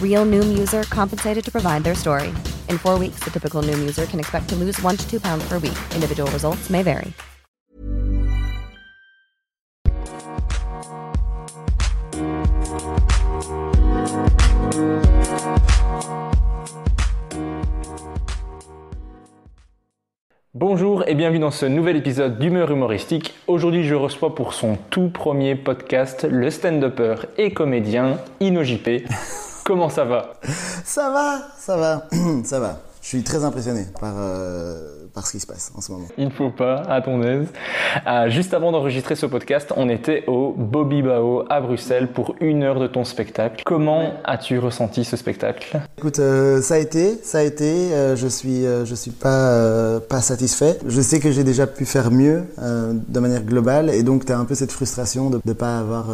Real Noom user compensated to provide their story. In four weeks, the typical Noom user can expect to lose one to two pounds per week. Individual results may vary. Bonjour et bienvenue dans ce nouvel épisode d'Humeur humoristique. Aujourd'hui, je reçois pour son tout premier podcast le stand-upper et comédien Ino JP. Comment ça va? Ça va, ça va, ça va. Je suis très impressionné par, euh, par ce qui se passe en ce moment. Il ne faut pas, à ton aise. Euh, juste avant d'enregistrer ce podcast, on était au Bobby Bao à Bruxelles pour une heure de ton spectacle. Comment as-tu ressenti ce spectacle? Écoute, euh, ça a été, ça a été. euh, je suis, euh, je suis pas, pas satisfait. Je sais que j'ai déjà pu faire mieux de manière globale, et donc tu as un peu cette frustration de ne pas avoir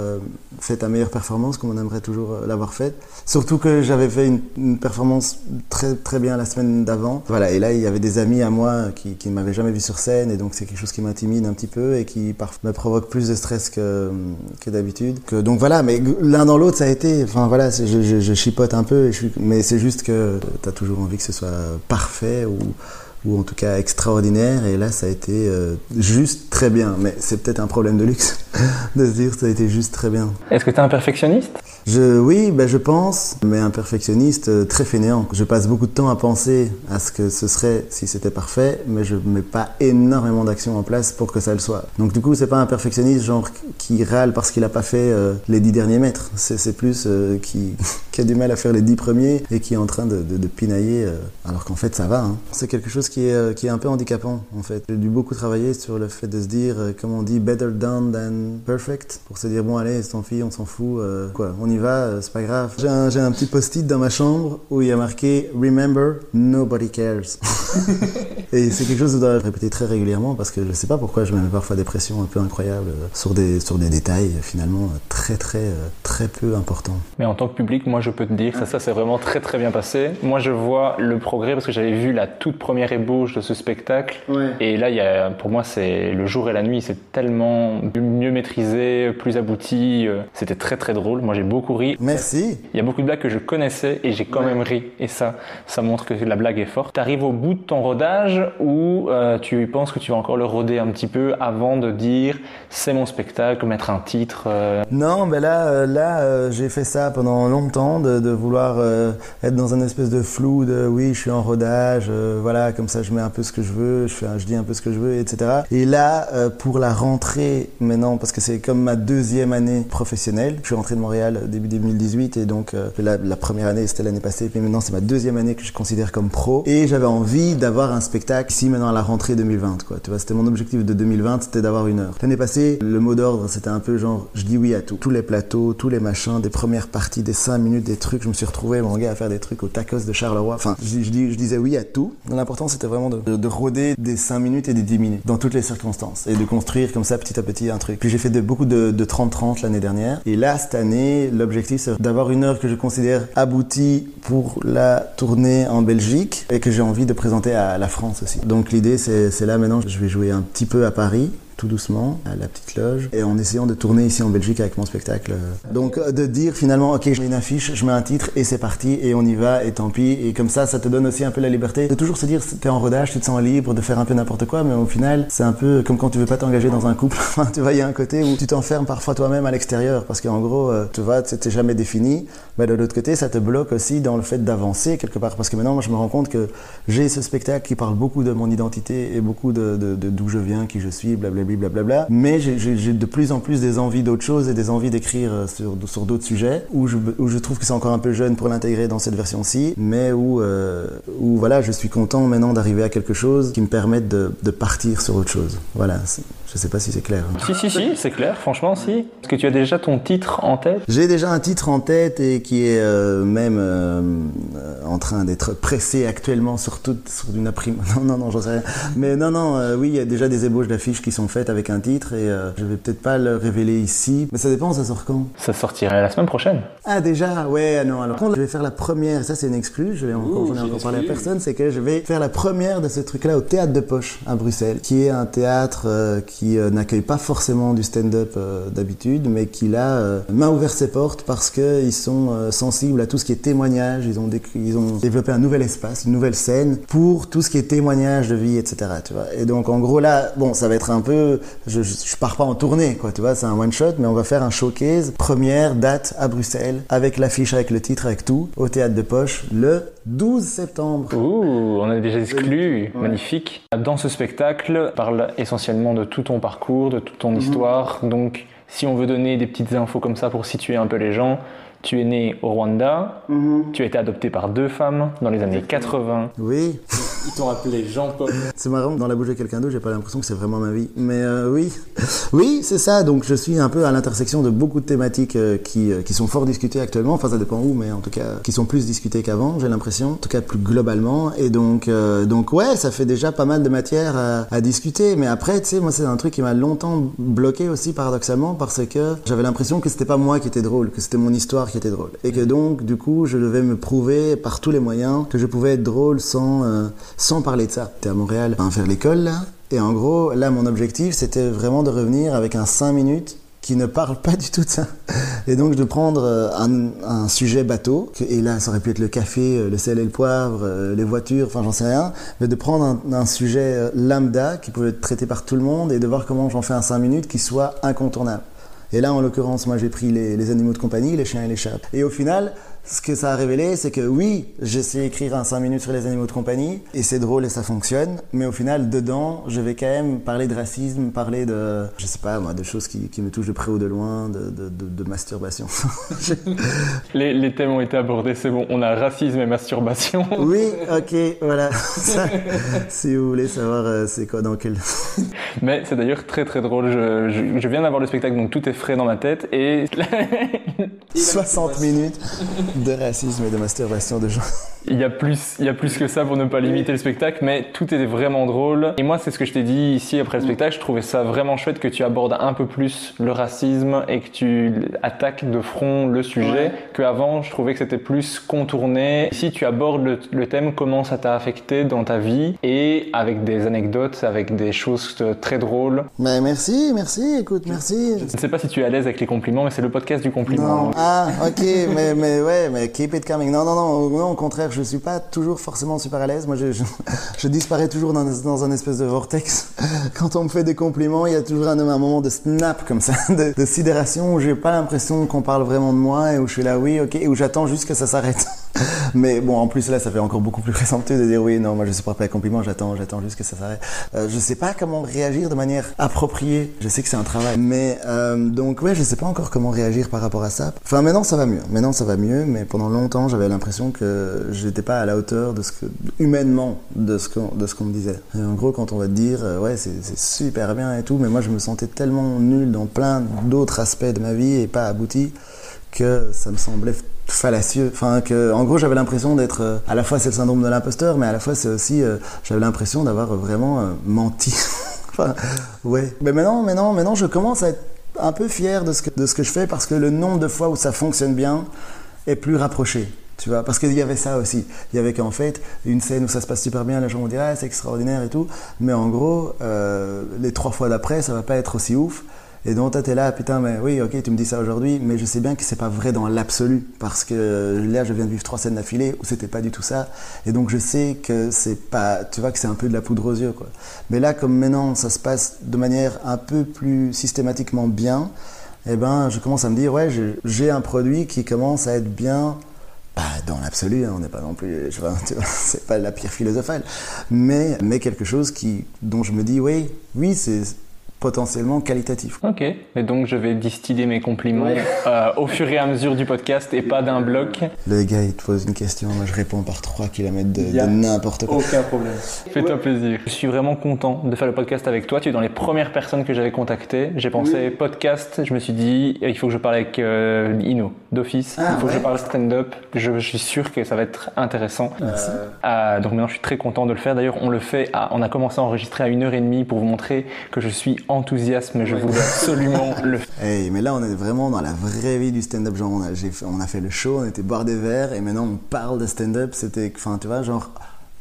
fait ta meilleure performance comme on aimerait toujours l'avoir faite. Surtout que j'avais fait une, une performance très très bien la semaine d'avant. Voilà, et là il y avait des amis à moi qui, ne m'avaient jamais vu sur scène, et donc c'est quelque chose qui m'intimide un petit peu et qui parfois me provoque plus de stress que, que d'habitude. Que, donc voilà, mais l'un dans l'autre ça a été. Enfin voilà, je, chipote un peu, mais c'est juste que tu as toujours envie que ce soit parfait ou en tout cas extraordinaire et là ça a été euh, juste très bien mais c'est peut-être un problème de luxe de se dire ça a été juste très bien Est-ce que tu es un perfectionniste? Je, oui, ben je pense, mais un perfectionniste euh, très fainéant. Je passe beaucoup de temps à penser à ce que ce serait si c'était parfait, mais je mets pas énormément d'actions en place pour que ça le soit. Donc du coup, c'est pas un perfectionniste genre qui râle parce qu'il a pas fait euh, les dix derniers mètres. C'est plus euh, qui, qui a du mal à faire les dix premiers et qui est en train de, de, de pinailler, euh, alors qu'en fait ça va. Hein. C'est quelque chose qui est, euh, qui est un peu handicapant en fait. J'ai dû beaucoup travailler sur le fait de se dire, euh, comme on dit, better done than perfect, pour se dire bon allez, tant pis, on s'en fout, quoi, on y va, c'est pas grave. J'ai un, un petit post-it dans ma chambre où il y a marqué Remember, nobody cares. Et c'est quelque chose que je dois répéter très régulièrement parce que je sais pas pourquoi je me mets parfois des pressions un peu incroyables sur des, sur des détails finalement très très très peu importants. Mais en tant que public, moi je peux te dire que ça, ça s'est vraiment très très bien passé. Moi je vois le progrès parce que j'avais vu la toute première ébauche de ce spectacle. Ouais. Et là, il y a, pour moi, c'est le jour et la nuit, c'est tellement mieux maîtrisé, plus abouti. euh, C'était très très drôle. Moi j'ai beaucoup ri. Merci. Il y a beaucoup de blagues que je connaissais et j'ai quand même ri. Et ça, ça montre que la blague est forte. T'arrives au bout de ton rodage ou euh, tu penses que tu vas encore le roder un petit peu avant de dire c'est mon spectacle, mettre un titre. euh, Non, ben là, là, j'ai fait ça pendant longtemps, de, vouloir euh, être dans un espèce de flou de oui, je suis en rodage, euh, voilà, comme ça, je mets un peu ce que je veux, je fais, je dis un peu ce que je veux, etc. Et là, euh, pour la rentrée maintenant, parce que c'est comme ma deuxième année professionnelle, je suis rentré de Montréal début 2018 et donc la, la première année c'était l'année passée, puis maintenant c'est ma deuxième année que je considère comme pro. Et j'avais envie d'avoir un spectacle ici maintenant à la rentrée 2020, quoi. Tu vois, c'était mon objectif de 2020, c'était d'avoir une heure. L'année passée, le mot d'ordre, c'était un peu genre, je dis oui à tout. Tous les plateaux, tous les machins, des premières parties, des 5 minutes, des trucs. Je me suis retrouvé, mon gars, à faire des trucs au tacos de Charleroi. Enfin, je, je, disais oui à tout. L'important, c'était vraiment de, de, de, rôder des 5 minutes et des 10 minutes dans toutes les circonstances et de construire comme ça petit à petit un truc. Puis j'ai fait de, beaucoup de 30-30 l'année dernière. Et là, cette année, l'objectif, c'est d'avoir une heure que je considère aboutie pour la tournée en Belgique et que j'ai envie de présenter à la France aussi. Donc l'idée, c'est là maintenant, je vais jouer un petit peu à Paris tout doucement à la petite loge et en essayant de tourner ici en Belgique avec mon spectacle. Donc euh, de dire finalement ok je mets une affiche, je mets un titre et c'est parti et on y va et tant pis et comme ça ça te donne aussi un peu la liberté de toujours se dire t'es en rodage, tu te sens libre de faire un peu n'importe quoi mais au final c'est un peu comme quand tu veux pas t'engager dans un couple. tu vois il y a un côté où tu t'enfermes parfois toi-même à l'extérieur parce qu'en gros euh, tu vois c'était jamais défini mais de l'autre côté ça te bloque aussi dans le fait d'avancer quelque part parce que maintenant moi je me rends compte que j'ai ce spectacle qui parle beaucoup de mon identité et beaucoup de d'où je viens, qui je suis, blablabla blablabla. Mais j'ai de plus en plus des envies d'autres choses et des envies d'écrire sur, sur d'autres sujets où je, où je trouve que c'est encore un peu jeune pour l'intégrer dans cette version-ci, mais où, euh, où voilà, je suis content maintenant d'arriver à quelque chose qui me permette de, de partir sur autre chose. Voilà. Je sais pas si c'est clair. Si, si, si, c'est clair, franchement, si. Est-ce que tu as déjà ton titre en tête? J'ai déjà un titre en tête et qui est euh, même euh, en train d'être pressé actuellement sur, toute, sur une imprimante. Non, non, non, j'en sais rien. Mais non, non, euh, oui, il y a déjà des ébauches d'affiches qui sont faites avec un titre et euh, je vais peut-être pas le révéler ici. Mais ça dépend, ça sort quand? Ça sortirait la semaine prochaine. Ah, déjà? Ouais, non, alors. Je vais faire la première, ça c'est une exclue, je vais encore, j'en ai encore parlé à personne, c'est que je vais faire la première de ce truc-là au Théâtre de Poche à Bruxelles, qui est un théâtre euh, qui qui n'accueille pas forcément du stand-up euh, d'habitude, mais qui là euh, m'a ouvert ses portes parce qu'ils sont euh, sensibles à tout ce qui est témoignage. Ils ont, ils ont développé un nouvel espace, une nouvelle scène pour tout ce qui est témoignage de vie, etc. Tu vois. Et donc en gros là, bon, ça va être un peu, je, je, je pars pas en tournée, quoi. Tu vois, c'est un one shot, mais on va faire un showcase première date à Bruxelles avec l'affiche, avec le titre, avec tout, au théâtre de Poche le 12 septembre. Ouh, on est déjà exclu, ouais. magnifique. Dans ce spectacle, parle essentiellement de tout ton parcours, de toute ton mmh. histoire. Donc, si on veut donner des petites infos comme ça pour situer un peu les gens, tu es né au Rwanda, mmh. tu as été adopté par deux femmes dans les années 80. Oui. Ils t'ont appelé Jean-Paul. C'est marrant, dans la bouche de quelqu'un d'autre, j'ai pas l'impression que c'est vraiment ma vie. Mais euh, oui, oui, c'est ça. Donc je suis un peu à l'intersection de beaucoup de thématiques euh, qui, euh, qui sont fort discutées actuellement. Enfin, ça dépend où, mais en tout cas, qui sont plus discutées qu'avant, j'ai l'impression. En tout cas, plus globalement. Et donc, euh, donc ouais, ça fait déjà pas mal de matière à, à discuter. Mais après, tu sais, moi, c'est un truc qui m'a longtemps bloqué aussi, paradoxalement, parce que j'avais l'impression que c'était pas moi qui était drôle, que c'était mon histoire drôle. Et que donc, du coup, je devais me prouver par tous les moyens que je pouvais être drôle sans, euh, sans parler de ça. J'étais à Montréal, à faire l'école, là. Et en gros, là, mon objectif, c'était vraiment de revenir avec un 5 minutes qui ne parle pas du tout de ça. Et donc de prendre un, un sujet bateau, et là ça aurait pu être le café, le sel et le poivre, les voitures, enfin j'en sais rien, mais de prendre un, un, sujet lambda qui pouvait être traité par tout le monde et de voir comment j'en fais un 5 minutes qui soit incontournable. Et là, en l'occurrence, moi, j'ai pris les, animaux de compagnie, les chiens et les chats. Et au final, ce que ça a révélé, c'est que oui, j'essaie d'écrire un 5 minutes sur les animaux de compagnie, et c'est drôle et ça fonctionne, mais au final, dedans, je vais quand même parler de racisme, parler de, je sais pas, moi, de choses qui, qui me touchent de près ou de loin, de, de, de, de masturbation. les, les, thèmes ont été abordés, c'est bon, on a racisme et masturbation. Oui, ok, voilà. Ça, si vous voulez savoir, euh, c'est quoi, dans quel... mais c'est d'ailleurs très très drôle, je, je, je viens d'avoir le spectacle, donc tout est frais dans ma tête, et... 60 minutes de racisme et de masturbation de gens. Il y a plus, il y a plus que ça pour ne pas limiter le spectacle, mais tout était vraiment drôle. Et moi, c'est ce que je t'ai dit ici après le spectacle. Je trouvais ça vraiment chouette que tu abordes un peu plus le racisme et que tu attaques de front le sujet. Ouais. Qu'avant, je trouvais que c'était plus contourné. Ici, tu abordes le, le thème, comment ça t'a affecté dans ta vie et avec des anecdotes, avec des choses très drôles. Mais merci, merci, écoute, merci. Je ne sais pas si tu es à l'aise avec les compliments, mais c'est le podcast du compliment. Non. Ah, ok, mais, mais ouais, mais keep it coming. Non, non, non, non, au contraire, je suis pas toujours forcément super à l'aise. Moi, je, je, disparais toujours dans, dans un espèce de vortex. Quand on me fait des compliments, il y a toujours un, un moment de snap comme ça, de, de sidération où j'ai pas l'impression qu'on parle vraiment de moi et où je suis là, oui, ok, et où j'attends juste que ça s'arrête. mais bon, en plus là, ça fait encore beaucoup plus présomptueux de dire oui, non, moi je suis pas prêt à compliment, j'attends, j'attends juste que ça s'arrête. Euh, je sais pas comment réagir de manière appropriée. Je sais que c'est un travail, mais euh, donc ouais, je sais pas encore comment réagir par rapport à ça. Enfin, maintenant ça va mieux. Maintenant ça va mieux, mais pendant longtemps, j'avais l'impression que j'étais pas à la hauteur de ce que humainement de ce qu'on de ce qu'on me disait. En gros, quand on va te dire euh, ouais, c'est super bien et tout, mais moi je me sentais tellement nul dans plein d'autres aspects de ma vie et pas abouti que ça me semblait fallacieux. Enfin, que, en gros, j'avais l'impression d'être. euh, à la fois, c'est le syndrome de l'imposteur, mais à la fois, c'est aussi. euh, j'avais l'impression d'avoir vraiment euh, menti. enfin, ouais. Mais maintenant, maintenant, maintenant, je commence à être un peu fier de ce que, de ce que je fais parce que le nombre de fois où ça fonctionne bien est plus rapproché. Tu vois, parce qu'il y avait ça aussi. Il y avait qu'en fait, une scène où ça se passe super bien, les gens vont dire ah, c'est extraordinaire et tout. Mais en gros, les trois fois d'après, ça va pas être aussi ouf. Et donc toi t'es là, putain, mais oui, ok, tu me dis ça aujourd'hui, mais je sais bien que c'est pas vrai dans l'absolu, parce que là, je viens de vivre trois scènes d'affilée où c'était pas du tout ça, et donc je sais que c'est pas, tu vois, que c'est un peu de la poudre aux yeux, quoi. Mais là, comme maintenant, ça se passe de manière un peu plus systématiquement bien, eh ben, je commence à me dire, ouais, j'ai- un produit qui commence à être bien pas dans l'absolu, hein, on n'est pas non plus, je vois, tu c'est pas la pire philosophale, mais, mais quelque chose qui, dont je me dis, oui, oui, c'est potentiellement qualitatif. Ok, et donc je vais distiller mes compliments euh, au fur et à mesure du podcast et pas d'un bloc. Le gars, il te pose une question, moi je réponds par 3 km de, n'importe quoi. Aucun problème. Fais-toi plaisir. Je suis vraiment content de faire le podcast avec toi. Tu es dans les premières personnes que j'avais contactées. J'ai pensé podcast. Je me suis dit, il faut que je parle avec euh, Ino d'office. Ah, il faut que je parle stand-up. Je, je suis sûr que ça va être intéressant. Euh, donc maintenant, je suis très content de le faire. D'ailleurs, on le fait. À, on a commencé à enregistrer à une heure et demie pour vous montrer que je suis mais je voulais absolument le faire. Hey, mais là, on est vraiment dans la vraie vie du stand-up. Genre, on a, on a fait le show, on était boire des verres, et maintenant on parle de stand-up. C'était, enfin, tu vois, genre,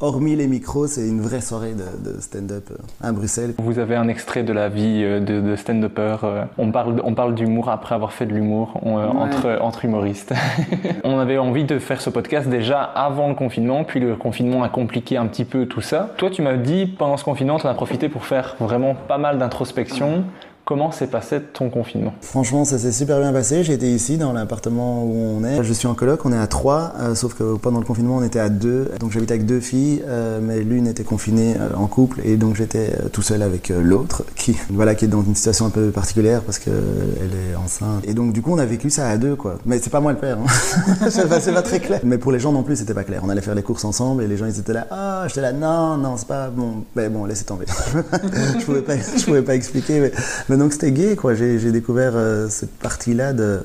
hormis les micros, c'est une vraie soirée de, de stand-up euh, à Bruxelles. Vous avez un extrait de la vie euh, de, de stand-upper. euh, On parle, on parle d'humour après avoir fait de l'humour entre humoristes. on avait envie de faire ce podcast déjà avant le confinement, puis le confinement a compliqué un petit peu tout ça. Toi, tu m'as dit pendant ce confinement, tu en as profité pour faire vraiment pas mal d'introspection. Comment s'est passé ton confinement? Franchement, ça s'est super bien passé. Été ici dans l'appartement où on est. Je suis en coloc, on est à trois, euh, sauf que pendant le confinement, on était à deux. Donc j'habite avec deux filles, euh, mais l'une était confinée euh, en couple et donc j'étais euh, tout seul avec euh, l'autre, qui voilà, qui est dans une situation un peu particulière parce que euh, elle est enceinte. Et donc du coup, on a vécu ça à deux, quoi. Mais c'est pas moi le père. Hein. c'est pas, pas très clair. Mais pour les gens non plus, c'était pas clair. On allait faire les courses ensemble et les gens ils étaient là. Ah, j'étais là. Non, non, c'est pas bon. Mais bon, laissez tomber. je pouvais pas, je pouvais pas expliquer. Mais, mais donc c'était gay, quoi. J'ai découvert euh, cette partie-là de,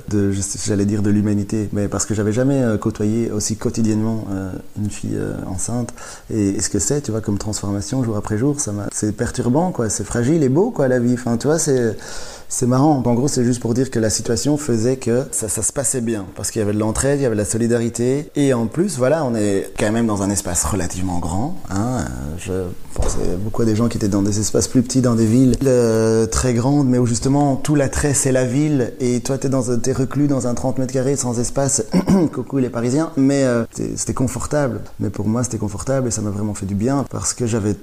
j'allais dire de l'humanité, mais parce que j'avais jamais euh, côtoyé aussi quotidiennement euh, une fille enceinte. Et, ce que c'est, tu vois, comme transformation jour après jour, ça c'est perturbant, quoi. C'est fragile et beau, quoi, la vie. Enfin, tu vois, c'est c'est marrant. En gros, c'est juste pour dire que la situation faisait que ça, se passait bien. Parce qu'il y avait de l'entraide, il y avait de la solidarité. Et en plus, voilà, on est quand même dans un espace relativement grand. Hein. Je pensais beaucoup à des gens qui étaient dans des espaces plus petits, dans des villes euh, très grandes, mais où justement tout l'attrait c'est la ville. Et toi, t'es, dans, t'es reclus dans un 30 mètres carrés sans espace. Coucou les Parisiens. Mais euh, c'était, confortable. Mais pour moi, c'était confortable et ça m'a vraiment fait du bien parce que j'avais,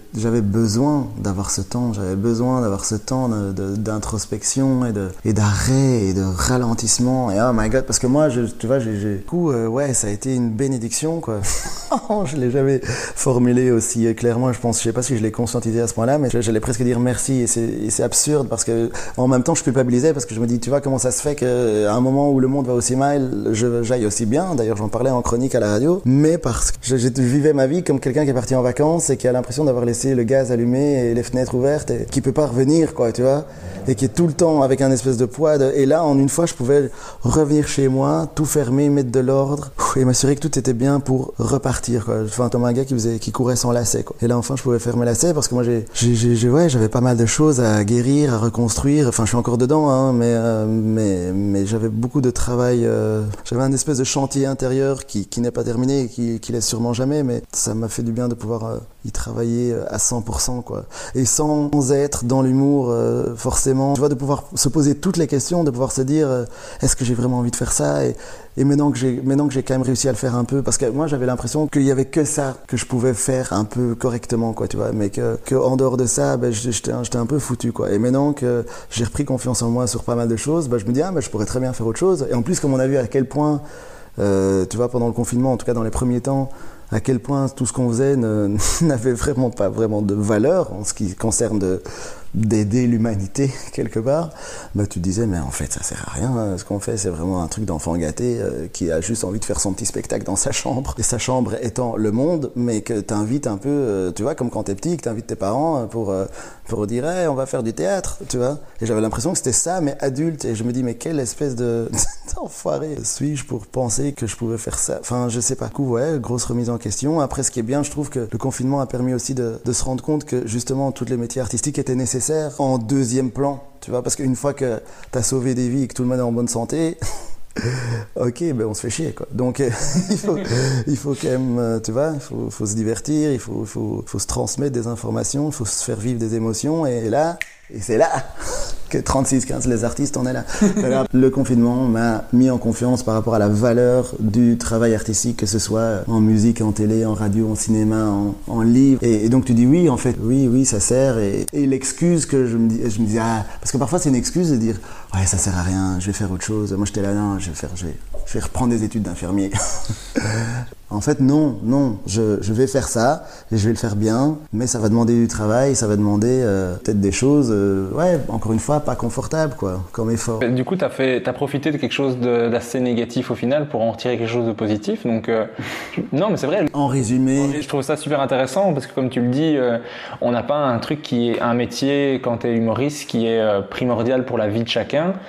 besoin d'avoir ce temps. J'avais besoin d'avoir ce temps d'introspection et, de, et d'arrêt et de ralentissement. Et oh my god, parce que moi, je, tu vois, du coup, euh, ouais, ça a été une bénédiction, quoi. je l'ai jamais formulé aussi clairement. Je pense, je sais pas si je l'ai conscientisé à ce point-là, mais j'allais presque dire merci. Et c'est, absurde parce que, en même temps, je culpabilisais parce que je me dis, tu vois, comment ça se fait qu'à un moment où le monde va aussi mal, j'aille aussi bien. D'ailleurs, j'en parlais en chronique à la radio, mais parce que je, je vivais ma vie comme quelqu'un qui est parti en vacances et qui a l'impression d'avoir laissé le gaz allumé et les fenêtres ouvertes et qui peut pas revenir, quoi, tu vois, et qui est tout le temps avec un espèce de poids. Et là, en une fois, je pouvais revenir chez moi, tout fermer, mettre de l'ordre et m'assurer que tout était bien pour repartir, quoi. Enfin, comme un gars qui faisait, qui courait sans lacet, quoi. Et là, enfin, je pouvais fermer lacet parce que moi, j'ai, j'ai, ouais, j'avais pas mal de choses à guérir, à reconstruire. Enfin, je suis encore dedans, hein, mais, euh, mais, mais j'avais beaucoup de travail. euh, j'avais un espèce de chantier intérieur qui, qui n'est pas terminé et qui, qui l'est sûrement jamais, mais ça m'a fait du bien de pouvoir y travailler euh, à 100%, quoi. Et sans être dans l'humour, euh, forcément. Tu vois, de pouvoir se poser toutes les questions, de pouvoir se dire, euh, est-ce que j'ai vraiment envie de faire ça? Et, et maintenant que j'ai, maintenant que j'ai quand même réussi à le faire un peu, parce que moi j'avais l'impression qu'il y avait que ça que je pouvais faire un peu correctement, quoi, tu vois, mais que, que en dehors de ça, ben, j'étais un peu foutu, quoi. Et maintenant que j'ai repris confiance en moi sur pas mal de choses, ben, je me dis, ah, ben, je pourrais très bien faire autre chose. Et en plus, comme on a vu à quel point euh, tu vois, pendant le confinement, en tout cas dans les premiers temps, à quel point tout ce qu'on faisait n'avait vraiment pas vraiment de valeur en ce qui concerne de, d'aider l'humanité quelque part, bah tu disais mais en fait ça sert à rien. Hein. Ce qu'on fait c'est vraiment un truc d'enfant gâté euh, qui a juste envie de faire son petit spectacle dans sa chambre et sa chambre étant le monde, mais que t'invites un peu, euh, tu vois comme quand t'es petit, que t'invites tes parents euh, pour pour dire hey, on va faire du théâtre, tu vois. Et j'avais l'impression que c'était ça mais adulte et je me dis mais quelle espèce de d'enfoiré suis-je pour penser que je pouvais faire ça? Enfin je sais pas. Coup ouais grosse remise en question. Après ce qui est bien je trouve que le confinement a permis aussi de, de se rendre compte que justement tous les métiers artistiques étaient nécessaires en deuxième plan, tu vois, parce qu'une fois que tu as sauvé des vies et que tout le monde est en bonne santé, ok, ben on se fait chier, quoi. Donc, il, faut, il faut quand même, euh, tu vois, il faut, se divertir, il faut, faut, faut se transmettre des informations, il faut se faire vivre des émotions, et là, et c'est là 36-15 les artistes, on est là. le confinement m'a mis en confiance par rapport à la valeur du travail artistique, que ce soit en musique, en télé, en radio, en cinéma, en, livre. Et, donc tu dis oui, en fait, oui, oui, ça sert. Et, l'excuse que je me dis, je me dis, ah, parce que parfois c'est une excuse de dire, ouais, ça sert à rien, je vais faire autre chose. Moi j'étais là, non, je vais faire, je vais, je vais reprendre des études d'infirmier. En fait, non, non, je, je, vais faire ça et je vais le faire bien, mais ça va demander du travail, ça va demander euh, peut-être des choses, euh, ouais, encore une fois, pas confortables, quoi, comme effort. Du coup, tu as, as profité de quelque chose d'assez négatif au final pour en tirer quelque chose de positif, donc euh, non, mais c'est vrai. En résumé. Je trouve ça super intéressant parce que, comme tu le dis, on n'a pas un truc qui est un métier, quand tu es humoriste, qui est primordial pour la vie de chacun. now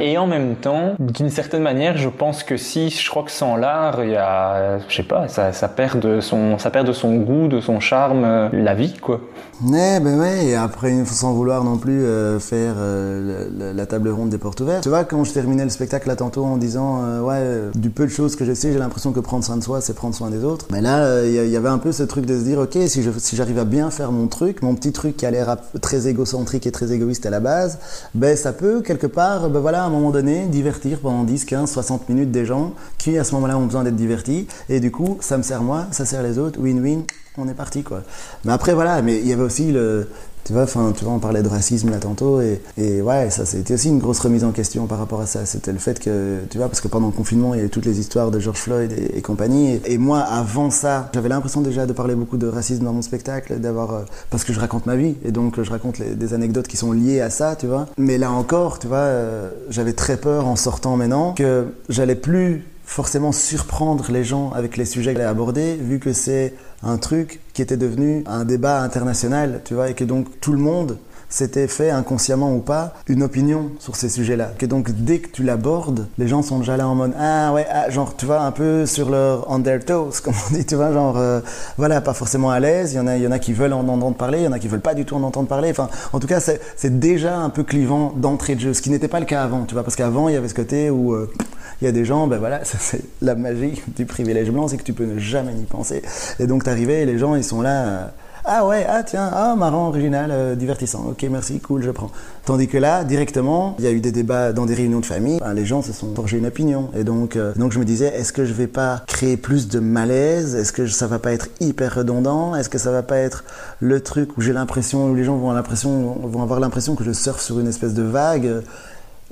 Et en même temps, d'une certaine manière, je pense que si, je crois que sans l'art, il y a, je sais pas, ça, perd de son, ça perd de son goût, de son charme, euh, la vie, quoi. Ouais, ben ouais, et après, sans vouloir non plus euh, faire euh, la, table ronde des portes ouvertes. Tu vois, quand je terminais le spectacle là tantôt en disant, ouais, du peu de choses que je sais, j'ai l'impression que prendre soin de soi, c'est prendre soin des autres. Mais là, il y, avait un peu ce truc de se dire, ok, si, si j'arrive à bien faire mon truc, mon petit truc qui a l'air très égocentrique et très égoïste à la base, ben ça peut, quelque part, ben voilà, à un moment donné, divertir pendant 10, 15, 60 minutes des gens qui, à ce moment-là, ont besoin d'être divertis. Et du coup, ça me sert moi, ça sert les autres, win-win, on est parti quoi. Mais après voilà, mais il y avait aussi le, tu vois, enfin, tu vois, on parlait de racisme là tantôt et, et ouais, ça c'était aussi une grosse remise en question par rapport à ça. C'était le fait que, tu vois, parce que pendant le confinement, il y avait toutes les histoires de George Floyd et, compagnie. Et, moi, avant ça, j'avais l'impression déjà de parler beaucoup de racisme dans mon spectacle, d'avoir, euh, parce que je raconte ma vie et donc je raconte des anecdotes qui sont liées à ça, tu vois. Mais là encore, tu vois, euh, j'avais très peur en sortant maintenant que j'allais plus forcément surprendre les gens avec les sujets qu'elle a abordés, vu que c'est un truc qui était devenu un débat international, tu vois, et que donc tout le monde s'était fait inconsciemment ou pas une opinion sur ces sujets-là. Que donc dès que tu l'abordes, les gens sont déjà là en mode ah ouais, ah, genre tu vois un peu sur leur on their toes, comme on dit, tu vois, genre euh, voilà, pas forcément à l'aise. Il y en a, il y en a qui veulent en entendre parler, il y en a qui veulent pas du tout en entendre parler. Enfin, en tout cas, c'est déjà un peu clivant d'entrée de jeu, ce qui n'était pas le cas avant, tu vois, parce qu'avant il y avait ce côté où euh, il y a des gens, ben voilà, c'est la magie du privilège blanc, c'est que tu peux ne jamais y penser. Et donc t'arrivais et les gens ils sont là. Ah ouais, ah tiens, ah marrant, original, euh, divertissant. Ok, merci, cool, je prends. Tandis que là, directement, il y a eu des débats dans des réunions de famille. les gens se sont forgés une opinion. Et donc, euh, donc je me disais, est-ce que je vais pas créer plus de malaise? Est-ce que ça va pas être hyper redondant? Est-ce que ça va pas être le truc où j'ai l'impression, où les gens vont l'impression, vont avoir l'impression que je surfe sur une espèce de vague?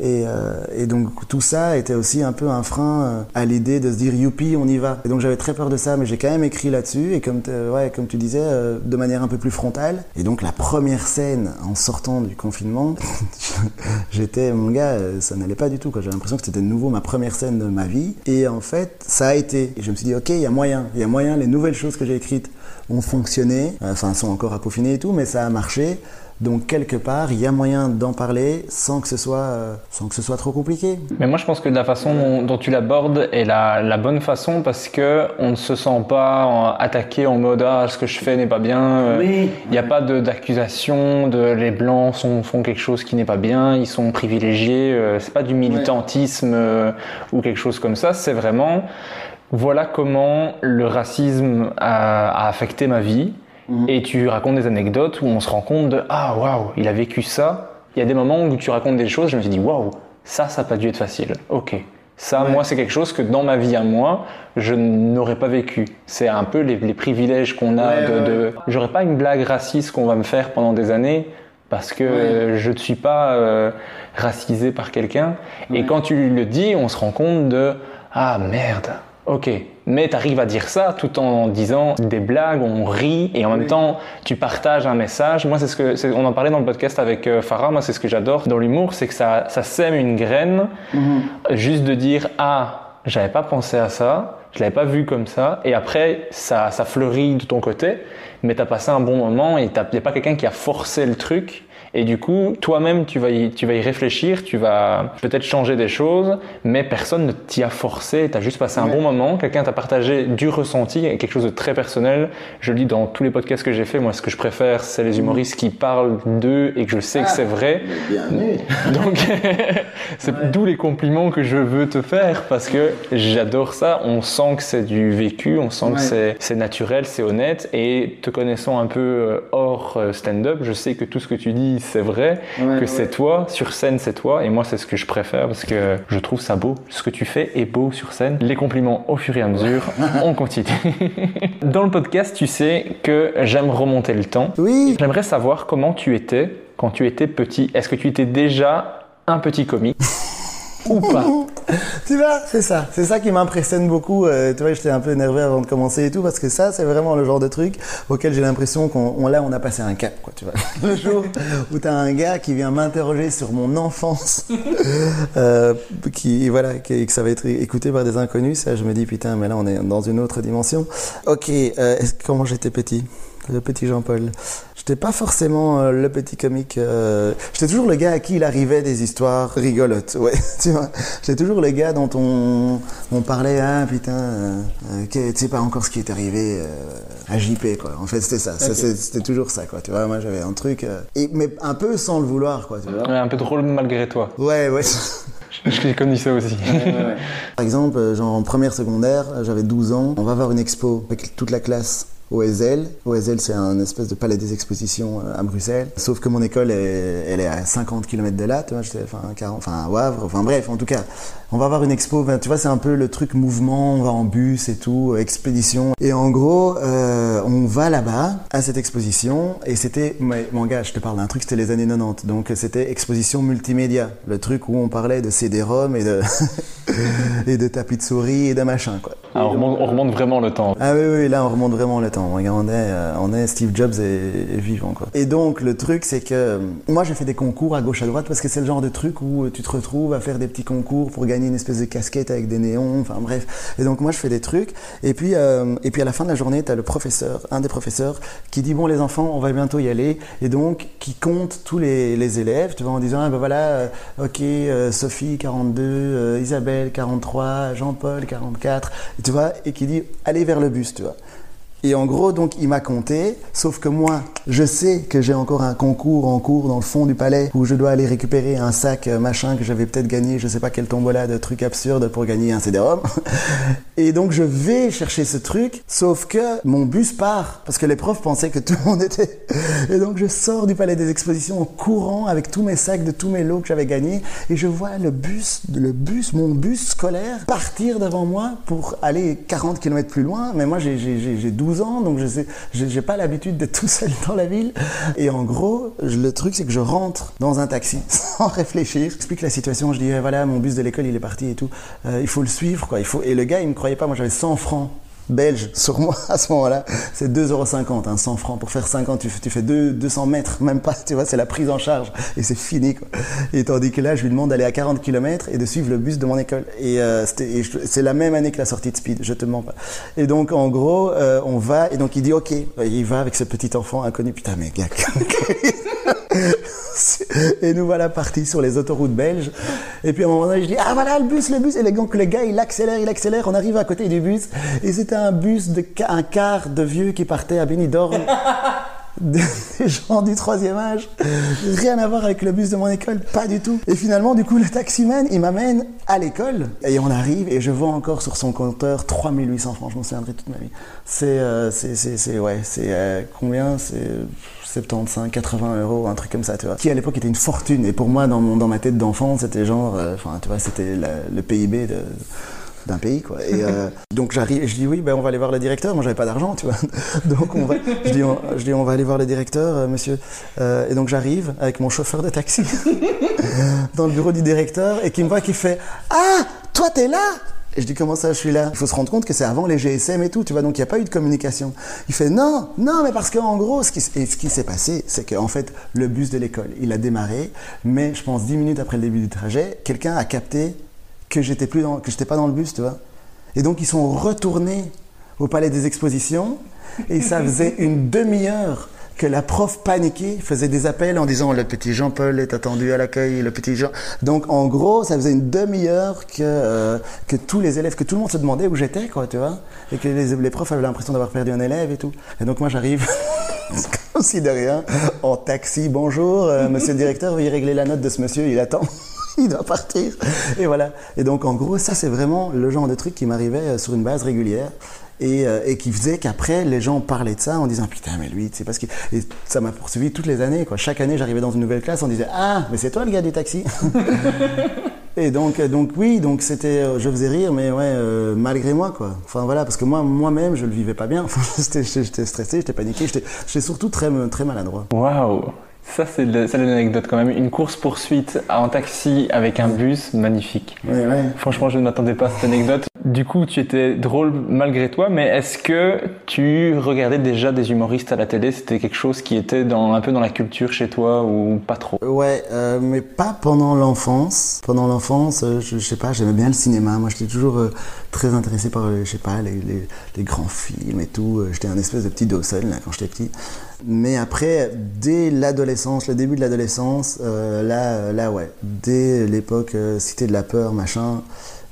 Euh, et, donc tout ça était aussi un peu un frein euh, à l'idée de se dire youpi, on y va. Et donc j'avais très peur de ça, mais j'ai quand même écrit là-dessus et comme, ouais, comme tu disais, euh, de manière un peu plus frontale. Et donc la première scène en sortant du confinement, j'étais, mon gars, ça n'allait pas du tout. J'avais l'impression que c'était de nouveau ma première scène de ma vie. Et en fait, ça a été. Et je me suis dit, ok, il y a moyen, il y a moyen, les nouvelles choses que j'ai écrites ont fonctionné, enfin sont encore à peaufiner et tout, mais ça a marché. Donc quelque part, il y a moyen d'en parler sans que ce soit euh, sans que ce soit trop compliqué. Mais moi, je pense que la façon dont, tu l'abordes est la, la, bonne façon parce que on ne se sent pas attaqué en mode ah ce que je fais n'est pas bien. Euh, il n'y a pas d'accusation de, les blancs sont, font quelque chose qui n'est pas bien, ils sont privilégiés. Euh, c'est pas du militantisme ou quelque chose comme ça. C'est vraiment voilà comment le racisme a affecté ma vie Mhm. Et tu racontes des anecdotes où on se rend compte de Ah, waouh, il a vécu ça. Il y a des moments où tu racontes des choses, je me suis dit Waouh, ça, ça n'a pas dû être facile. Ok. Ça, moi, c'est quelque chose que dans ma vie à moi, je n'aurais pas vécu. C'est un peu les, privilèges qu'on a de. de... J'aurais pas une blague raciste qu'on va me faire pendant des années parce que je ne suis pas euh, racisé par quelqu'un. Et quand tu le dis, on se rend compte de ah merde, Ok, mais tu arrives à dire ça tout en disant des blagues, on rit et en même temps tu partages un message. Moi, c'est ce que c'est- on en parlait dans le podcast avec euh, Farah. Moi, c'est ce que j'adore dans l'humour, c'est que ça, ça sème une graine, juste de dire ah, j'avais pas pensé à ça, je l'avais pas vu comme ça, et après ça, ça fleurit de ton côté, mais t'as passé un bon moment et il n'y a pas quelqu'un qui a forcé le truc. Et du coup, toi-même, tu vas, y, tu vas y réfléchir, tu vas peut-être changer des choses, mais personne ne t'y a forcé, tu as juste passé un bon moment, quelqu'un t'a partagé du ressenti, quelque chose de très personnel. Je le dis dans tous les podcasts que j'ai fait, moi ce que je préfère, c'est les humoristes qui parlent d'eux et que je sais que c'est vrai. Donc, c'est d'où les compliments que je veux te faire parce que j'adore ça. On sent que c'est du vécu, on sent que c'est- c'est naturel, c'est honnête. Et te connaissant un peu euh, hors euh, stand-up, je sais que tout ce que tu dis, c'est vrai, que c'est toi. Sur scène, c'est toi. Et moi, c'est ce que je préfère parce que je trouve ça beau. Ce que tu fais est beau sur scène. Les compliments au fur et à mesure. on continue. Dans le podcast, tu sais que j'aime remonter le temps. Oui. J'aimerais savoir comment tu étais quand tu étais petit. Est-ce que tu étais déjà un petit comique? Ou pas Tu vois, c'est ça. C'est ça qui m'impressionne beaucoup. Euh, tu vois, j'étais un peu énervé avant de commencer et tout, parce que ça, c'est vraiment le genre de truc auquel j'ai l'impression qu'on on- là, on a passé un cap, quoi, tu vois. Le jour où t'as un gars qui vient m'interroger sur mon enfance, euh, qui, voilà, que ça va être écouté par des inconnus, ça, je me dis, putain, mais là, on est dans une autre dimension. Ok, euh, comment j'étais petit? Le petit Jean-Paul. J'étais pas forcément euh, le petit comique. euh, J'étais toujours le gars à qui il arrivait des histoires rigolotes. Ouais, tu vois. J'étais toujours le gars dont on, on parlait. Ah putain, euh, euh, tu sais pas encore ce qui est arrivé euh, à JP quoi. En fait, c'était ça. C'était toujours ça quoi. Tu vois, moi j'avais un truc, euh, et, mais un peu sans le vouloir quoi. Tu vois. Ouais, Un peu drôle malgré toi. Ouais, ouais. J'ai connu ça aussi. Par exemple, genre en première secondaire, j'avais 12 ans, on va voir une expo avec toute la classe Au ESL, c'est un espèce de palais des expositions euh, à Bruxelles. Sauf que mon école, est, elle est à 50 km de là, tu vois, j'étais, enfin, 40, enfin, à Wavre, enfin bref, en tout cas. On va voir une expo, ben, tu vois, c'est un peu le truc mouvement, on va en bus et tout, expédition. Et en gros, euh, on va là-bas, à cette exposition, et c'était, mon gars, je te parle d'un truc, c'était les années 90. Donc c'était exposition multimédia, le truc où on parlait de CD-ROM et de, et de tapis de souris et de machin, quoi. Ah, on, remonte, on remonte vraiment le temps. Ah oui, oui, là on remonte vraiment le temps. Regarde, on est, euh, on est Steve Jobs est, est vivant quoi. Et donc le truc c'est que euh, moi j'ai fait des concours à gauche à droite parce que c'est le genre de truc où tu te retrouves à faire des petits concours pour gagner une espèce de casquette avec des néons, enfin bref. Et donc moi je fais des trucs et puis euh, et puis à la fin de la journée tu as le professeur, un des professeurs qui dit bon les enfants on va bientôt y aller et donc qui compte tous les, les élèves, tu vois en disant ah ben voilà euh, ok euh, Sophie 42, euh, Isabelle 43, Jean-Paul 44, et tu vois et qui dit allez vers le bus, tu vois. Et en gros, donc, il m'a compté, sauf que moi, je sais que j'ai encore un concours en cours dans le fond du palais où je dois aller récupérer un sac euh, machin que j'avais peut-être gagné, je sais pas quel tombola de trucs absurdes pour gagner un CD-ROM. Et donc, je vais chercher ce truc, sauf que mon bus part, parce que les profs pensaient que tout le monde était. Et donc, je sors du palais des expositions en courant avec tous mes sacs de tous mes lots que j'avais gagnés, et je vois le bus, le bus, mon bus scolaire partir devant moi pour aller 40 km plus loin. Mais moi, j'ai- j'ai j'ai- j'ai 12 ans, donc je j'ai pas l'habitude d'être tout seul dans la ville. Et en gros, le truc, c'est que je rentre dans un taxi sans réfléchir. J'explique la situation, je dis, eh, voilà, mon bus de l'école, il est parti et tout. Euh, il faut le suivre, quoi. Il faut... Et le gars, il me croyait pas. Moi, j'avais 100 francs belge sur moi à ce moment-là, c'est 2,50€, hein, 100 francs. Pour faire 50, tu, fais- tu fais deux- 200 mètres, même pas, tu vois, c'est la prise en charge et c'est fini. Quoi. Et tandis que là, je lui demande d'aller à 40 km et de suivre le bus de mon école. Et, euh, c'est la même année que la sortie de Speed, je te mens pas. Et donc, en gros, euh, on va, et donc il dit, ok, il va avec ce petit enfant inconnu, putain, mais gars. Et nous voilà partis sur les autoroutes belges. Et puis à un moment donné, je dis Ah voilà le bus, le bus. Et donc le gars, il accélère, il accélère. On arrive à côté du bus. Et c'était un bus de un quart de vieux qui partait à Benidorm. Des gens du troisième âge. Rien à voir avec le bus de mon école, pas du tout. Et finalement, du coup, le taximan, il m'amène à l'école. Et on arrive et je vois encore sur son compteur 3800 francs. Je m'en souviendrai toute ma vie. C'est, euh, c'est, ouais, c'est euh, combien? C'est 75, 80 euros, un truc comme ça, tu vois. Qui à l'époque était une fortune. Et pour moi, dans, mon, dans ma tête d'enfant, c'était genre, euh, enfin, tu vois, c'était le PIB de d'un pays quoi. Et euh, donc j'arrive je dis oui ben on va aller voir le directeur. Moi j'avais pas d'argent tu vois. Donc on va je dis on, je dis on va aller voir le directeur euh, monsieur. Euh, et donc j'arrive avec mon chauffeur de taxi dans le bureau du directeur et qui me voit qui fait ah toi t'es là Et je dis comment ça, je suis là? Il faut se rendre compte que c'est avant les GSM et tout, tu vois, donc il n'y a pas eu de communication. Il fait non, non, mais parce qu'en gros, ce qui, s'est passé, c'est qu'en fait, le bus de l'école, il a démarré, mais je pense dix minutes après le début du trajet, quelqu'un a capté que j'étais plus que j'étais pas dans le bus, tu vois. Et donc ils sont retournés au palais des expositions et ça faisait une demi-heure que la prof paniquée faisait des appels en disant le petit Jean-Paul est attendu à l'accueil, le petit Jean. Donc en gros, ça faisait une demi-heure que euh, tous les élèves, que tout le monde se demandait où j'étais, quoi, tu vois, et que les, les profs avaient l'impression d'avoir perdu un élève et tout. Et donc moi j'arrive. comme si de rien, en taxi, bonjour, euh, monsieur le directeur, veuillez régler la note de ce monsieur, il attend. il doit partir. Et voilà. Et donc, en gros, ça, c'est vraiment le genre de truc qui m'arrivait euh, sur une base régulière. Et, euh, et, qui faisait qu'après les gens parlaient de ça en disant putain mais lui c'est parce que et ça m'a poursuivi toutes les années quoi. Chaque année j'arrivais dans une nouvelle classe on disait ah mais c'est toi le gars du taxi et donc donc oui donc c'était je faisais rire mais ouais euh, malgré moi quoi. Enfin voilà parce que moi moi-même je le vivais pas bien. J'étais stressé j'étais paniqué j'étais surtout très très maladroit. Waouh ça, c'est l'anecdote quand même. Une course-poursuite en taxi avec un bus, magnifique. Ouais, ouais. Franchement, je ne m'attendais pas à cette anecdote. Du coup, tu étais drôle malgré toi, mais est-ce que tu regardais déjà des humoristes à la télé? C'était quelque chose qui était dans, un peu dans la culture chez toi ou pas trop? Ouais, euh, mais pas pendant l'enfance. Pendant l'enfance, euh, je, je, sais pas, j'aimais bien le cinéma. Moi, j'étais toujours euh, très intéressé par, je sais pas, les, les, les, grands films et tout. J'étais un espèce de petit Dawson là, quand j'étais petit. Mais après, dès l'adolescence, le début de l'adolescence, euh, là, là, ouais, dès l'époque euh, Cité de la peur, machin,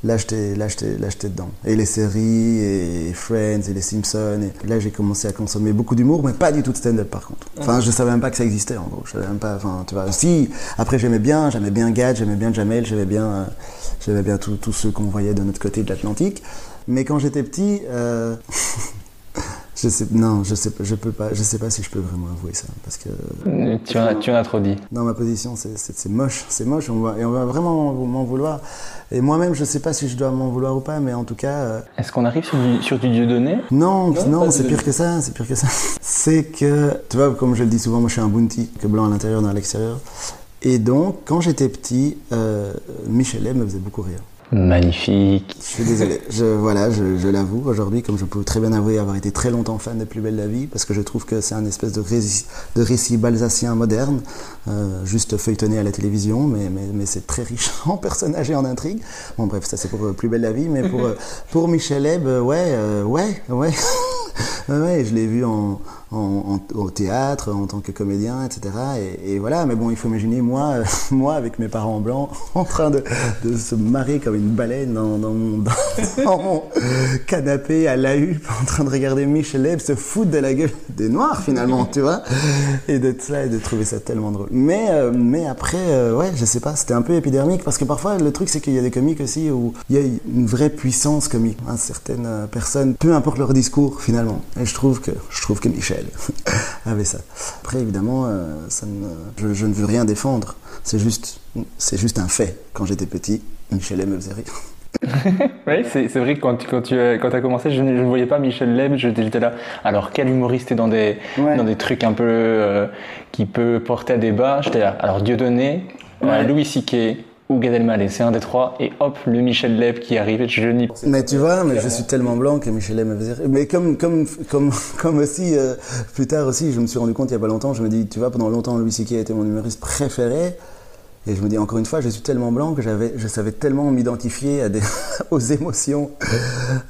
j'étais, là, j'étais dedans. Et les séries, et Friends, et les Simpsons. Et là, j'ai commencé à consommer beaucoup d'humour, mais pas du tout de stand-up, par contre. Enfin, je savais même pas que ça existait, en gros. Je savais même pas. Enfin, tu vois. Si, après, j'aimais bien, j'aimais bien Gad, j'aimais bien Jamel, j'aimais bien, euh, j'aimais bien tous ceux qu'on voyait de notre côté de l'Atlantique. Mais quand j'étais petit. Je sais, non, je sais, je peux pas, je sais pas si je peux vraiment avouer ça, parce que. Tu en as, tu en as trop dit. Non, ma position, c'est moche, c'est moche, on va, et on va vraiment m'en vouloir. Et moi-même, je sais pas si je dois m'en vouloir ou pas, mais en tout cas. Euh... Est-ce qu'on arrive sur du, sur du Dieu donné Non, non, non c'est pire que ça, c'est pire que ça. C'est que, tu vois, comme je le dis souvent, moi, je suis un bounty, que blanc à l'intérieur, dans à l'extérieur. Et donc, quand j'étais petit, euh, Michelet me faisait beaucoup rire. Magnifique. Je suis désolé. Je, voilà, je, l'avoue aujourd'hui, comme je peux très bien avouer avoir été très longtemps fan de Plus belle la vie, parce que je trouve que c'est un espèce de récit, de balsacien moderne, euh, juste feuilletonné à la télévision, mais, mais, c'est très riche en personnages et en intrigues. Bon, bref, ça c'est pour euh, Plus belle la vie, mais pour, euh, pour Michel Eb, ouais, ouais, ouais. ouais, je l'ai vu au théâtre, en tant que comédien, etc. Et, voilà, mais bon, il faut imaginer moi, euh, moi avec mes parents blancs, en train de, se marrer comme une baleine dans, mon, canapé à la huppe, en train de regarder Michel se foutre de la gueule des Noirs finalement, tu vois, et de ça et de trouver ça tellement drôle. Mais, euh, après, euh, ouais, je sais pas, c'était un peu épidermique parce que parfois le truc c'est qu'il y a des comiques aussi où il y a une vraie puissance comique. Hein, certaines personnes, peu importe leur discours finalement. Et je trouve que, je trouve que Michel avait ça. Après, évidemment, euh, ça ne, je, je, ne veux rien défendre. C'est juste, c'est juste un fait. Quand j'étais petit, Michel me faisait rire. oui, c'est vrai que quand tu, quand tu quand as commencé, je ne, je ne, voyais pas Michel Leb, j'étais là. Alors, quel humoriste est dans des, ouais. dans des trucs un peu euh, qui peut porter à débat? J'étais là. Alors, Dieudonné, ouais. euh, Louis Siquet, ou Gad Elmaleh, c'est un des trois, et hop, le Michel Leb qui arrive, je n'y Mais tu vois, mais je suis tellement blanc que Michel Leb Mais comme, comme, comme, comme aussi, euh, plus tard aussi, je me suis rendu compte il y a pas longtemps, je me dis, tu vois, pendant longtemps, Louis C.K. a été mon humoriste préféré, et je me dis, encore une fois, je suis tellement blanc que j'avais, je savais tellement m'identifier à des, aux émotions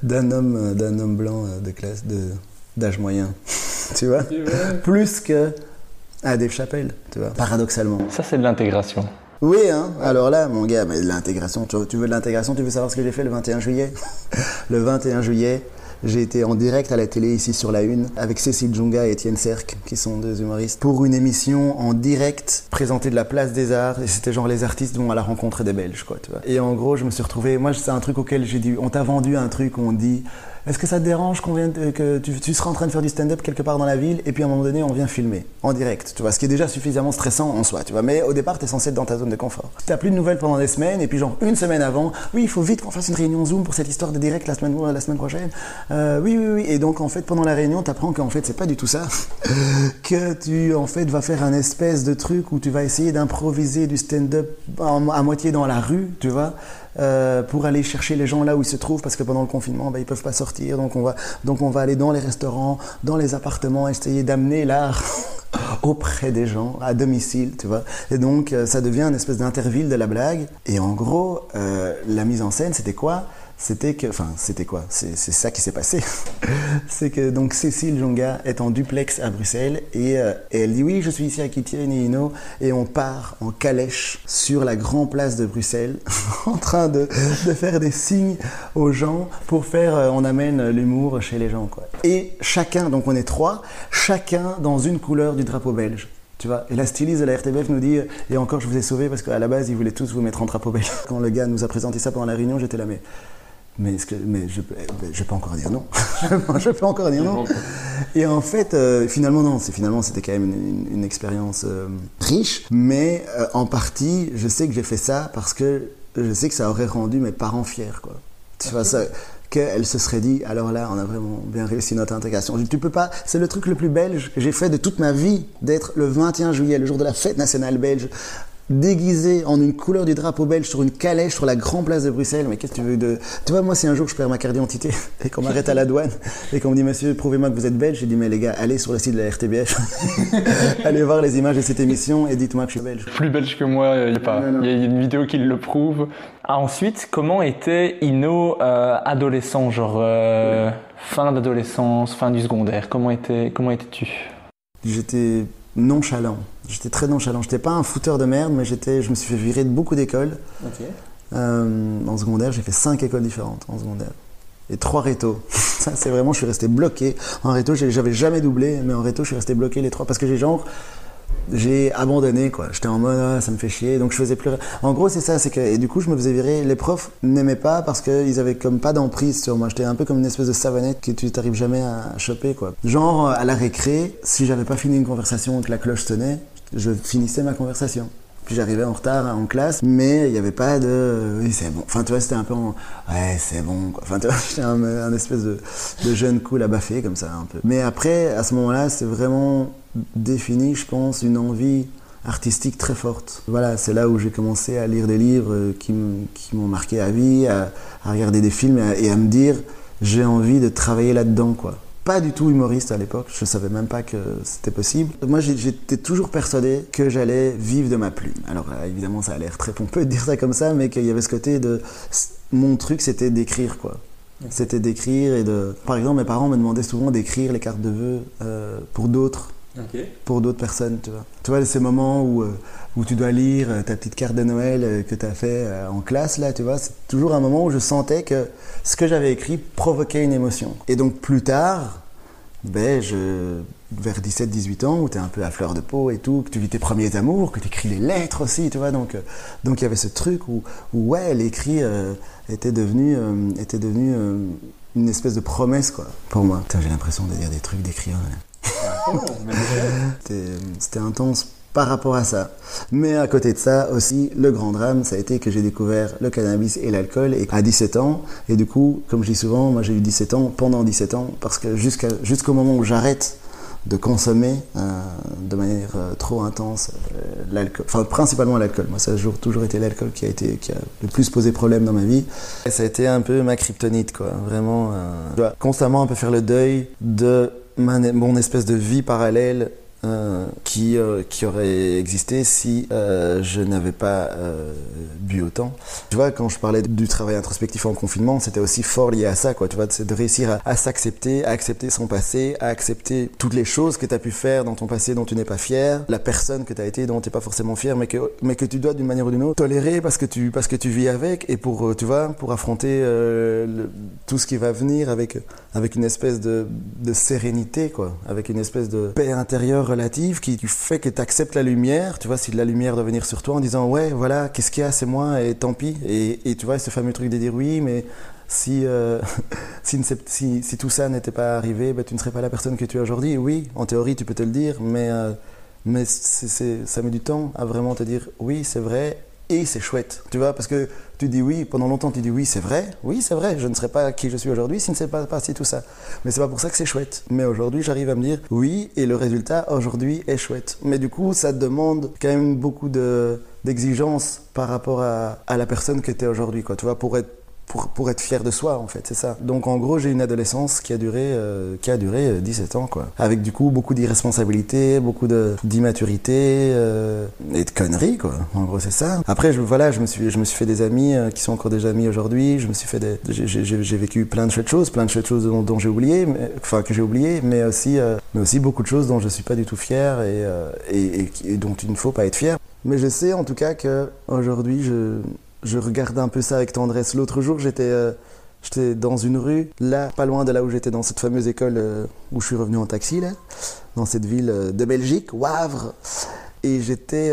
d'un homme, d'un homme blanc de classe, de, d'âge moyen. tu vois? Plus que à Dave Chappelle, tu vois, paradoxalement. Ça, c'est de l'intégration. Oui, hein. alors là, mon gars, mais l'intégration, tu, veux de l'intégration, tu veux savoir ce que j'ai fait le 21 juillet? Le 21 juillet, j'ai été en direct à la télé ici sur la Une avec Cécile Djunga et Étienne Serc, qui sont deux humoristes, pour une émission en direct présentée de la place des arts. Et c'était genre les artistes vont à la rencontre des Belges, quoi, tu vois. Et en gros, je me suis retrouvé, moi, c'est un truc auquel j'ai dit, on t'a vendu un truc, on dit, est-ce que ça te dérange qu'on vienne, que tu, seras en train de faire du stand-up quelque part dans la ville et puis à un moment donné on vient filmer en direct, tu vois, ce qui est déjà suffisamment stressant en soi, tu vois. Mais au départ, tu es censé être dans ta zone de confort. Tu n'as plus de nouvelles pendant des semaines et puis genre une semaine avant, oui, il faut vite qu'on fasse une réunion Zoom pour cette histoire de direct la semaine, la semaine prochaine. Euh, oui, oui, oui. Et donc en fait, pendant la réunion, tu apprends qu'en fait, c'est pas du tout ça. que tu en fait vas faire un espèce de truc où tu vas essayer d'improviser du stand-up à moitié dans la rue, tu vois. Euh, pour aller chercher les gens là où ils se trouvent parce que pendant le confinement, ben, ils peuvent pas sortir. Donc on va, donc on va aller dans les restaurants, dans les appartements, essayer d'amener l'art auprès des gens, à domicile, tu vois. Et donc euh, ça devient une espèce d'interville de la blague. Et en gros, euh, la mise en scène, c'était quoi? C'était que, enfin, c'était quoi? C'est ça qui s'est passé. c'est que donc Cécile Jonga est en duplex à Bruxelles euh, et, elle dit oui, je suis ici à Kitty Nino et on part en calèche sur la grande place de Bruxelles en train de, de, faire des signes aux gens pour faire, euh, on amène l'humour chez les gens quoi. Et chacun, donc on est trois, chacun dans une couleur du drapeau belge. Tu vois, et la styliste de la RTBF nous dit, et encore je vous ai sauvé parce qu'à la base ils voulaient tous vous mettre en drapeau belge. Quand le gars nous a présenté ça pendant la réunion, j'étais là, mais mais, que, mais je, je peux encore dire non. je peux encore dire non. Et en fait, euh, finalement, non. Finalement, c'était quand même une, une, expérience euh, riche. Mais euh, en partie, je sais que j'ai fait ça parce que je sais que ça aurait rendu mes parents fiers. Quoi. Tu vois, ça, qu'elle se serait dit, alors là, on a vraiment bien réussi notre intégration. Tu peux pas, c'est le truc le plus belge que j'ai fait de toute ma vie, d'être le 21 juillet, le jour de la fête nationale belge, déguisé en une couleur du drapeau belge sur une calèche sur la grande place de Bruxelles. Mais qu'est-ce que tu veux de. Tu vois, moi, si un jour je perds ma carte d'identité et qu'on m'arrête à la douane et qu'on me dit, monsieur, prouvez-moi que vous êtes belge, j'ai dit, mais les gars, allez sur le site de la RTBF, allez voir les images de cette émission et dites-moi que je suis belge. Plus belge que moi, il n'y a pas. Il y a une vidéo qui le prouve. Ah, ensuite, comment était Ino euh, adolescent, genre euh, fin d'adolescence, fin du secondaire? Comment était, comment étais-tu? J'étais nonchalant. J'étais très nonchalant. J'étais pas un fouteur de merde, mais j'étais, je me suis fait virer de beaucoup d'écoles. Euh, en secondaire, j'ai fait cinq écoles différentes en secondaire. Et trois rétos. Ça, c'est vraiment, je suis resté bloqué. En réto, j'avais jamais doublé, mais en réto, je suis resté bloqué les trois. Parce que j'ai genre, j'ai abandonné quoi. J'étais en mode ah, ça me fait chier, donc je faisais plus. En gros c'est ça, c'est que et du coup je me faisais virer. Les profs n'aimaient pas parce qu'ils avaient comme pas d'emprise sur moi. J'étais un peu comme une espèce de savonnette que tu t'arrives jamais à choper quoi. Genre à la récré, si j'avais pas fini une conversation et que la cloche sonnait, je finissais ma conversation. Puis j'arrivais en retard en classe, mais il n'y avait pas de oui c'est bon. Enfin tu vois c'était un peu en ouais c'est bon quoi. Enfin tu vois j'étais un, espèce de, jeune cool à baffer comme ça un peu. Mais après à ce moment-là c'est vraiment défini je pense une envie artistique très forte. Voilà, c'est là où j'ai commencé à lire des livres qui m'ont marqué à vie, à, regarder des films et à me dire j'ai envie de travailler là-dedans quoi pas du tout humoriste à l'époque, je savais même pas que c'était possible. Moi j'étais toujours persuadé que j'allais vivre de ma plume. Alors évidemment ça a l'air très pompeux de dire ça comme ça, mais qu'il y avait ce côté de... Mon truc c'était d'écrire quoi. C'était d'écrire et de... Par exemple mes parents me demandaient souvent d'écrire les cartes de vœux euh, pour d'autres. Pour d'autres personnes, tu vois. Tu vois, ces moments où, euh, où tu dois lire euh, ta petite carte de Noël que tu as fait en classe, là, tu vois, c'est toujours un moment où je sentais que ce que j'avais écrit provoquait une émotion. Et donc plus tard, ben, je, vers 17-18 ans, où tu es un peu à fleur de peau et tout, que tu vis tes premiers amours, que tu écris les lettres aussi, tu vois. Donc, euh, donc il y avait ce truc où, ouais, l'écrit euh, était devenu, euh, était devenu une espèce de promesse, quoi, pour moi. J'ai l'impression de dire des trucs d'écrire. C'était intense par rapport à ça. Mais à côté de ça aussi, le grand drame, ça a été que j'ai découvert le cannabis et l'alcool à 17 ans. Et du coup, comme je dis souvent, moi j'ai eu 17 ans pendant 17 ans parce que jusqu'au moment où j'arrête de consommer euh, de manière euh, trop intense euh, l'alcool, enfin principalement l'alcool. Moi, ça a toujours, été l'alcool qui a qui a le plus posé problème dans ma vie. Ça a été un peu ma kryptonite, quoi. Vraiment, constamment un peu faire le deuil de mon espèce de vie parallèle euh, qui, euh, qui aurait existé si euh, je n'avais pas bu autant. Tu vois, quand je parlais du travail introspectif en confinement, c'était aussi fort lié à ça, quoi. Tu vois, de réussir à, s'accepter, à accepter son passé, à accepter toutes les choses que tu as pu faire dans ton passé dont tu n'es pas fier, la personne que tu as été dont tu n'es pas forcément fier, mais que, mais que tu dois d'une manière ou d'une autre tolérer parce que tu, parce que tu vis avec et pour, tu vois, pour affronter tout ce qui va venir avec, avec une espèce de, de sérénité, quoi, avec une espèce de paix intérieure relative qui fait que tu acceptes la lumière, tu vois, si la lumière doit venir sur toi en disant ouais, voilà, qu'est-ce qu'il y a, c'est moi et tant pis. Et, tu vois, ce fameux truc de dire oui, mais si, euh, si, si, tout ça n'était pas arrivé, ben, tu ne serais pas la personne que tu es aujourd'hui. Oui, en théorie, tu peux te le dire, mais, euh, mais ça met du temps à vraiment te dire oui, c'est vrai, et c'est chouette, tu vois, parce que tu dis oui, pendant longtemps tu dis oui, c'est vrai, oui, c'est vrai, je ne serais pas qui je suis aujourd'hui si ne sais pas passé tout ça. Mais c'est pas pour ça que c'est chouette. Mais aujourd'hui, j'arrive à me dire oui, et le résultat aujourd'hui est chouette. Mais du coup, ça demande quand même beaucoup de d'exigence par rapport à, à la personne que tu es aujourd'hui, quoi. Tu vois, pour être pour, pour, être fier de soi, en fait, c'est ça. Donc, en gros, j'ai une adolescence qui a duré, euh, qui a duré 17 ans, quoi. Avec du coup beaucoup d'irresponsabilité, beaucoup d'immaturité euh, et de conneries, quoi. En gros, c'est ça. Après, je, voilà, je me suis, je me suis fait des amis euh, qui sont encore des amis aujourd'hui. Je me suis fait des, j'ai vécu plein de choses, plein de choses dont, dont j'ai oublié, mais, enfin que j'ai oublié, mais aussi, euh, mais aussi beaucoup de choses dont je suis pas du tout fier et, euh, et, et, et dont il ne faut pas être fier. Mais je sais en tout cas que aujourd'hui, je je regarde un peu ça avec tendresse. L'autre jour, j'étais euh, j'étais dans une rue, là, pas loin de là où j'étais, dans cette fameuse école euh, où je suis revenu en taxi, là, dans cette ville euh, de Belgique, Wavre. Et j'étais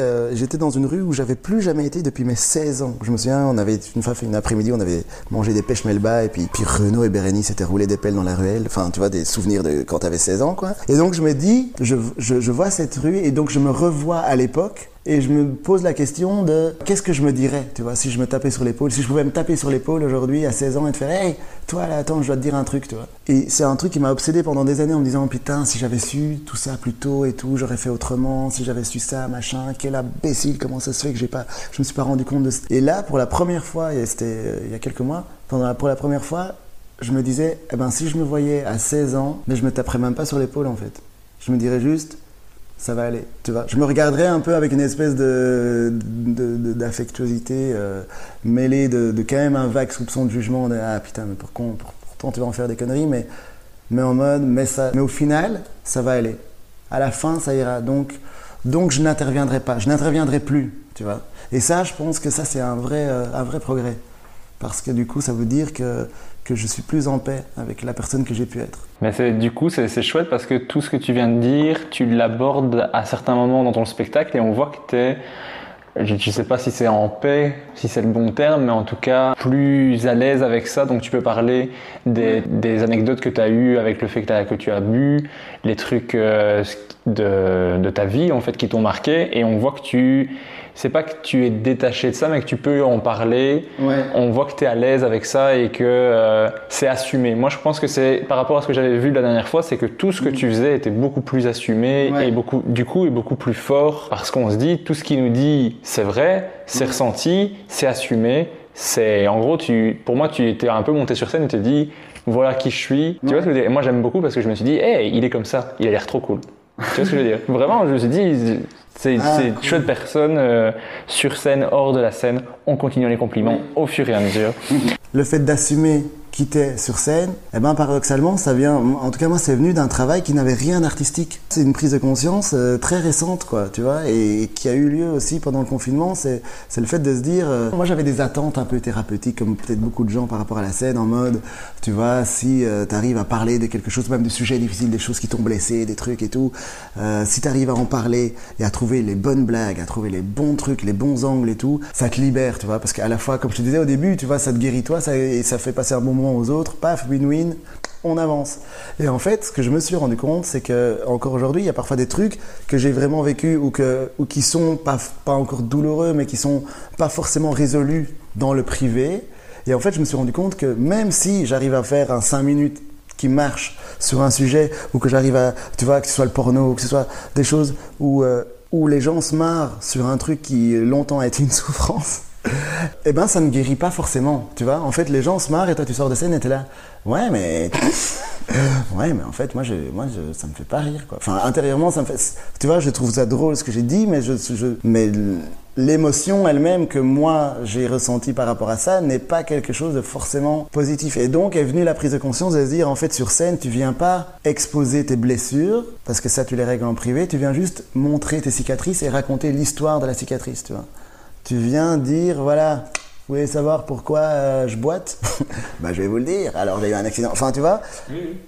dans une rue où j'avais plus jamais été depuis mes 16 ans. Je me souviens, on avait une fois fait une après-midi, on avait mangé des pêches melba et puis, puis Renaud et Bérénice s'étaient roulés des pelles dans la ruelle. Enfin, tu vois, des souvenirs de quand t'avais 16 ans, quoi. Et donc je me dis, je, je vois cette rue et donc je me revois à l'époque et je me pose la question de qu'est-ce que je me dirais, tu vois, si je me tapais sur l'épaule, si je pouvais me taper sur l'épaule aujourd'hui à 16 ans et te faire Hey, toi là, attends, je dois te dire un truc, tu vois. Et c'est un truc qui m'a obsédé pendant des années en me disant Putain, si j'avais su tout ça plus tôt et tout, j'aurais fait autrement, si j'avais su ça, machin, quel imbécile, comment ça se fait que j'ai pas, je me suis pas rendu compte de ça. Et là, pour la première fois, et c'était euh, il y a quelques mois, pour la première fois, je me disais Eh ben, si je me voyais à 16 ans, mais je me taperais même pas sur l'épaule en fait. Je me dirais juste ça va aller, tu vois. Je me regarderais un peu avec une espèce de, d'affectuosité euh, mêlée de, quand même un vague soupçon de jugement de ah putain mais pourquoi, pourtant tu vas en faire des conneries mais mais en mode mais ça mais au final ça va aller. À la fin ça ira donc donc je n'interviendrai pas, je n'interviendrai plus, tu vois. Et ça je pense que ça c'est un vrai euh, un vrai progrès parce que du coup ça veut dire que que je suis plus en paix avec la personne que j'ai pu être. Mais du coup, c'est, chouette parce que tout ce que tu viens de dire, tu l'abordes à certains moments dans ton spectacle et on voit que tu es, je ne sais pas si c'est en paix, si c'est le bon terme, mais en tout cas plus à l'aise avec ça. Donc tu peux parler des, anecdotes que tu as eues avec le fait que, que, tu as bu, les trucs euh, de, de ta vie en fait qui t'ont marqué et on voit que tu c'est pas que tu es détaché de ça, mais que tu peux en parler. Ouais. On voit que tu es à l'aise avec ça et que euh, c'est assumé. Moi, je pense que c'est par rapport à ce que j'avais vu la dernière fois, c'est que tout ce que tu faisais était beaucoup plus assumé Ouais. et beaucoup, du coup, est beaucoup plus fort parce qu'on se dit tout ce qu'il nous dit, c'est vrai, c'est ressenti, c'est assumé. C'est en gros, tu, pour moi, tu étais un peu monté sur scène et tu t'es dit voilà qui je suis. Tu vois ce que je veux dire? Et moi, j'aime beaucoup parce que je me suis dit, hey, il est comme ça, il a l'air trop cool. Tu vois ce que je veux dire? Vraiment, je me suis dit, c'est Ah, cool. chouette personne euh, sur scène, hors de la scène. On continue les compliments au fur et à mesure. le fait d'assumer qui t'es sur scène, eh ben paradoxalement, ça vient, en tout cas moi, c'est venu d'un travail qui n'avait rien d'artistique. C'est une prise de conscience euh, très récente, quoi, tu vois, et, et qui a eu lieu aussi pendant le confinement. C'est, c'est le fait de se dire, euh, moi j'avais des attentes un peu thérapeutiques, comme peut-être beaucoup de gens par rapport à la scène, en mode, tu vois, si euh, tu arrives à parler de quelque chose, même de sujets difficiles, des choses qui t'ont blessé, des trucs et tout, euh, si tu arrives à en parler et à trouver les bonnes blagues, à trouver les bons trucs, les bons angles et tout, ça te libère, tu vois, parce qu'à la fois, comme je te disais au début, tu vois, ça te guérit toi, ça, et ça fait passer un bon moment aux autres, paf, win-win, on avance. Et en fait, ce que je me suis rendu compte, c'est que encore aujourd'hui, il y a parfois des trucs que j'ai vraiment vécu ou que ou qui sont pas pas encore douloureux, mais qui sont pas forcément résolus dans le privé. Et en fait, je me suis rendu compte que même si j'arrive à faire un 5 minutes qui marche sur un sujet ou que j'arrive à, tu vois, que ce soit le porno ou que ce soit des choses où, euh, où les gens se marrent sur un truc qui longtemps a été une souffrance, eh ben ça ne guérit pas forcément, tu vois. En fait, les gens se marrent et toi tu sors de scène et t'es là, ouais mais, ouais mais en fait moi je, moi je, ça me fait pas rire quoi. Enfin intérieurement ça me fait, tu vois, je trouve ça drôle ce que j'ai dit, mais je, je mais l'émotion elle-même que moi j'ai ressentie par rapport à ça n'est pas quelque chose de forcément positif. Et donc est venue la prise de conscience de se dire en fait sur scène tu viens pas exposer tes blessures parce que ça tu les règles en privé, tu viens juste montrer tes cicatrices et raconter l'histoire de la cicatrice, tu vois. Tu viens dire voilà. Vous voulez savoir pourquoi euh, je boite Bah je vais vous le dire. Alors j'ai eu un accident. Enfin tu vois.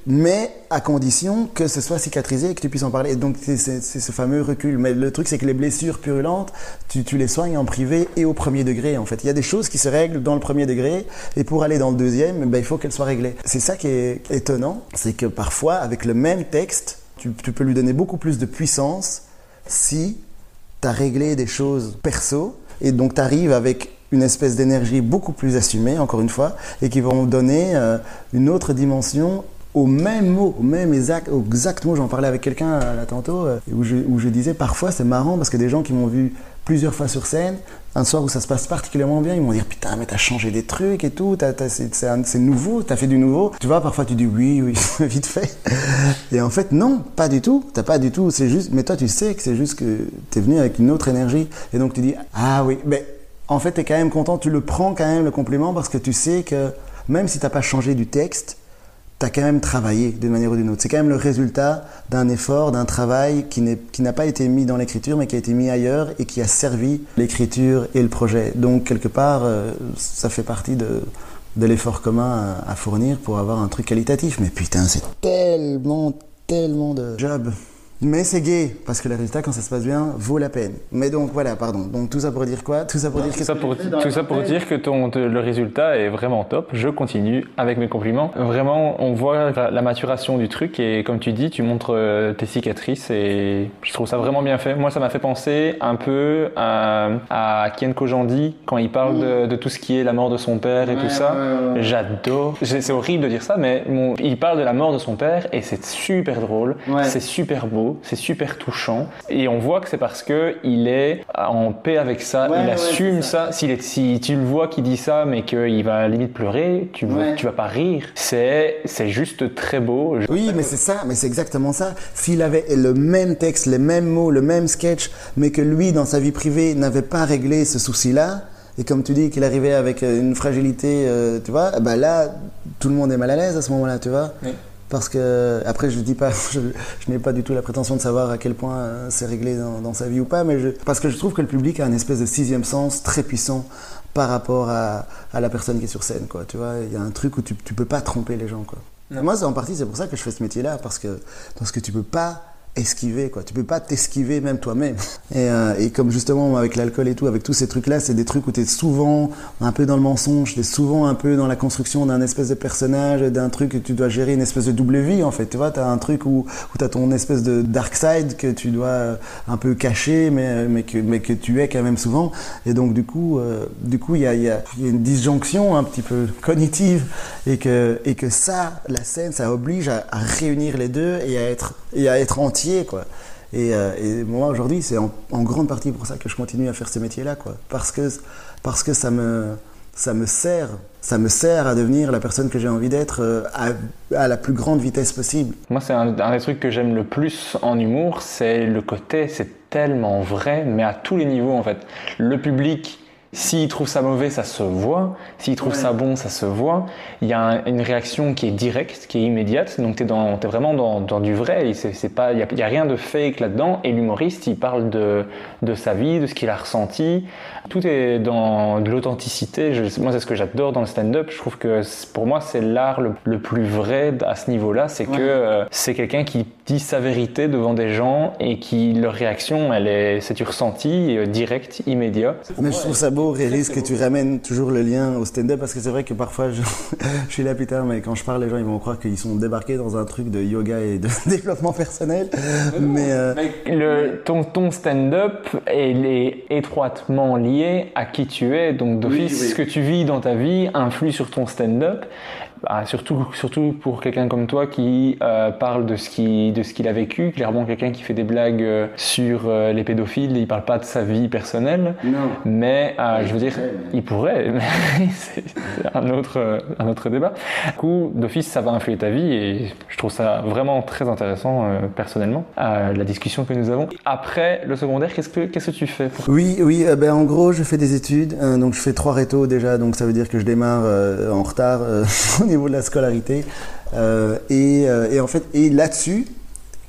Mais à condition que ce soit cicatrisé et que tu puisses en parler. Et donc c'est ce fameux recul. Mais le truc c'est que les blessures purulentes, tu, tu les soignes en privé et au premier degré en fait. Il y a des choses qui se règlent dans le premier degré et pour aller dans le deuxième, ben, il faut qu'elles soient réglées. C'est ça qui est étonnant, c'est que parfois avec le même texte, tu, tu peux lui donner beaucoup plus de puissance si tu as réglé des choses perso et donc tu arrives avec une espèce d'énergie beaucoup plus assumée, encore une fois, et qui vont donner euh, une autre dimension au même mot, au même exact, mot. J'en parlais avec quelqu'un euh, là tantôt, euh, où je disais parfois c'est marrant parce que des gens qui m'ont vu plusieurs fois sur scène, un soir où ça se passe particulièrement bien, ils m'ont dit putain mais t'as changé des trucs et tout, c'est nouveau, t'as fait du nouveau. Tu vois, parfois tu dis oui, oui, vite fait. Et en fait non, pas du tout, t'as pas du tout, c'est juste, mais toi tu sais que c'est juste que t'es venu avec une autre énergie. Et donc tu dis ah oui, mais en fait t'es quand même content, tu le prends quand même le compliment parce que tu sais que même si t'as pas changé du texte, tu as quand même travaillé d'une manière ou d'une autre. C'est quand même le résultat d'un effort, d'un travail qui n'a pas été mis dans l'écriture, mais qui a été mis ailleurs et qui a servi l'écriture et le projet. Donc, quelque part, euh, ça fait partie de, de l'effort commun à, à, fournir pour avoir un truc qualitatif. Mais putain, c'est tellement, tellement de job. Mais c'est gay, parce que le résultat, quand ça se passe bien, vaut la peine. Mais donc voilà, pardon. Donc tout ça pour dire quoi? Tout ça pour dire tout ça pour, tout ça pour dire que ton, le résultat est vraiment top. Je continue avec mes compliments. Vraiment, on voit la, maturation du truc et comme tu dis, tu montres euh, tes cicatrices et je trouve ça vraiment bien fait. Moi, ça m'a fait penser un peu à, à Ken Kojandi quand il parle de, de, tout ce qui est la mort de son père et tout ça. J'adore. C'est horrible de dire ça, mais il parle de la mort de son père et c'est super drôle. C'est super beau c'est super touchant. Et on voit que c'est parce que il est en paix avec ça, il assume ça. Est, si tu le vois qui dit ça, mais qu'il va limite pleurer, tu, vas, tu vas pas rire. C'est, juste très beau. Oui, mais c'est ça, mais c'est exactement ça. S'il avait le même texte, les mêmes mots, le même sketch, mais que lui, dans sa vie privée, n'avait pas réglé ce souci-là, et comme tu dis qu'il arrivait avec une fragilité, euh, tu vois, bah là, tout le monde est mal à l'aise à ce moment-là, tu vois. Parce que, après, je dis pas, je, n'ai pas du tout la prétention de savoir à quel point euh, c'est réglé dans, sa vie ou pas, mais je, parce que je trouve que le public a un espèce de sixième sens très puissant par rapport à, à la personne qui est sur scène, quoi. Tu vois, il y a un truc où tu, tu peux pas tromper les gens, quoi. Moi, en partie, c'est pour ça que je fais ce métier-là, parce que, parce que tu peux pas esquiver quoi. Tu peux pas t'esquiver même toi-même. Et, euh, et, comme justement avec l'alcool et tout avec tous ces trucs là c'est des trucs où tu es souvent un peu dans le mensonge tu es souvent un peu dans la construction d'un espèce de personnage d'un truc que tu dois gérer une espèce de double vie en fait. Tu vois tu as un truc où, où tu as ton espèce de dark side que tu dois euh, un peu cacher mais, mais, que, mais que tu es quand même souvent. Et donc du coup euh, du coup il y a, y a, une disjonction un petit peu cognitive et que, et que ça la scène ça oblige à, à réunir les deux et à être, et à être entier Euh, et moi, aujourd'hui, c'est en, grande partie pour ça que je continue à faire ce métier-là. Quoi. Parce, que, parce que ça me, ça me sert ça me sert à devenir la personne que j'ai envie d'être euh, à, la plus grande vitesse possible. Moi, c'est un, des trucs que j'aime le plus en humour, c'est le côté, c'est tellement vrai, mais à tous les niveaux en fait. Le public s'il trouve ça mauvais, ça se voit. S'il trouve ça bon, ça se voit. Il y a une réaction qui est directe, qui est immédiate. Donc tu es, es, vraiment dans, dans, du vrai. Il pas, n'y a, y a, rien de fake là-dedans. Et l'humoriste, il parle de, de, sa vie, de ce qu'il a ressenti. Tout est dans de l'authenticité. Moi, c'est ce que j'adore dans le stand-up. Je trouve que pour moi, c'est l'art le, plus vrai à ce niveau-là. C'est que euh, c'est quelqu'un qui dit sa vérité devant des gens et qui leur réaction, elle est, c'est du ressenti, euh, direct, immédiat. Mais je trouve ça beau, réalise que tu ramènes toujours le lien au stand-up parce que c'est vrai que parfois, je, je suis là putain, mais quand je parle, les gens ils vont croire qu'ils sont débarqués dans un truc de yoga et de développement personnel. Mais, euh... le, ton, ton stand-up, il est étroitement lié à qui tu es, donc d'office, ce que tu vis dans ta vie influe sur ton stand-up. Bah, surtout, surtout pour quelqu'un comme toi qui euh, parle de ce qu'il de ce qu'il a vécu, clairement quelqu'un qui fait des blagues euh, sur euh, les pédophiles, il parle pas de sa vie personnelle, non. mais euh, je veux dire, il pourrait, mais c'est un autre un autre débat. Du coup, d'office, ça va influer ta vie et je trouve ça vraiment très intéressant personnellement la discussion que nous avons. Après le secondaire, qu'est-ce que qu'est-ce que tu fais pour... Oui, oui, ben en gros, je fais des études, donc je fais trois rétos déjà, donc ça veut dire que je démarre en retard. niveau de la scolarité. Euh, et, euh, et, en fait, et là-dessus,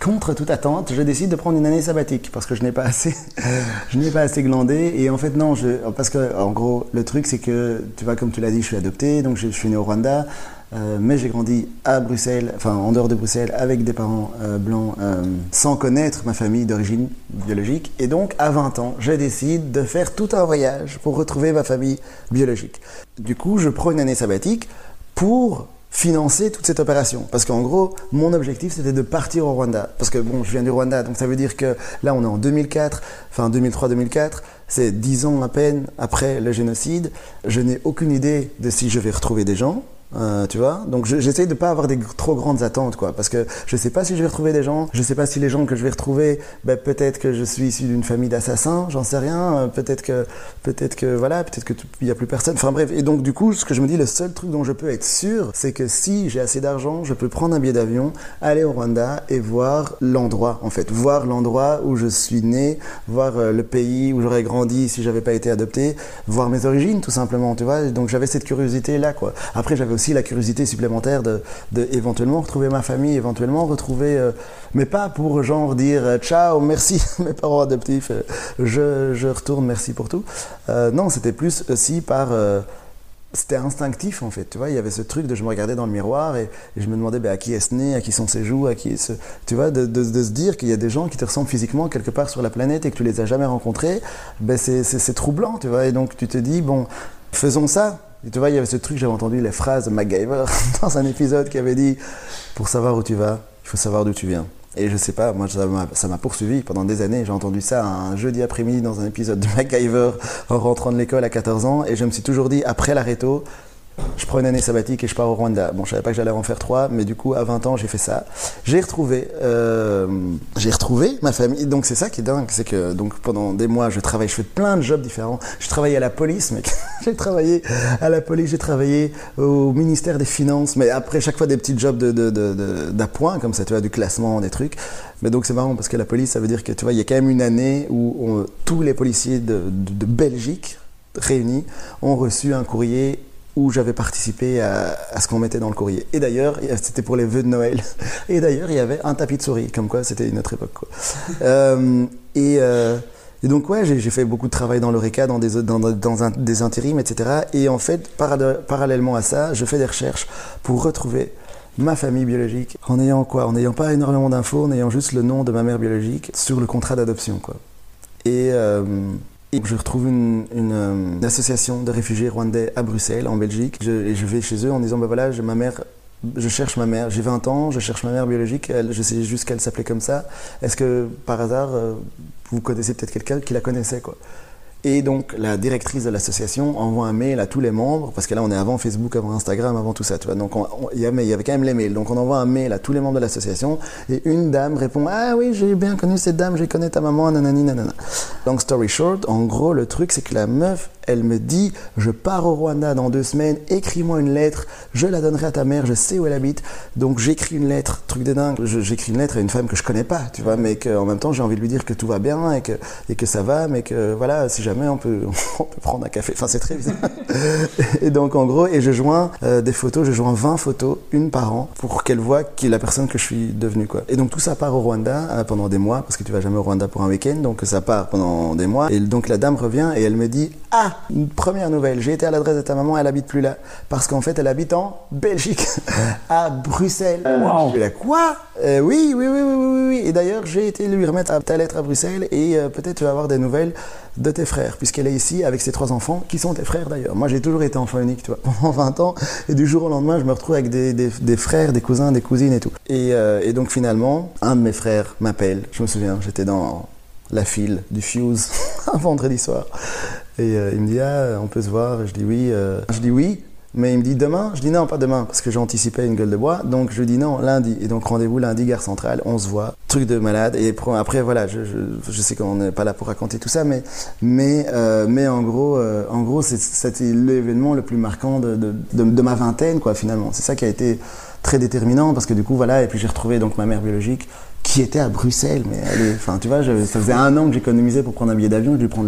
contre toute attente, je décide de prendre une année sabbatique parce que je n'ai pas assez, je n'ai pas assez glandé. Et en fait, non, je, parce que en gros, le truc, c'est que tu vois, comme tu l'as dit, je suis adopté, donc je, suis né au Rwanda. Euh, mais j'ai grandi à Bruxelles, enfin en dehors de Bruxelles, avec des parents blancs, sans connaître ma famille d'origine biologique. Et donc, à 20 ans, je décide de faire tout un voyage pour retrouver ma famille biologique. Du coup, je prends une année sabbatique pour financer toute cette opération. Parce qu'en gros, mon objectif, c'était de partir au Rwanda. Parce que bon, je viens du Rwanda, donc ça veut dire que là, on est en 2004, enfin 2003-2004, c'est 10 ans à peine après le génocide. Je n'ai aucune idée de si je vais retrouver des gens. Euh, tu vois? Donc j'essaye de pas avoir des trop grandes attentes quoi. Parce que je sais pas si je vais retrouver des gens. Je sais pas si les gens que je vais retrouver ben, peut-être que je suis issu d'une famille d'assassins. J'en sais rien. Euh, peut-être que peut-être que voilà peut-être que il y a plus personne. Enfin bref. Et donc du coup ce que je me dis le seul truc dont je peux être sûr c'est que si j'ai assez d'argent je peux prendre un billet d'avion aller au Rwanda et voir l'endroit en fait. Voir l'endroit où je suis né voir euh, le pays où j'aurais grandi si j'avais pas été adopté voir mes origines tout simplement tu vois. Donc j'avais cette curiosité là quoi. Après j'avais aussi la curiosité supplémentaire de, éventuellement retrouver ma famille, éventuellement retrouver, euh, mais pas pour genre dire euh, ciao, merci mes parents adoptifs, euh, je, je, retourne, merci pour tout. non, c'était plus aussi par c'était instinctif en fait, tu vois, il y avait ce truc de je me regardais dans le miroir et, je me demandais ben, à qui est-ce né, à qui sont ses joues, à qui ce, tu vois, de se dire qu'il y a des gens qui te ressemblent physiquement quelque part sur la planète et que tu les as jamais rencontrés, ben c'est troublant, tu vois, et donc tu te dis bon, faisons ça, tu vois, il y avait ce truc, j'avais entendu les phrases de MacGyver dans un épisode qui avait dit Pour savoir où tu vas, il faut savoir d'où tu viens. Et je sais pas, moi ça m'a poursuivi pendant des années. J'ai entendu ça un jeudi après-midi dans un épisode de MacGyver en rentrant de l'école à 14 ans. Et je me suis toujours dit, après la réto, je prends une année sabbatique et je pars au Rwanda. Bon, je savais pas que j'allais en faire trois, mais du coup, à 20 ans, j'ai fait ça. J'ai retrouvé, euh, j'ai retrouvé ma famille. Donc c'est ça qui est dingue, c'est que donc pendant des mois, je travaille, je fais plein de jobs différents. Je travaillais à la police, mec. j'ai travaillé à la police, j'ai travaillé au ministère des Finances, mais après chaque fois des petits jobs d'appoint comme ça, tu vois, du classement, des trucs. Mais donc c'est marrant parce que la police, ça veut dire que tu vois, il y a quand même une année où tous les policiers de Belgique réunis ont reçu un courrier où j'avais participé à, ce qu'on mettait dans le courrier. Et d'ailleurs, c'était pour les vœux de Noël. Et d'ailleurs, il y avait un tapis de souris, comme quoi c'était une autre époque. Quoi. Euh, euh, et, donc, ouais, j'ai fait beaucoup de travail dans l'ORECA, dans des, dans, dans des intérims, etc. Et en fait, parallèlement à ça, je fais des recherches pour retrouver ma famille biologique en ayant quoi? En n'ayant pas énormément d'infos, en ayant juste le nom de ma mère biologique sur le contrat d'adoption, quoi. Et, euh, et je retrouve une, une, association de réfugiés rwandais à Bruxelles, en Belgique. Je, et je vais chez eux en disant, ben voilà, ma mère, je cherche ma mère. J'ai 20 ans, je cherche ma mère biologique. Elle, je sais juste qu'elle s'appelait comme ça. Est-ce que par hasard, euh, vous connaissez peut-être quelqu'un qui la connaissait, quoi? Et donc, la directrice de l'association envoie un mail à tous les membres, parce que là, on est avant Facebook, avant Instagram, avant tout ça, tu vois. Donc, il y, avait quand même les mails. Donc, on envoie un mail à tous les membres de l'association, et une dame répond Ah oui, j'ai bien connu cette dame, j'ai connu ta maman, nanani, nanana. Long story short, en gros, le truc, c'est que la meuf, elle me dit Je pars au Rwanda dans deux semaines, écris-moi une lettre, je la donnerai à ta mère, je sais où elle habite. Donc j'écris une lettre, truc de dingue. J'écris une lettre à une femme que je connais pas, tu vois, mais qu'en même temps j'ai envie de lui dire que tout va bien et que, ça va, mais que voilà, si jamais on peut, on peut prendre un café. Enfin, c'est très bizarre. et donc en gros, et je joins euh, des photos, je joins 20 photos, une par an, pour qu'elle voit qui est la personne que je suis devenue, quoi. Et donc tout ça part au Rwanda euh, pendant des mois, parce que tu vas jamais au Rwanda pour un week-end, donc ça part pendant des mois. Et donc la dame revient et elle me dit Ah, une première nouvelle, j'ai été à l'adresse de ta maman, elle habite plus là. Parce qu'en fait, elle habite en Belgique, à Bruxelles. Wow. Je quoi euh, oui, oui, oui, oui, oui, oui. Et d'ailleurs, j'ai été lui remettre ta lettre à Bruxelles et euh, peut-être tu vas avoir des nouvelles de tes frères, puisqu'elle est ici avec ses trois enfants, qui sont tes frères d'ailleurs. Moi, j'ai toujours été enfant unique, tu vois, pendant 20 ans. Et du jour au lendemain, je me retrouve avec des, des, frères, des cousins, des cousines et tout. Et, euh, et donc finalement, un de mes frères m'appelle. Je me souviens, j'étais dans la file du Fuse un vendredi soir. Et euh, il me dit, ah, on peut se voir. Je dis oui. Euh. Je dis oui. Mais il me dit demain, je dis non, pas demain, parce que j'ai anticipé une gueule de bois. Donc je dis non, lundi. Et donc rendez-vous lundi, gare centrale, on se voit. Truc de malade. Et après, voilà, je, je, sais qu'on n'est pas là pour raconter tout ça, mais, mais, euh, mais en gros, en gros c'était l'événement le plus marquant de, de, de, ma vingtaine, quoi, finalement. C'est ça qui a été très déterminant, parce que du coup, voilà, et puis j'ai retrouvé donc ma mère biologique, qui était à Bruxelles. Mais elle enfin, tu vois, ça faisait un an que j'économisais pour prendre un billet d'avion, je lui prendre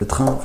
Le train.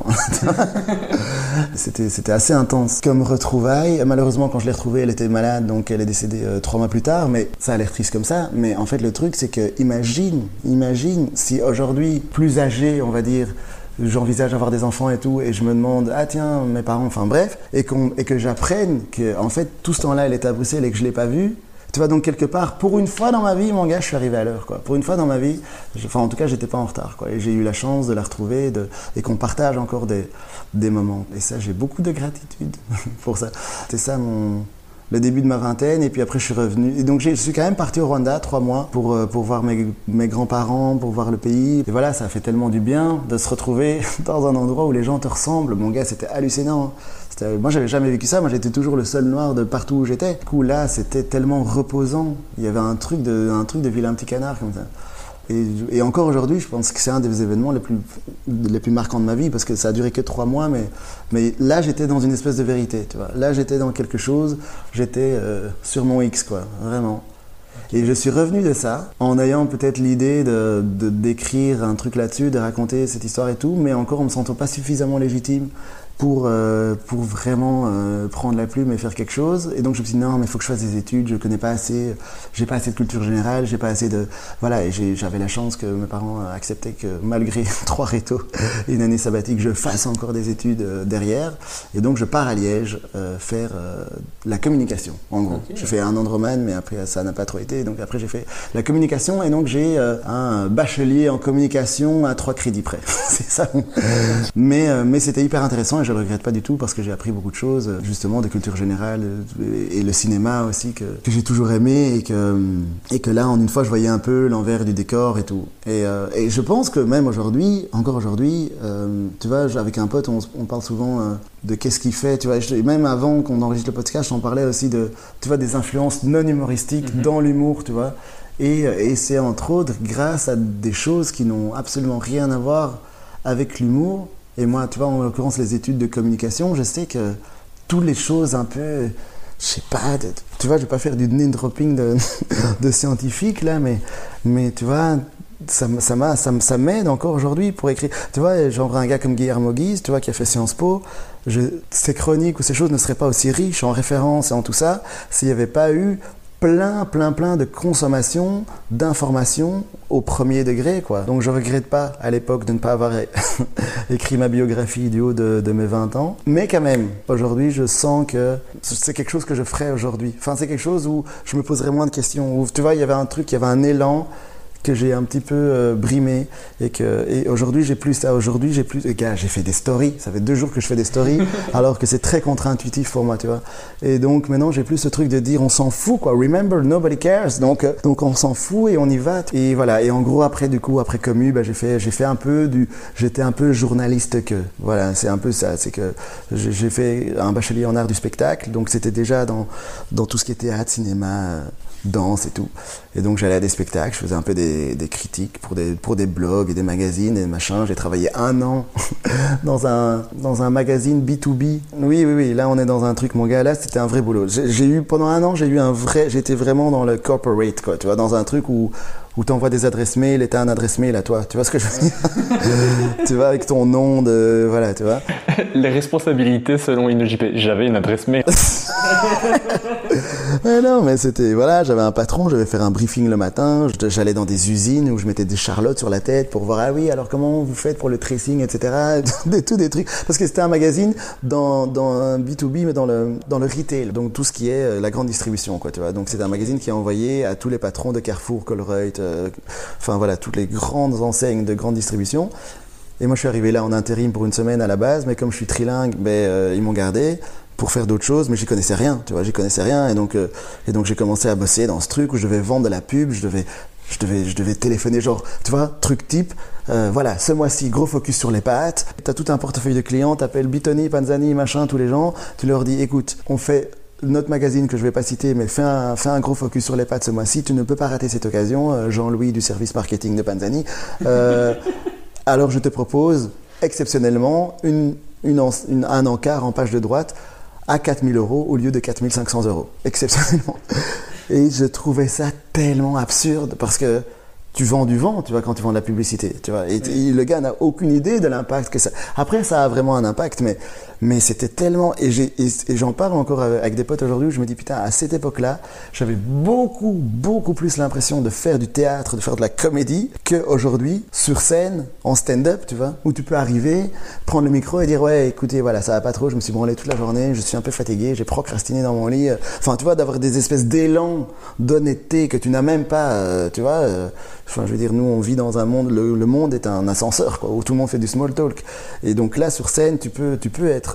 c'était, assez intense comme retrouvaille. Malheureusement, quand je l'ai retrouvée, elle était malade, donc elle est décédée euh, trois mois plus tard. Mais ça a l'air triste comme ça. Mais en fait, le truc, c'est que imagine, imagine si aujourd'hui, plus âgé, on va dire, j'envisage d'avoir des enfants et tout, et je me demande, ah tiens, mes parents, enfin bref, et que j'apprenne que, en fait, tout ce temps-là, elle était à Bruxelles et que je l'ai pas vue, tu vois, donc quelque part, pour une fois dans ma vie, mon gars, je suis arrivé à l'heure, quoi. Pour une fois dans ma vie, enfin, en tout cas, j'étais pas en retard, quoi. Et j'ai eu la chance de la retrouver de, et qu'on partage encore des, des moments. Et ça, j'ai beaucoup de gratitude pour ça. C'est ça mon, le début de ma vingtaine et puis après je suis revenu. Et donc je suis quand même parti au Rwanda trois mois pour, euh, pour voir mes, mes grands-parents, pour voir le pays. Et voilà, ça a fait tellement du bien de se retrouver dans un endroit où les gens te ressemblent. Mon gars, c'était hallucinant. Hein. Moi, j'avais jamais vécu ça. Moi, j'étais toujours le seul noir de partout où j'étais. Du coup, là, c'était tellement reposant. Il y avait un truc de, un truc de vilain petit canard comme ça. Et, encore aujourd'hui, je pense que c'est un des événements les plus, les plus marquants de ma vie parce que ça a duré que trois mois, mais, mais là, j'étais dans une espèce de vérité, tu vois. Là, j'étais dans quelque chose, j'étais euh, sur mon X, quoi, vraiment. Et je suis revenu de ça en ayant peut-être l'idée de d'écrire un truc là-dessus, de raconter cette histoire et tout, mais encore en me sentant pas suffisamment légitime pour, euh, pour vraiment euh, prendre la plume et faire quelque chose. Et donc je me suis dit non, mais il faut que je fasse des études, je connais pas assez, j'ai pas assez de culture générale, j'ai pas assez de. Voilà, et j'avais la chance que mes parents acceptaient que malgré trois rétos et une année sabbatique, je fasse encore des études euh, derrière. Et donc je pars à Liège faire la communication, en gros. Okay. Je fais un an de romane, mais après ça n'a pas trop été. Donc après j'ai fait la communication et donc j'ai un bachelier en communication à trois crédits près. C'est ça. mais mais c'était hyper intéressant je le regrette pas du tout parce que j'ai appris beaucoup de choses, justement, de culture générale et, le cinéma aussi que, que j'ai toujours aimé et que, et que là, en une fois, je voyais un peu l'envers du décor et tout. Et, euh, et je pense que même aujourd'hui, encore aujourd'hui, euh, tu vois, avec un pote, on, on parle souvent euh, de qu'est-ce qu'il fait, tu vois. Je, même avant qu'on enregistre le podcast, on parlait aussi de, tu vois, des influences non humoristiques mm -hmm. dans l'humour, tu vois. Et, et c'est entre autres grâce à des choses qui n'ont absolument rien à voir avec l'humour et moi, tu vois, en l'occurrence, les études de communication, je sais que toutes les choses un peu, je sais pas, tu vois, je vais pas faire du name dropping de, de scientifique là, mais, mais tu vois, ça, ça, ça, m'aide encore aujourd'hui pour écrire. Tu vois, genre un gars comme Guillermo Guise, tu vois, qui a fait Sciences Po, ces chroniques ou ces choses ne seraient pas aussi riches en références et en tout ça s'il n'y avait pas eu plein, plein, plein de consommation d'informations au premier degré, quoi. Donc je regrette pas à l'époque de ne pas avoir écrit ma biographie du haut de, mes 20 ans. Mais quand même, aujourd'hui, je sens que c'est quelque chose que je ferais aujourd'hui. Enfin, c'est quelque chose où je me poserais moins de questions. Où, tu vois, il y avait un truc, il y avait un élan que j'ai un petit peu euh, brimé et que et aujourd'hui j'ai plus ça. Aujourd'hui j'ai plus gars j'ai fait des stories. Ça fait deux jours que je fais des stories alors que c'est très contre-intuitif pour moi tu vois. Et donc maintenant j'ai plus ce truc de dire on s'en fout quoi. Remember nobody cares. Donc euh, donc on s'en fout et on y va. Et voilà. Et en gros après du coup après commu bah, j'ai fait j'ai fait un peu du j'étais un peu journaliste que voilà c'est un peu ça. C'est que j'ai fait un bachelier en art du spectacle. Donc c'était déjà dans dans tout ce qui était théâtre cinéma danse et tout. Et donc j'allais à des spectacles, je faisais un peu des, des, critiques pour des, pour des blogs et des magazines et machin. J'ai travaillé un an dans un, dans un magazine B2B. Oui, oui, oui, là on est dans un truc, mon gars, là c'était un vrai boulot. J'ai eu, pendant un an, j'ai eu un vrai, j'étais vraiment dans le corporate, quoi, tu vois, dans un truc où, où tu envoies des adresses mail et tu as un adresse mail à toi. Tu vois ce que je veux dire? Tu vois, avec ton nom de. Voilà, tu vois. Les responsabilités selon InnoJP. J'avais une adresse mail. mais non, mais c'était. Voilà, j'avais un patron, je devais faire un briefing le matin. J'allais dans des usines où je mettais des charlottes sur la tête pour voir, ah oui, alors comment vous faites pour le tracing, etc. des, tout des trucs. Parce que c'était un magazine dans, dans un B2B, mais dans le, dans le retail. Donc tout ce qui est la grande distribution, quoi, tu vois. Donc c'était un magazine qui est envoyé à tous les patrons de Carrefour, Colruyt, euh, enfin voilà, toutes les grandes enseignes de grande distribution. Et moi, je suis arrivé là en intérim pour une semaine à la base, mais comme je suis trilingue, ben, euh, ils m'ont gardé pour faire d'autres choses, mais j'y connaissais rien, tu vois, j'y connaissais rien, et donc, euh, donc j'ai commencé à bosser dans ce truc où je devais vendre de la pub, je devais, je devais, je devais téléphoner, genre, tu vois, truc type, voilà, ce mois-ci, gros focus sur les pâtes, t'as tout un portefeuille de clients, t'appelles Bitoni, Panzani, machin, tous les gens, tu leur dis, écoute, on fait notre magazine que je vais pas citer, mais fais un, gros focus sur les pattes ce mois-ci. Tu ne peux pas rater cette occasion, Jean-Louis du service marketing de Panzani. Euh, alors je te propose exceptionnellement un encart en page de droite à 4000 euros au lieu de 4500 euros. Exceptionnellement. Et je trouvais ça tellement absurde parce que tu vends du vent, tu vois, quand tu vends de la publicité, tu vois. Et, le gars n'a aucune idée de l'impact que ça. Après, ça a vraiment un impact, mais mais c'était tellement et j'en parle encore avec des potes aujourd'hui où je me dis putain, à cette époque-là, j'avais beaucoup beaucoup plus l'impression de faire du théâtre, de faire de la comédie que aujourd'hui sur scène en stand-up, tu vois, où tu peux arriver, prendre le micro et dire ouais, écoutez, voilà, ça va pas trop, je me suis branlé toute la journée, je suis un peu fatigué, j'ai procrastiné dans mon lit. Enfin, tu vois, d'avoir des espèces d'élan d'honnêteté que tu n'as même pas, euh, tu vois. Euh, Enfin, je veux dire, nous, on vit dans un monde, le, monde est un ascenseur, quoi, où tout le monde fait du small talk. Et donc là, sur scène, tu peux, tu peux être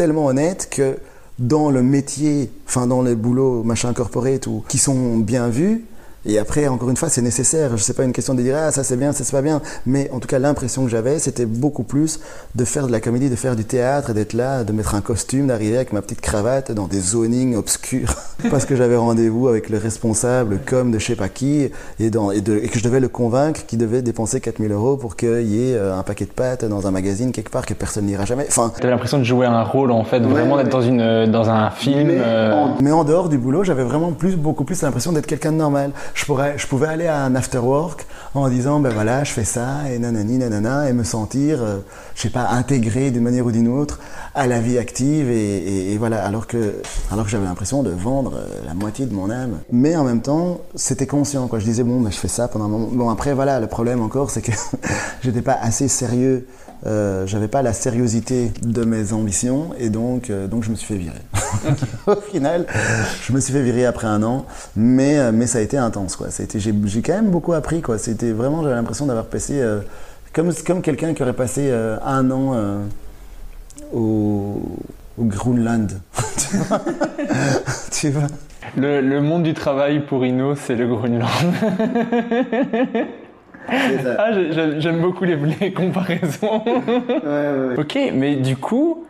tellement honnête que dans le métier, enfin dans les boulots machin corporate ou qui sont bien vus, et après, encore une fois, c'est nécessaire. Je sais pas une question de dire ah ça c'est bien, ça c'est pas bien, mais en tout cas l'impression que j'avais, c'était beaucoup plus de faire de la comédie, de faire du théâtre, d'être là, de mettre un costume, d'arriver avec ma petite cravate dans des zonings obscurs, parce que j'avais rendez-vous avec le responsable comme de je sais pas qui, et, dans, et, de, et que je devais le convaincre qu'il devait dépenser 4000 euros pour qu'il y ait euh, un paquet de pâtes dans un magazine quelque part que personne n'ira jamais. Enfin, avais l'impression de jouer un rôle en fait, vraiment d'être dans une dans un film. Mais, euh. en, mais en dehors du boulot, j'avais vraiment plus, beaucoup plus l'impression d'être quelqu'un de normal je, pourrais, je pouvais aller à un after work en disant, ben voilà, je fais ça, et nanani, nanana, et me sentir, euh, je sais pas, intégré d'une manière ou d'une autre à la vie active, et, voilà, alors que, alors que j'avais l'impression de vendre euh, la moitié de mon âme. Mais en même temps, c'était conscient, quoi. Je disais, bon, ben, je fais ça pendant un moment. Bon, après, voilà, le problème encore, c'est que j'étais pas assez sérieux euh, j'avais pas la sériosité de mes ambitions et donc, euh, donc je me suis fait virer. Au final, je me suis fait virer après un an, mais, euh, mais ça a été intense. Quoi. j'ai, j'ai quand même beaucoup appris. Quoi. C'était vraiment, j'avais l'impression d'avoir passé, comme, comme quelqu'un qui aurait passé un an au, au Groenland. tu vois, le, le monde du travail pour Ino, c'est le Groenland. Ah, j'aime beaucoup les, comparaisons. Ok, mais du coup,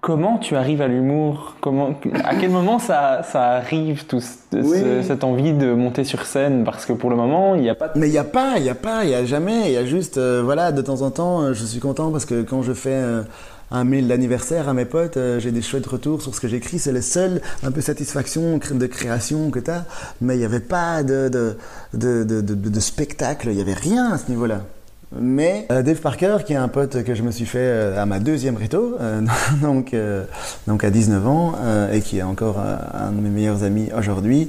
comment tu arrives à l'humour? Comment, à quel moment ça, ça arrive tout cette envie de monter sur scène? Parce que pour le moment, il n'y a pas. Mais il n'y a pas, il n'y a pas, il n'y a jamais. Il y a juste, euh, voilà, de temps en temps, euh, je suis content parce que quand je fais euh, un mail d'anniversaire à mes potes, euh, j'ai des chouettes retours sur ce que j'écris, c'est le seul un peu satisfaction de création que tu as, mais il n'y avait pas de, de, de, de, spectacle, il n'y avait rien à ce niveau-là. Mais euh, Dave Parker, qui est un pote que je me suis fait euh, à ma deuxième réto, donc, donc à 19 ans, et qui est encore un de mes meilleurs amis aujourd'hui,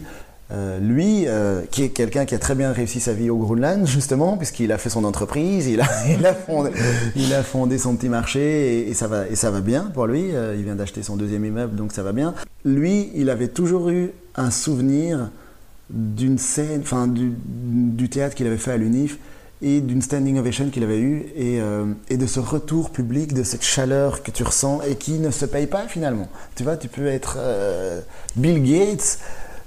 euh, lui, euh, qui est quelqu'un qui a très bien réussi sa vie au Groenland, justement, puisqu'il a fait son entreprise, il a, fondé, son petit marché et, ça va, et ça va bien pour lui. Euh, il vient d'acheter son deuxième immeuble, donc ça va bien. Lui, il avait toujours eu un souvenir d'une scène, enfin du, théâtre qu'il avait fait à l'UNIF et d'une standing ovation qu'il avait eu et, et, de ce retour public, de cette chaleur que tu ressens et qui ne se paye pas finalement. Tu vois, tu peux être Bill Gates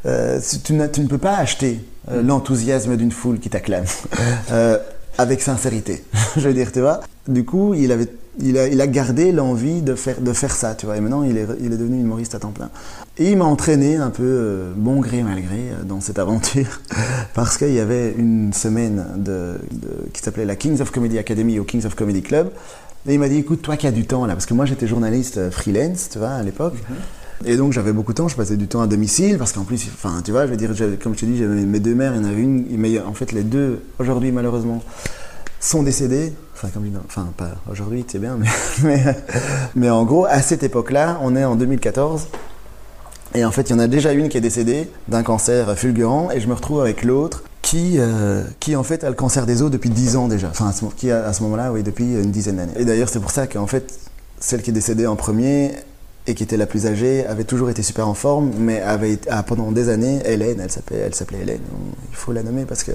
euh, tu, ne peux pas acheter euh, l'enthousiasme d'une foule qui t'acclame euh, avec sincérité. je veux dire, tu vois. Du coup, il, avait, il, a, il a gardé l'envie de faire, de faire ça, tu vois. Et maintenant, il est, il est devenu humoriste à temps plein. Et il m'a entraîné un peu, bon gré mal gré, dans cette aventure, parce qu'il y avait une semaine de, qui s'appelait la Kings of Comedy Academy au Kings of Comedy Club. Et il m'a dit, écoute, toi qui as du temps là, parce que moi j'étais journaliste freelance, tu vois, à l'époque. Mhm. Et donc j'avais beaucoup de temps, je passais du temps à domicile parce qu'en plus, enfin tu vois, je veux dire, comme je te dis, j'avais mes deux mères, il y en avait une, mais en fait les deux aujourd'hui malheureusement sont décédées. Enfin, comme enfin pas aujourd'hui, c'est bien, mais, mais, en gros à cette époque-là, on est en 2014. Et en fait, il y en a déjà une qui est décédée d'un cancer fulgurant, et je me retrouve avec l'autre qui, euh, qui en fait a le cancer des os depuis 10 ans déjà. Enfin, qui à ce moment-là, oui, depuis une dizaine d'années. Et d'ailleurs, c'est pour ça qu'en fait, celle qui est décédée en premier, et qui était la plus âgée, avait toujours été super en forme, mais avait ah, pendant des années, Hélène, elle s'appelait, elle s'appelait Hélène. Il faut la nommer parce que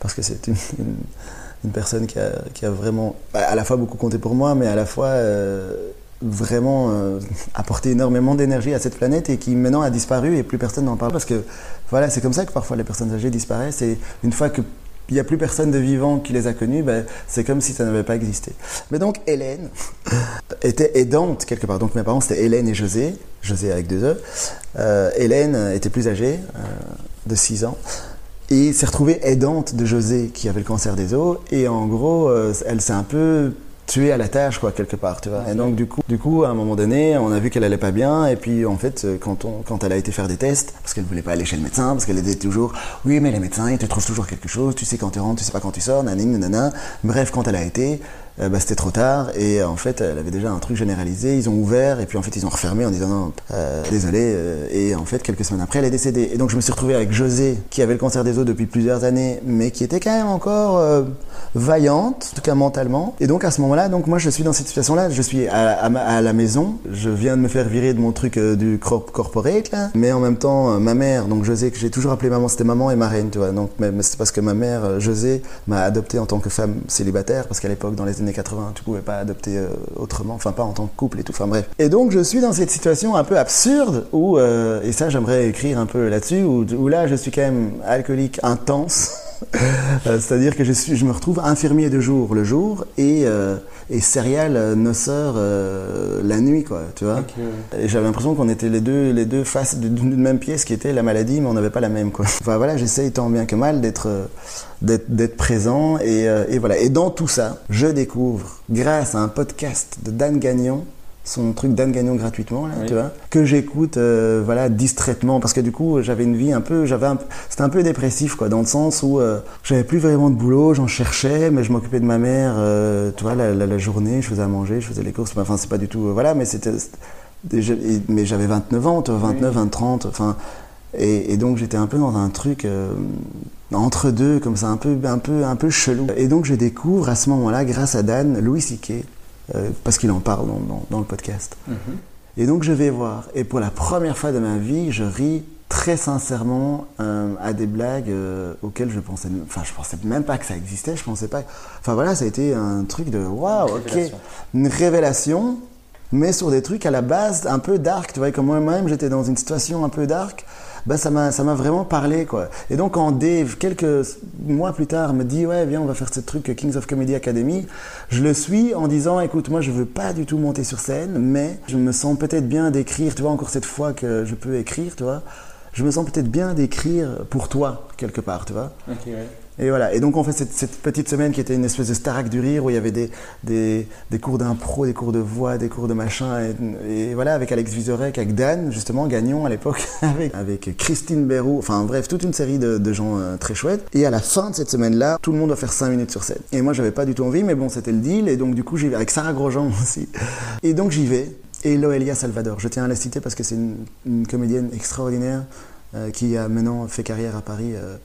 parce que c'est une, personne qui a, qui a, vraiment bah, à la fois beaucoup compté pour moi, mais à la fois euh, vraiment euh, apporté énormément d'énergie à cette planète et qui maintenant a disparu et plus personne n'en parle parce que voilà, c'est comme ça que parfois les personnes âgées disparaissent et une fois que il n'y a plus personne de vivant qui les a connus, ben, c'est comme si ça n'avait pas existé. Mais donc Hélène était aidante quelque part. Donc mes parents c'était Hélène et José, José avec deux E. Euh, Hélène était plus âgée, euh, de 6 ans, et s'est retrouvée aidante de José qui avait le cancer des os. Et en gros, euh, elle s'est un peu tuée à la tâche, quoi, quelque part, tu vois. Et donc, du coup, du coup, à un moment donné, on a vu qu'elle allait pas bien, et puis, en fait, euh, quand, on, quand elle a été faire des tests, parce qu'elle voulait pas aller chez le médecin, parce qu'elle était toujours, oui, mais les médecins, ils te trouvent toujours quelque chose, tu sais quand tu rentres, tu sais pas quand tu sors, nanani, nanana. Bref, quand elle a été, euh, bah, c'était trop tard, et euh, en fait, elle avait déjà un truc généralisé, ils ont ouvert, et puis en fait, ils ont refermé en disant, non, désolé, et en fait, quelques semaines après, elle est décédée. Et donc, je me suis retrouvé avec José, qui avait le cancer des os depuis plusieurs années, mais qui était quand même encore vaillante, en tout cas mentalement. Et donc à ce moment-là, donc moi je suis dans cette situation-là, je suis à, à la maison, je viens de me faire virer de mon truc euh, du corp- corporate là, mais en même temps euh, ma mère, donc José que j'ai toujours appelé maman, c'était maman et marraine, tu vois. Donc c'est parce que ma mère euh, José m'a adopté en tant que femme célibataire parce qu'à l'époque dans les années 80, tu pouvais pas adopter autrement, enfin pas en tant que couple et tout, enfin bref. Et donc je suis dans cette situation un peu absurde où euh, et ça j'aimerais écrire un peu là-dessus où là je suis quand même alcoolique intense. Euh, C'est-à-dire que je, suis, je me retrouve infirmier de jour le jour et, euh, et céréales euh, noceurs euh, la nuit, quoi, tu vois. Et j'avais l'impression qu'on était les deux, les deux faces d'une même pièce qui était la maladie, mais on n'avait pas la même, quoi. Enfin voilà, j'essaye tant bien que mal d'être euh, d'être d'être présent et, euh, et voilà. Et dans tout ça, je découvre, grâce à un podcast de Dan Gagnon, son truc Dan Gagnon gratuitement là, Oui. tu vois, que j'écoute euh, voilà distraitement parce que du coup j'avais une vie un peu j'avais un- c'était un peu dépressif quoi dans le sens où euh, j'avais plus vraiment de boulot, j'en cherchais mais je m'occupais de ma mère euh, tu vois la, la- la journée, je faisais à manger, je faisais les courses, enfin c'est pas du tout voilà mais c'était mais j'avais 29 ans, tu vois, 29, 20, 30 enfin et, et donc j'étais un peu dans un truc entre deux comme ça un peu un peu un peu chelou et donc je découvre à ce moment-là grâce à Dan Louis C.K. euh, parce qu'il en parle dans, dans- dans le podcast. Et donc je vais voir. Et pour la première fois de ma vie je ris très sincèrement euh, à des blagues euh, auxquelles je pensais enfin je pensais même pas que ça existait. Je pensais pas enfin voilà ça a été un truc de waouh ok. Révélation. une révélation mais sur des trucs à la base un peu dark, tu vois, comme moi-même j'étais dans une situation un peu dark, bah ça m'a vraiment parlé quoi. Et donc quand Dave quelques mois plus tard me dit ouais viens on va faire ce truc Kings of Comedy Academy, je le suis en disant écoute moi je veux pas du tout monter sur scène, mais je me sens peut-être bien d'écrire, tu vois encore cette fois que je peux écrire, tu vois. Je me sens peut-être bien d'écrire pour toi quelque part, tu vois. Et voilà. Et donc on fait cette, petite semaine qui était une espèce de Starac du rire où il y avait des, des, cours d'impro, des cours de voix, des cours de machin. Et, voilà, avec Alex Vizorek, avec Dan, justement, Gagnon à l'époque, avec, Christine Berrou, enfin bref, toute une série de, gens euh, très chouettes. Et à la fin de cette semaine-là, tout le monde doit faire 5 minutes sur scène. Et moi, j'avais pas du tout envie, mais bon, c'était le deal. Et donc du coup, j'y vais avec Sarah Grosjean aussi. Et donc j'y vais. Et Loelia Salvador, je tiens à la citer parce que c'est une, une comédienne extraordinaire euh, qui a maintenant fait carrière à Paris. euh,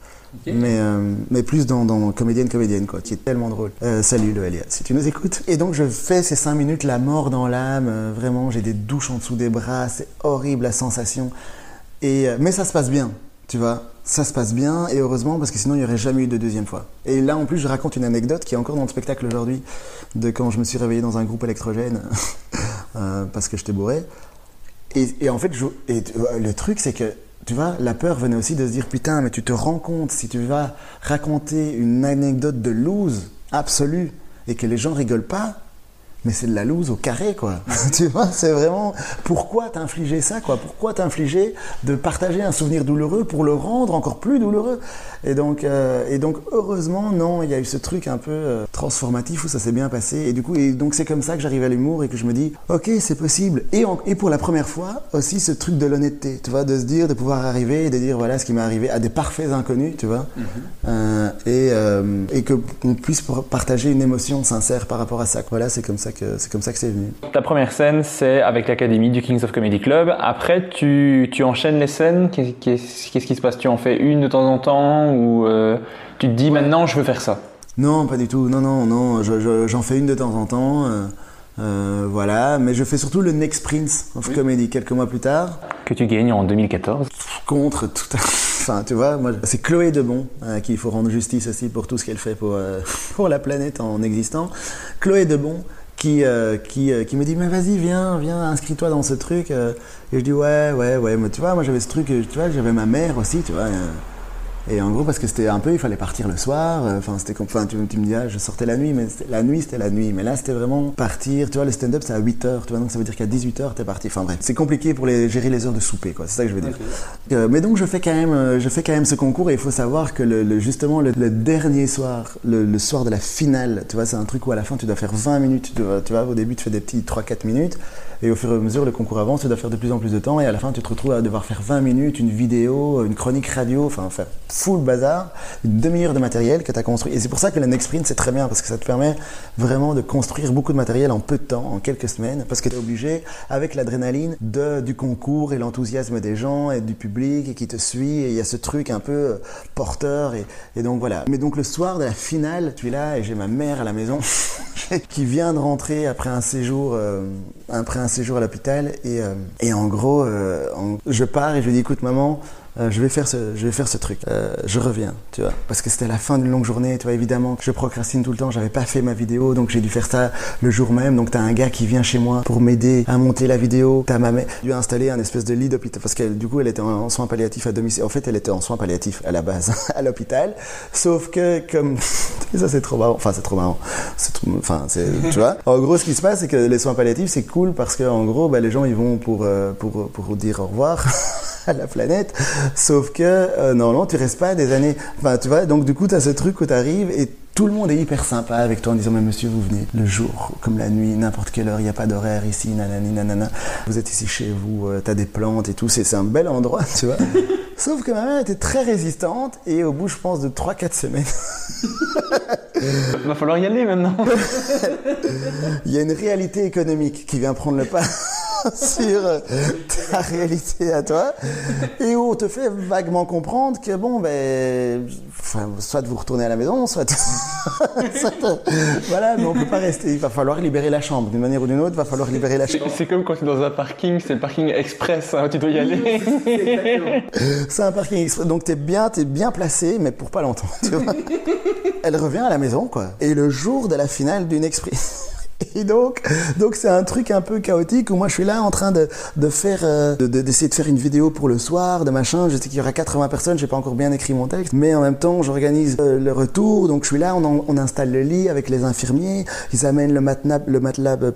mais, euh, mais plus dans, dans comédienne comédienne quoi, qui est tellement drôle. Euh, salut Loelia, si tu nous écoutes. Et donc je fais ces cinq minutes la mort dans l'âme, euh, vraiment j'ai des douches en dessous des bras, c'est horrible la sensation. Et euh, mais ça se passe bien, tu vois. Ça se passe bien et heureusement parce que sinon il n'y aurait jamais eu de deuxième fois. Et là en plus je raconte une anecdote qui est encore dans le spectacle aujourd'hui de quand je me suis réveillé dans un groupe électrogène parce que j'étais bourré. Et, en fait, tu le truc, c'est que, tu vois, la peur venait aussi de se dire, putain, mais tu te rends compte, si tu vas raconter une anecdote de loose absolue et que les gens rigolent pas, mais c'est de la loose au carré, quoi. tu vois, c'est vraiment, pourquoi t'infliger ça, quoi? Pourquoi t'infliger de partager un souvenir douloureux pour le rendre encore plus douloureux? Et donc, euh, et donc, heureusement, non, il y a eu ce truc un peu euh, transformatif où ça s'est bien passé. Et du coup, et donc c'est comme ça que j'arrive à l'humour et que je me dis, ok, c'est possible. Et, en- et pour la première fois, aussi ce truc de l'honnêteté, tu vois, de se dire, de pouvoir arriver et de dire, voilà ce qui m'est arrivé à des parfaits inconnus, tu vois, Euh, et, euh, et que qu'on puisse par- partager une émotion sincère par rapport à ça. Voilà, c'est comme ça que c'est comme ça que c'est venu. Ta première scène, c'est avec l'Académie du Kings of Comedy Club. Après, tu, tu enchaînes les scènes. Qu'est- Qu'est-ce qu'est-ce qui se passe? Tu en fais une de temps en temps ou euh, tu te dis maintenant je veux faire ça? Non, pas du tout. Non, non, non. je- je- J'en fais une de temps en temps. euh, euh, voilà, mais je fais surtout le Next Prince of Comedy quelques mois plus tard. Que tu gagnes en 2014. contre tout. Enfin, tu vois, moi, c'est Chloé Debon à qui il faut rendre justice aussi pour tout ce qu'elle fait pour, euh, pour la planète en existant. Chloé Debon qui, euh, euh, qui me dit mais vas-y viens viens inscris-toi dans ce truc euh. et je dis ouais ouais ouais mais tu vois moi j'avais ce truc tu vois j'avais ma mère aussi tu vois Et en gros, parce que c'était un peu, il fallait partir le soir. euh, Enfin, c'était comme, enfin, tu, tu me dis, ah, je sortais la nuit, mais la nuit, c'était la nuit. Mais là, c'était vraiment partir. Tu vois, le stand-up, c'est à 8 heures. Tu vois, donc ça veut dire qu'à 18 heures, t'es parti. Enfin bref, c'est compliqué pour les, gérer les heures de souper, quoi. C'est ça que je veux dire. Euh, mais donc, je fais quand même, euh, je fais quand même ce concours. Et il faut savoir que le, le- justement, le, le dernier soir, le, le soir de la finale, tu vois, c'est un truc où à la fin, tu dois faire 20 minutes. Tu vois, tu vois, au début, tu fais des petits 3-4 minutes. Et au fur et à mesure, le concours avance, tu dois faire de plus en plus de temps. Et à la fin, tu te retrouves à devoir faire 20 minutes, une vidéo, une chronique radio, enfin, faire full bazar, une demi-heure de matériel que tu as construit. Et c'est pour ça que le Next Sprint, c'est très bien, parce que ça te permet vraiment de construire beaucoup de matériel en peu de temps, en quelques semaines, parce que tu es obligé, avec l'adrénaline du concours et l'enthousiasme des gens et du public et qui te suit. Et il y a ce truc un peu porteur. Et, et donc voilà. Mais donc le soir de la finale, tu es là et j'ai ma mère à la maison qui vient de rentrer après un séjour, euh, après un séjour à l'hôpital. Et, euh, en gros, euh, je pars et je lui dis écoute maman, euh, je vais faire ce, je vais faire ce truc. Euh, je reviens, tu vois, parce que c'était la fin d'une longue journée. Tu vois, évidemment, je procrastine tout le temps. J'avais pas fait ma vidéo, donc j'ai dû faire ça le jour même. Donc t'as un gars qui vient chez moi pour m'aider à monter la vidéo. T'as ma mère lui a installé un espèce de lit d'hôpital parce qu'elle, du coup, elle était en, en soins palliatifs à domicile. En fait, elle était en soins palliatifs à la base à l'hôpital. Sauf que comme ça, c'est trop marrant. Enfin, c'est trop marrant. C'est trop- enfin, c'est, tu vois. En gros, ce qui se passe, c'est que les soins palliatifs, c'est cool parce que en gros, bah, les gens, ils vont pour euh, pour pour dire au revoir. à la planète, sauf que euh, non, non, tu restes pas des années. Enfin, tu vois, donc du coup, tu as ce truc où tu arrives et tout le monde est hyper sympa avec toi en disant Mais monsieur, vous venez le jour, comme la nuit, n'importe quelle heure, il n'y a pas d'horaire ici, nanani, nanana. Vous êtes ici chez vous, tu as des plantes et tout, c'est un bel endroit, tu vois. Sauf que ma mère était très résistante et au bout, je pense, de 3-4 semaines, Va falloir y aller maintenant. il y a une réalité économique qui vient prendre le pas sur euh, ta réalité à toi et où on te fait vaguement comprendre que bon ben soit vous retournez à la maison soit, euh, voilà mais on peut pas rester. Il va falloir libérer la chambre. D'une manière ou d'une autre il va falloir libérer la C'est chambre. c'est comme quand tu es dans un parking, c'est le parking express, hein, tu dois y aller. c'est un parking express. Donc t'es bien t'es bien placé mais pour pas longtemps tu vois. Elle revient à la maison quoi. Et le jour de la finale d'une express Donc, donc c'est un truc un peu chaotique où moi je suis là en train de, de faire, euh, de- de- d'essayer de, faire une vidéo pour le soir, de machin. Je sais qu'il y aura 80 personnes, j'ai pas encore bien écrit mon texte, mais en même temps j'organise euh, le retour. Donc je suis là, on, on installe le lit avec les infirmiers, ils amènent le matelas,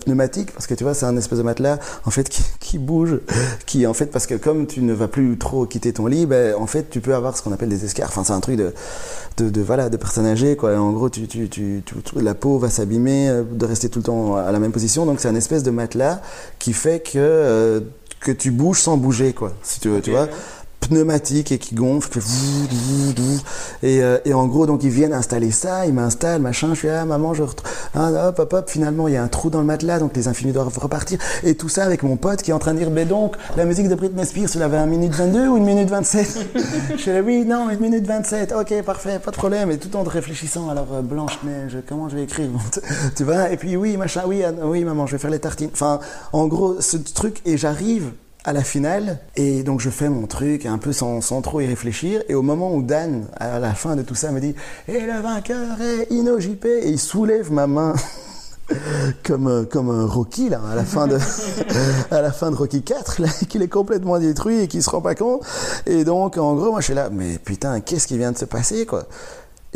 pneumatique parce que tu vois c'est un espèce de matelas en fait qui, bouge, qui en fait parce que comme tu ne vas plus trop quitter ton lit, ben en fait tu peux avoir ce qu'on appelle des escarres. Enfin c'est un truc de, de, de, voilà de personnes âgées quoi. En gros la peau va s'abîmer euh, de rester tout le temps à la même position. Donc c'est un espèce de matelas qui fait que euh, que tu bouges sans bouger quoi. Si tu veux, tu vois pneumatique et qui gonfle qui et, euh, et en gros donc ils viennent installer ça ils m'installent machin je suis là maman je retrouve ah, hop hop hop finalement il y a un trou dans le matelas donc les infirmiers doivent repartir. Et tout ça avec mon pote qui est en train de dire ben donc la musique de Britney Spears tu l'avais à 1 minute 22 ou 1 minute 27 je suis là oui non 1 minute 27 ok parfait pas de problème. Et tout en réfléchissant alors euh, Blanche Neige comment je vais écrire tu vois? Et puis oui machin oui ah, oui maman je vais faire les tartines. Enfin en gros ce truc et j'arrive à la finale. Et donc je fais mon truc un peu sans, trop y réfléchir. Et au moment où Dan à la fin de tout ça me dit et le vainqueur est Ino JP et il soulève ma main comme euh, comme Rocky là à la fin de à la fin de Rocky 4 là, qu'il est complètement détruit et qu'il se rend pas compte. Et donc en gros moi je suis là mais putain qu'est-ce qui vient de se passer quoi?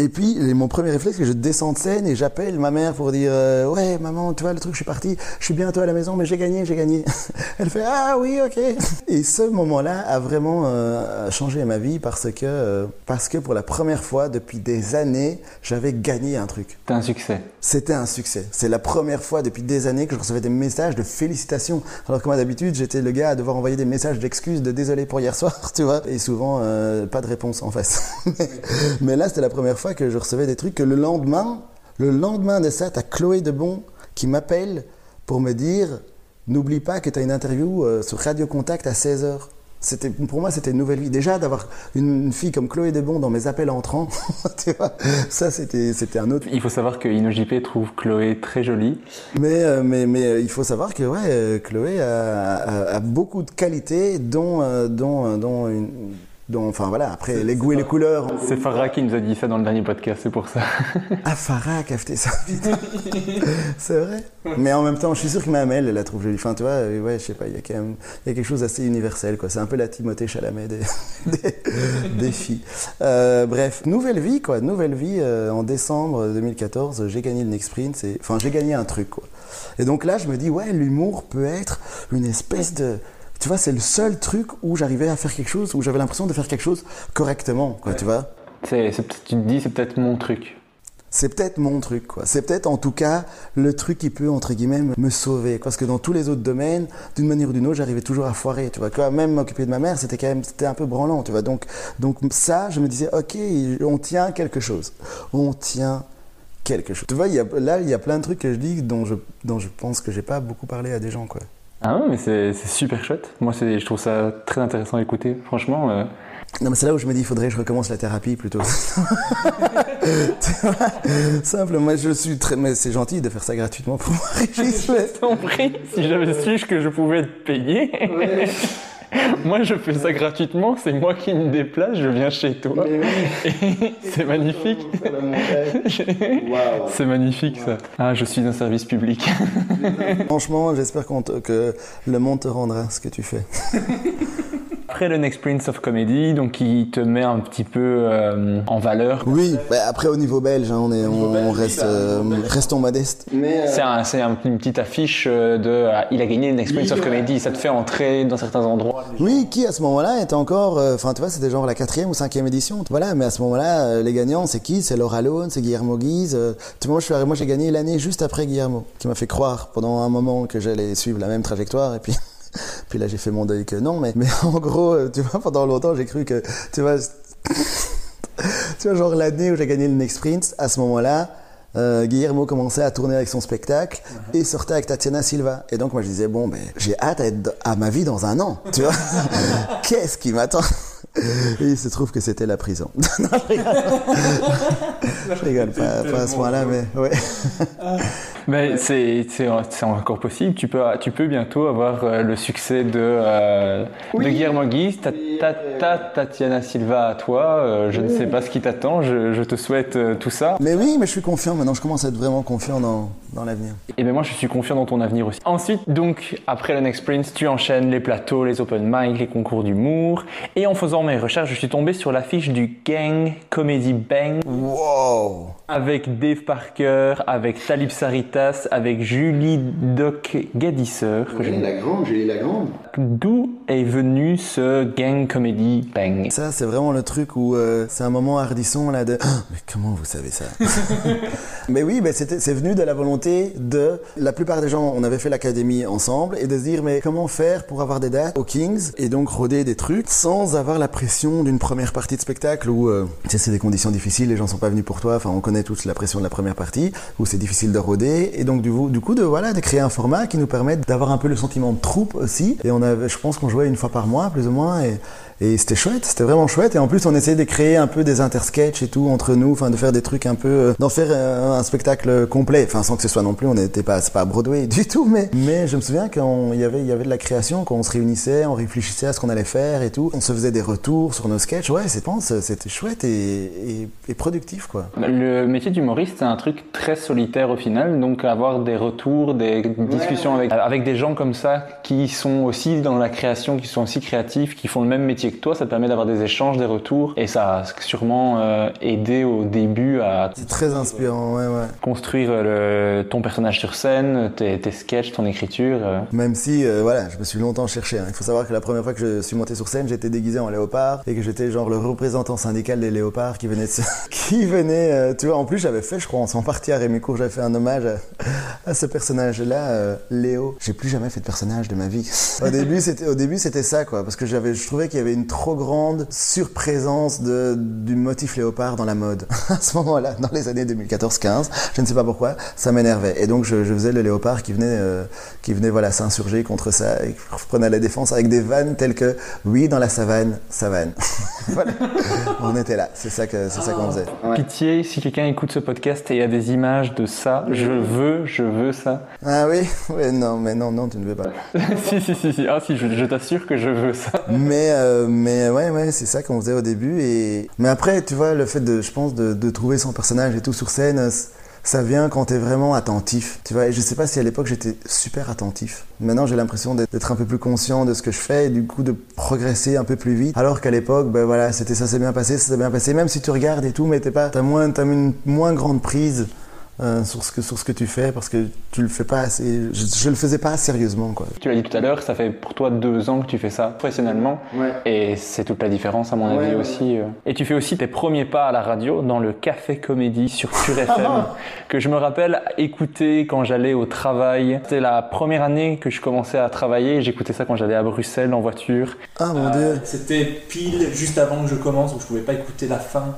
Et puis, mon premier réflexe, c'est que je descends de scène et j'appelle ma mère pour dire euh, Ouais, maman, tu vois, le truc, je suis parti, je suis bientôt à la maison, mais j'ai gagné, j'ai gagné. Elle fait Ah oui, ok. Et ce moment-là a vraiment euh, changé ma vie parce que, euh, parce que pour la première fois depuis des années, j'avais gagné un truc. T'as un succès. C'était un succès. C'est la première fois depuis des années que je recevais des messages de félicitations. Alors que moi d'habitude, j'étais le gars à devoir envoyer des messages d'excuses, de désolé pour hier soir, tu vois. Et souvent, pas de réponse en face. mais, mais là, c'était la première fois que je recevais des trucs que le lendemain, le lendemain de ça, t'as Chloé Debon qui m'appelle pour me dire n'oublie pas que tu as une interview euh, sur Radio Contact à 16h. C'était, pour moi, c'était une nouvelle vie. Déjà, d'avoir une, une fille comme Chloé Debon dans mes appels entrants, tu vois, ça, c'était, c'était un autre Il faut savoir que InnoJP trouve Chloé très jolie. mais, euh, mais, mais euh, il faut savoir que ouais, Chloé a, a- a beaucoup de qualités, dont, dont, dont une, Donc, enfin voilà, après les goûts et les couleurs. C'est Farah qui nous a dit ça dans le dernier podcast, c'est pour ça. Ah, Farah a fait ça. c'est vrai. Mais en même temps, je suis sûr que ma elle la trouve jolie. Enfin, tu vois, euh, ouais, je sais pas, il y a quand même il y a quelque chose d'assez universel, quoi. C'est un peu la Timothée Chalamet des, des, des filles. Euh, bref, nouvelle vie, quoi. Nouvelle vie. euh, en décembre 2014, j'ai gagné le Next Sprint. c'est- Enfin, j'ai gagné un truc, quoi. Et donc là, je me dis, ouais, l'humour peut être une espèce de. Tu vois, c'est le seul truc où j'arrivais à faire quelque chose, où j'avais l'impression de faire quelque chose correctement, quoi, tu vois. C'est, tu te dis, c'est peut-être mon truc. C'est peut-être mon truc, quoi. C'est peut-être en tout cas le truc qui peut, entre guillemets, me- me sauver. Parce que dans tous les autres domaines, d'une manière ou d'une autre, j'arrivais toujours à foirer, tu vois. Quand même m'occuper de ma mère, c'était quand même, c'était un peu branlant, tu vois. Donc, donc ça, je me disais, ok, on tient quelque chose. On tient quelque chose. Tu vois, il y a, là, il y a plein de trucs que je dis dont je, dont je pense que j'ai pas beaucoup parlé à des gens, quoi. Ah ouais, mais c'est, super chouette. Moi, c'est, je trouve ça très intéressant à écouter. Franchement, euh, Non, mais c'est là où je me dis, il faudrait que je recommence la thérapie plutôt. Tu vois, Simple, moi je suis très. Mais c'est gentil de faire ça gratuitement pour moi, Régis. mais- t'en prie, si j'avais su que je pouvais te payer. moi, je fais ça gratuitement, c'est moi qui me déplace, je viens chez toi. C'est magnifique. C'est magnifique ça. Ah, je suis un service public. Franchement, j'espère qu'on te- que le monde te rendra ce que tu fais. Après le Next Prince of Comedy, donc qui te met un petit peu euh, en valeur. Oui, bah, après au niveau belge, hein, on, est, on, on reste, euh, restons modestes. Mais C'est un- une petite affiche euh, de ah, il a gagné le Next Prince of Comedy, ça te fait entrer dans certains endroits. oui, qui à ce moment-là était encore, euh, enfin tu vois, c'était genre la quatrième ou cinquième édition. Voilà, mais à ce moment-là, euh, les gagnants, c'est qui? C'est Laura Lone, c'est Guillermo Guise. euh, tu vois, moi, je suis arrivé- moi j'ai gagné l'année juste après Guillermo, qui m'a fait croire pendant un moment que j'allais suivre la même trajectoire, et puis. Puis là, j'ai fait mon deuil que non, mais, mais en gros, euh, tu vois, pendant longtemps, j'ai cru que, tu vois, tu vois, genre l'année où j'ai gagné le Next Prince, à ce moment-là, euh, Guillermo commençait à tourner avec son spectacle et sortait avec Tatiana Silva. Et donc moi je disais bon ben j'ai hâte d'être à ma vie dans un an, tu vois. Qu'est-ce qui m'attend? Et il se trouve que c'était la prison. non, je rigole. je rigole pas, pas à ce point-là, mais ouais. Mais c'est encore possible. Tu peux, tu peux bientôt avoir euh, le succès de, euh, de Guillermo Guise, ta, ta, ta- Tatiana Silva à toi. Euh, je ne sais pas ce qui t'attend. Je, je te souhaite euh, tout ça. Mais oui, mais je suis confiant maintenant. Je commence à être vraiment confiant dans, dans l'avenir. Et bien moi, je suis confiant dans ton avenir aussi. Ensuite, donc, après le Next Prince, tu enchaînes les plateaux, les open mic, les concours d'humour. Et en faisant mes recherches, je suis tombé sur l'affiche du Gang Comedy Bang Wow. avec Dave Parker, avec Talib Saritas, avec Julie Doc Gadisser. que je- la grande, j'ai la grande. D'où est venu ce Gang Comedy Bang? Ça, c'est vraiment le truc où euh, c'est un moment hardisson là de. Ah, mais comment vous savez ça? Mais oui, mais c'est venu de la volonté de. La plupart des gens, on avait fait l'académie ensemble et de se dire mais comment faire pour avoir des dates aux Kings et donc roder des trucs sans avoir la pression d'une première partie de spectacle où euh, c'est des conditions difficiles, les gens sont pas venus pour toi. Enfin, on connaît tous la pression de la première partie où c'est difficile de roder et donc du coup, du coup de voilà de créer un format qui nous permette d'avoir un peu le sentiment de troupe aussi. Et on avait, je pense qu'on jouait une fois par mois plus ou moins et et c'était chouette, c'était vraiment chouette. Et en plus, on essayait de créer un peu des intersketchs et tout entre nous, enfin de faire des trucs un peu, euh, d'en faire euh, un spectacle complet. Enfin, sans que ce soit non plus, on n'était pas, c'est pas Broadway du tout, mais mais je me souviens qu'il y avait, il y avait de la création, quand on se réunissait, on réfléchissait à ce qu'on allait faire et tout. On se faisait des retours sur nos sketchs. Ouais, c'est pense, c'était chouette et, et, et productif quoi. Le métier d'humoriste, c'est un truc très solitaire au final, donc avoir des retours, des discussions avec, avec des gens comme ça qui sont aussi dans la création, qui sont aussi créatifs, qui font le même métier que toi, ça te permet d'avoir des échanges, des retours, et ça a sûrement euh, aidé au début à C'est très inspirant, ouais, ouais. construire le- ton personnage sur scène, tes, tes sketchs, ton écriture. euh. Même si, euh, voilà, je me suis longtemps cherché. hein. Il faut savoir que la première fois que je suis monté sur scène, j'étais déguisé en léopard et que j'étais genre le représentant syndical des léopards qui venait, de qui venait, euh, tu vois. En plus, j'avais fait, je crois, en son partie à Rémi Cour, j'avais fait un hommage à, à ce personnage-là, euh, Léo. J'ai plus jamais fait de personnage de ma vie. au début, c'était, au début, c'était ça, quoi, parce que j'avais, je trouvais qu'il y avait une trop grande surprésence de, du motif léopard dans la mode. à ce moment-là, dans les années 2014-15, je ne sais pas pourquoi, ça m'énervait. Et donc, je, je faisais le léopard qui venait, euh, qui venait, voilà, s'insurger contre ça et qui prenait la défense avec des vannes telles que, oui, dans la savane, savane. voilà. On était là. C'est ça que, c'est ça qu'on faisait. Pitié, si quelqu'un écoute ce podcast et a des images de ça, je veux, je veux ça. Ah oui, ouais, non, mais non, non, tu ne veux pas. si, si, si, si, ah si, je, je t'assure que je veux ça. Mais, euh, mais ouais, ouais, c'est ça qu'on faisait au début. Et... Mais après, tu vois, le fait de, je pense, de, trouver son personnage et tout sur scène, ça vient quand t'es vraiment attentif. Tu vois, et je sais pas si à l'époque j'étais super attentif. Maintenant, j'ai l'impression d'être un peu plus conscient de ce que je fais et du coup de progresser un peu plus vite. Alors qu'à l'époque, ben voilà, c'était ça s'est bien passé, ça bien passé. Même si tu regardes et tout, mais t'es pas, t'as moins, t'as une moins grande prise. Euh, sur ce que sur ce que tu fais parce que tu le fais pas assez je, je le faisais pas sérieusement quoi Tu l'as dit tout à l'heure, ça fait pour toi deux ans que tu fais ça professionnellement. Ouais. Et c'est toute la différence à mon Ouais, avis ouais, aussi. euh. Et tu fais aussi tes premiers pas à la radio dans le Café Comédie sur Pure FM, que je me rappelle écouter quand j'allais au travail. C'était la première année que je commençais à travailler. J'écoutais ça quand j'allais à Bruxelles en voiture. ah mon Euh, dieu C'était pile juste avant que je commence, où je pouvais pas écouter la fin.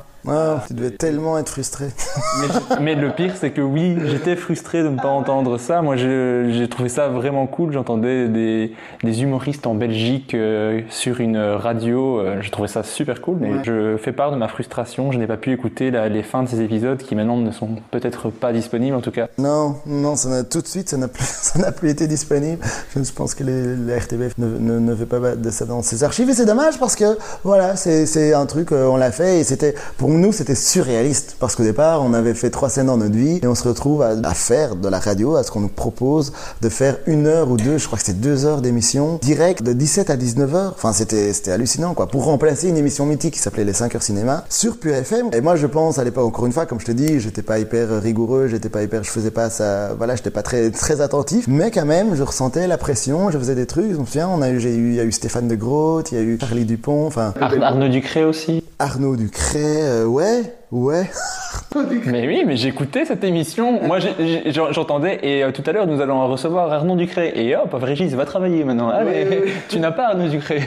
Tu devais tellement être frustré Mais, mais le pire, c'est que oui, j'étais frustré de ne pas entendre ça. Moi, j'ai trouvé ça vraiment cool. J'entendais des, des humoristes en Belgique euh, sur une radio. Euh, je trouvais ça super cool. Mais je fais part de ma frustration. Je n'ai pas pu écouter la- les fins de ces épisodes qui maintenant ne sont peut-être pas disponibles en tout cas. Non, non, ça n'a, tout de suite, ça n'a plus, ça n'a plus été disponible. Je pense que les, la RTBF ne, ne, ne veut pas de ça dans ses archives et c'est dommage parce que voilà, c'est, un truc, euh, on l'a fait et c'était, pour nous, c'était surréaliste parce qu'au départ, on avait fait trois scènes dans notre vie et on se retrouve à, à faire de la radio, à ce qu'on nous propose de faire une heure ou deux, je crois que c'était deux heures d'émission direct de 17 à 19 heures. Enfin, c'était, hallucinant quoi, pour remplacer une émission mythique qui s'appelait Les 5 heures cinéma sur Pure FM. Et moi, je pense à l'époque, encore une fois, comme je te dis, j'étais pas hyper rigoureux, j'étais pas hyper, je faisais pas ça, voilà, j'étais pas très, très attentif, mais quand même, je ressentais la pression, je faisais des trucs. Me souviens, on a eu, j'ai eu, il y a eu Stéphane de Groot, il y a eu Charlie Dupont, enfin, Ar- Arnaud Ducré aussi. Arnaud Ducret, euh, ouais, ouais. Mais oui, mais j'écoutais cette émission. Moi, j'entendais. Et euh, tout à l'heure, nous allons recevoir Arnaud Ducré. Et hop, Régis va travailler maintenant. Allez, tu n'as pas Arnaud Ducré.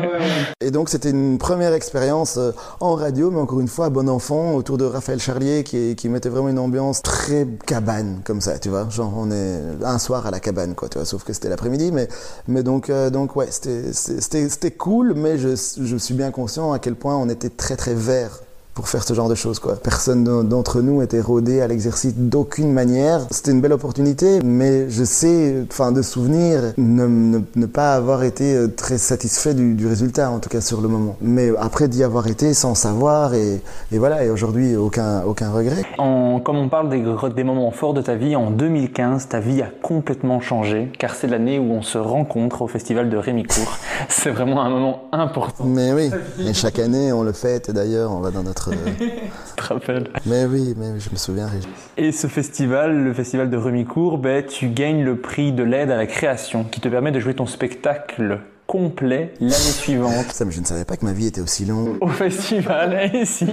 Et donc c'était une première expérience euh, en radio, mais encore une fois, bon enfant, autour de Raphaël Charlier, qui, qui mettait vraiment une ambiance très cabane, comme ça, tu vois. Genre on est un soir à la cabane, quoi, tu vois, sauf que c'était l'après-midi, mais, mais donc, euh, donc ouais, c'était cool, mais je, je suis bien conscient à quel point on était très très vert pour faire ce genre de choses quoi. Personne d'en- d'entre nous était rodé à l'exercice d'aucune manière. C'était une belle opportunité, mais je sais, enfin de souvenir, ne, ne, ne pas avoir été euh, très satisfait du, du résultat, en tout cas sur le moment. Mais après d'y avoir été sans savoir et, et voilà, et aujourd'hui aucun, aucun regret. En- comme on parle des, des moments forts de ta vie, en 2015, ta vie a complètement changé, car c'est l'année où on se rencontre au festival de Rémicourt. C'est vraiment un moment important, Mais oui, et chaque année on le fête et d'ailleurs on va dans notre... euh, tu te rappelles Mais oui, mais je me souviens. Régis. Et ce festival, le festival de Rémicourt, ben, tu gagnes le prix de l'aide à la création, qui te permet de jouer ton spectacle complet l'année suivante Ça, mais je ne savais pas que ma vie était aussi longue. au festival. Et si,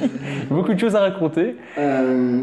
beaucoup de choses à raconter.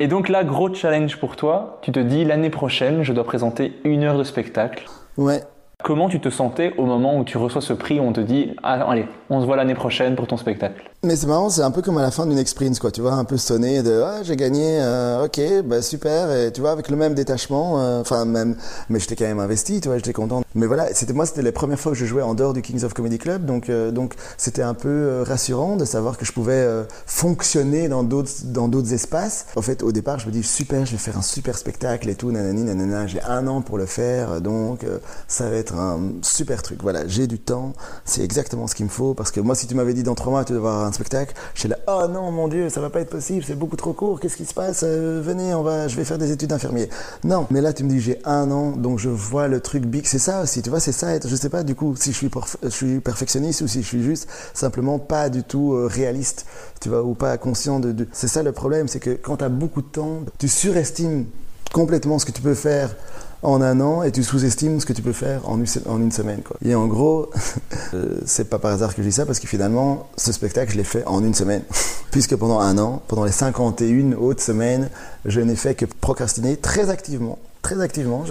Et donc là, gros challenge pour toi. Tu te dis l'année prochaine, je dois présenter une heure de spectacle. Ouais. Comment tu te sentais au moment où tu reçois ce prix, où on te dit ah, allez, on se voit l'année prochaine pour ton spectacle Mais c'est marrant, c'est un peu comme à la fin d'une experience, quoi. Tu vois, un peu sonné de ah j'ai gagné, euh, ok, bah super, et tu vois avec le même détachement, euh, enfin même, mais j'étais quand même investi, tu vois, j'étais content. Mais voilà, c'était moi, c'était les premières fois que je jouais en dehors du Kings of Comedy Club, donc euh, donc c'était un peu rassurant de savoir que je pouvais fonctionner dans d'autres dans d'autres espaces. En fait, au départ, je me dis super, je vais faire un super spectacle et tout, nanani, nanana. J'ai un an pour le faire, donc ça va être super truc. Voilà, j'ai du temps, c'est exactement ce qu'il me faut parce que moi, si tu m'avais dit dans trois mois tu vas avoir un spectacle, je suis là, oh non mon Dieu, ça va pas être possible, c'est beaucoup trop court. Qu'est-ce qui se passe Euh, Venez, on va, je vais faire des études d'infirmier. Non, mais là tu me dis j'ai un an, donc je vois le truc big. C'est ça aussi, tu vois, c'est ça. être- Je sais pas du coup si je suis je suis perfectionniste ou si je suis juste simplement pas du tout euh, réaliste, tu vois, ou pas conscient de. de... C'est ça le problème, c'est que quand tu as beaucoup de temps, tu surestimes complètement ce que tu peux faire en un an et tu sous-estimes ce que tu peux faire en une, semaine. Quoi. Et en gros, euh, c'est pas par hasard que je dis ça parce que finalement, ce spectacle, je l'ai fait en une semaine. Puisque pendant un an, pendant les 51 autres semaines, je n'ai fait que procrastiner très activement. Très activement.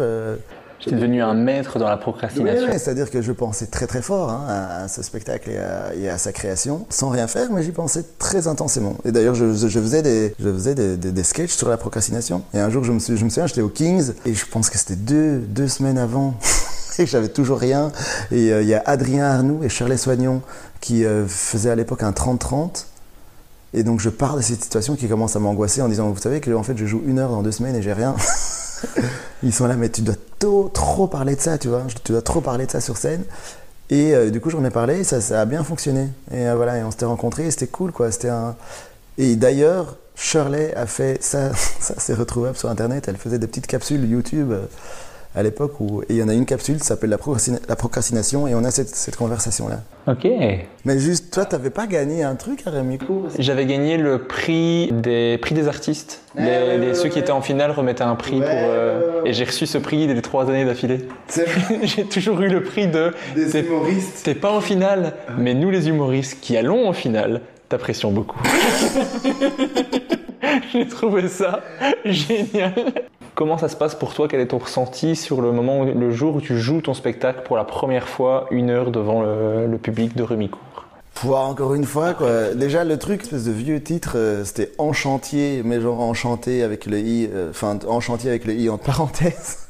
J'étais devenu un maître dans la procrastination. C'est-à-dire que je pensais très très fort hein, à, ce spectacle et à, sa création, sans rien faire, mais j'y pensais très intensément. Et d'ailleurs, je, faisais, des, je faisais des, sketchs sur la procrastination. Et un jour, je me, souviens, j'étais au Kings, et je pense que c'était deux, deux semaines avant, et j'avais toujours rien. Et euh, il y a Adrien Arnoux et Charles Soignon qui euh, faisaient à l'époque un 30-30. Et donc je parle de cette situation qui commence à m'angoisser en disant, vous savez que en fait je joue une heure dans deux semaines et j'ai rien. ils sont là, mais tu dois trop, parler de ça, tu vois. Tu dois trop parler de ça sur scène. Et euh, du coup, j'en ai parlé, ça, ça a bien fonctionné. Et euh, voilà, et on s'était rencontrés, c'était cool, quoi. C'était. Et d'ailleurs, Shirley a fait ça, ça c'est retrouvable sur Internet. Elle faisait des petites capsules YouTube euh, à l'époque où et il y en a une capsule qui s'appelle la, procrastina- la procrastination, et on a cette, cette conversation-là. Ok. Mais juste, toi, t'avais pas gagné un truc à Rémico J'avais gagné le prix des prix des artistes. Ah, Les- ouais, les- ouais, ceux ouais, qui étaient en finale remettaient un prix pour. euh. Et j'ai reçu ce prix les trois années d'affilée. J'ai toujours eu le prix de. t'es- humoristes. T'es pas en finale, mais nous les humoristes qui allons en finale, t'apprécions beaucoup. J'ai trouvé ça génial. Comment ça se passe pour toi? Quel est ton ressenti sur le moment, le jour où tu joues ton spectacle pour la première fois, une heure devant le, public de Rémicourt Pouvoir encore une fois, quoi. Déjà, le truc, espèce de vieux titre, euh, c'était Enchantier, mais genre enchanté avec le i, euh, enfin, enchantier avec le i en parenthèse.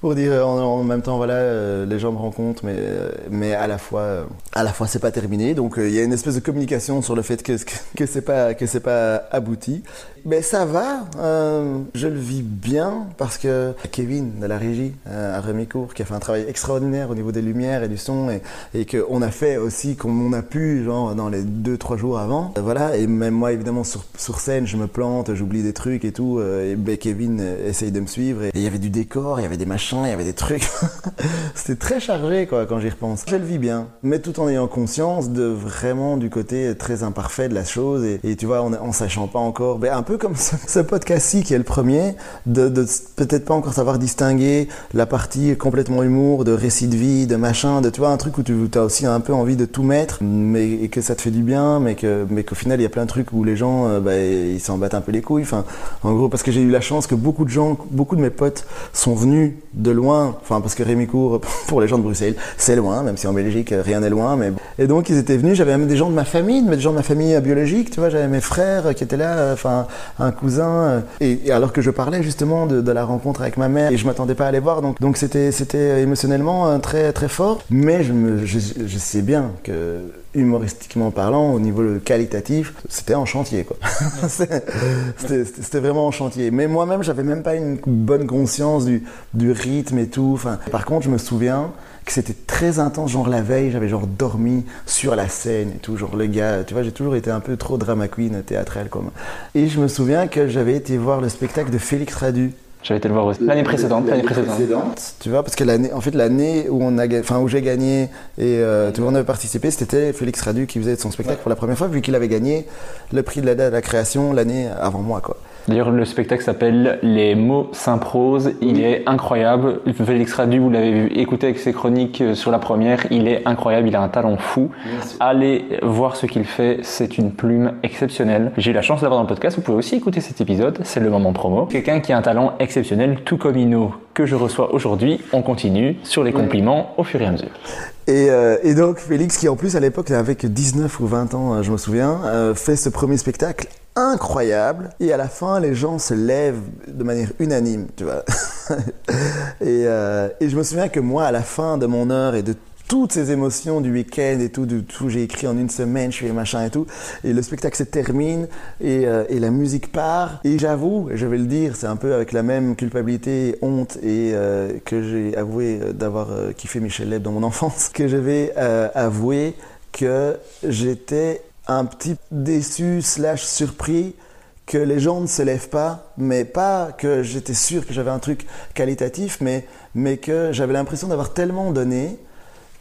Pour dire en, même temps, voilà, euh, les gens me rencontrent, mais, mais à la fois, à la fois, c'est pas terminé. Donc, il y a une espèce de communication sur le fait que, que c'est pas, que c'est pas abouti. Mais ça va, euh, je le vis bien parce que Kevin de la régie euh, à qui a fait un travail extraordinaire au niveau des lumières et du son et, et qu'on a fait aussi comme on a pu genre dans les deux trois jours avant. Euh, voilà et même moi évidemment sur, scène je me plante, j'oublie des trucs et tout euh, et ben, Kevin essaye de me suivre et il y avait du décor, il y avait des machins, il y avait des trucs. C'était très chargé quoi quand j'y repense. Je le vis bien, mais tout en ayant conscience de vraiment du côté très imparfait de la chose et, tu vois en, en sachant pas encore, ben, comme ce, ce podcast-ci qui est le premier, de, peut-être pas encore savoir distinguer la partie complètement humour, de récit de vie, de machin, de tu vois un truc où tu as aussi un peu envie de tout mettre, mais que ça te fait du bien, mais que mais qu'au final il y a plein de trucs où les gens euh, ben, ils s'en battent un peu les couilles. En gros parce que j'ai eu la chance que beaucoup de gens, beaucoup de mes potes sont venus de loin, enfin parce que Rémicourt pour les gens de Bruxelles c'est loin, même si en Belgique euh, rien n'est loin, mais et donc ils étaient venus. J'avais même des gens de ma famille, des gens de ma famille euh, biologique, tu vois, j'avais mes frères qui étaient là, enfin un cousin, euh, et, et alors que je parlais justement de, de la rencontre avec ma mère et je m'attendais pas à les voir, donc donc c'était c'était émotionnellement euh, très très fort, mais je me je, je sais bien que humoristiquement parlant, au niveau qualitatif, c'était en chantier quoi. c'était vraiment en chantier. Mais moi-même, j'avais même pas une bonne conscience du, du rythme et tout. Enfin, par contre, je me souviens que c'était très intense. Genre la veille, j'avais genre dormi sur la scène et tout. Genre le gars, tu vois, j'ai toujours été un peu trop drama queen théâtrale comme. Et je me souviens que j'avais été voir le spectacle de Félix Radu. J'avais été le voir aussi. L'année précédente, l'année précédente. Tu vois, parce que l'année, en fait, l'année où on a, enfin, où j'ai gagné et euh, tout le monde avait participé, c'était Félix Radu qui faisait son spectacle pour la première fois, vu qu'il avait gagné le prix de la, de la création l'année avant moi, quoi. D'ailleurs, le spectacle s'appelle Les mots s'improsent. Il est incroyable. Félix Radu, vous l'avez vu, écouté avec ses chroniques euh, sur la première. Il est incroyable. Il a un talent fou. Allez voir ce qu'il fait. C'est une plume exceptionnelle. J'ai eu la chance d'avoir dans le podcast. Vous pouvez aussi écouter cet épisode. C'est le moment promo. Quelqu'un qui a un talent exceptionnel, tout comme Ino, que je reçois aujourd'hui. On continue sur les compliments au fur et à mesure. Et, euh, et donc Félix, qui en plus à l'époque n'avait que 19 ou 20 ans, euh, je me souviens, euh, fait ce premier spectacle incroyable. Et à la fin, les gens se lèvent de manière unanime, tu vois. et, euh, et je me souviens que moi, à la fin de mon heure et de toutes ces émotions du week-end et tout, de tout j'ai écrit en une semaine, je fais machin et tout, et le spectacle se termine et, euh, la musique part. Et j'avoue, je vais le dire, c'est un peu avec la même culpabilité, honte et euh, que j'ai avoué euh, d'avoir euh, kiffé Michel Leb dans mon enfance, que je vais avouer que j'étais un petit déçu slash surpris que les gens ne se lèvent pas, mais pas que j'étais sûr que j'avais un truc qualitatif, mais que j'avais l'impression d'avoir tellement donné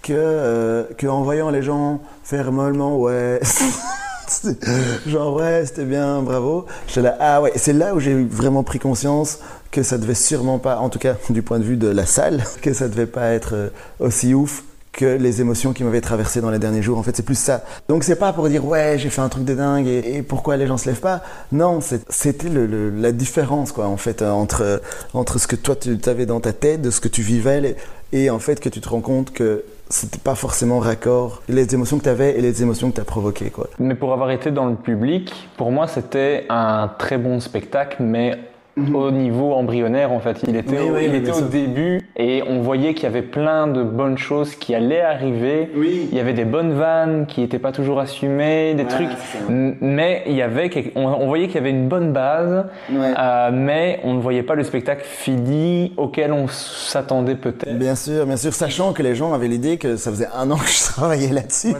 que, euh, que en voyant les gens faire mollement, ouais, genre ouais, c'était bien, bravo, ah ouais, c'est là où j'ai vraiment pris conscience que ça devait sûrement pas, en tout cas du point de vue de la salle, que ça devait pas être euh, aussi ouf que les émotions qui m'avaient traversé dans les derniers jours. En fait, c'est plus ça. Donc, c'est pas pour dire ouais, j'ai fait un truc de dingue et, pourquoi les gens se lèvent pas. Non, c'était la différence, quoi, en fait, euh, entre, entre ce que toi tu avais dans ta tête, ce que tu vivais, et en fait, que tu te rends compte que c'était pas forcément raccord les émotions que tu avais et les émotions que tu as provoquées, quoi. Mais pour avoir été dans le public, pour moi, c'était un très bon spectacle, mais au niveau embryonnaire en fait. Il était, Oui, au, oui, il oui, était bien au sûr. début et on voyait qu'il y avait plein de bonnes choses qui allaient arriver. Oui. Il y avait des bonnes vannes qui n'étaient pas toujours assumées, des Ouais, trucs. Mais il y avait, on, on voyait qu'il y avait une bonne base, Ouais. euh, mais on ne voyait pas le spectacle fini auquel on s'attendait peut-être. Bien sûr, bien sûr, sachant que les gens avaient l'idée que ça faisait un an que je travaillais là-dessus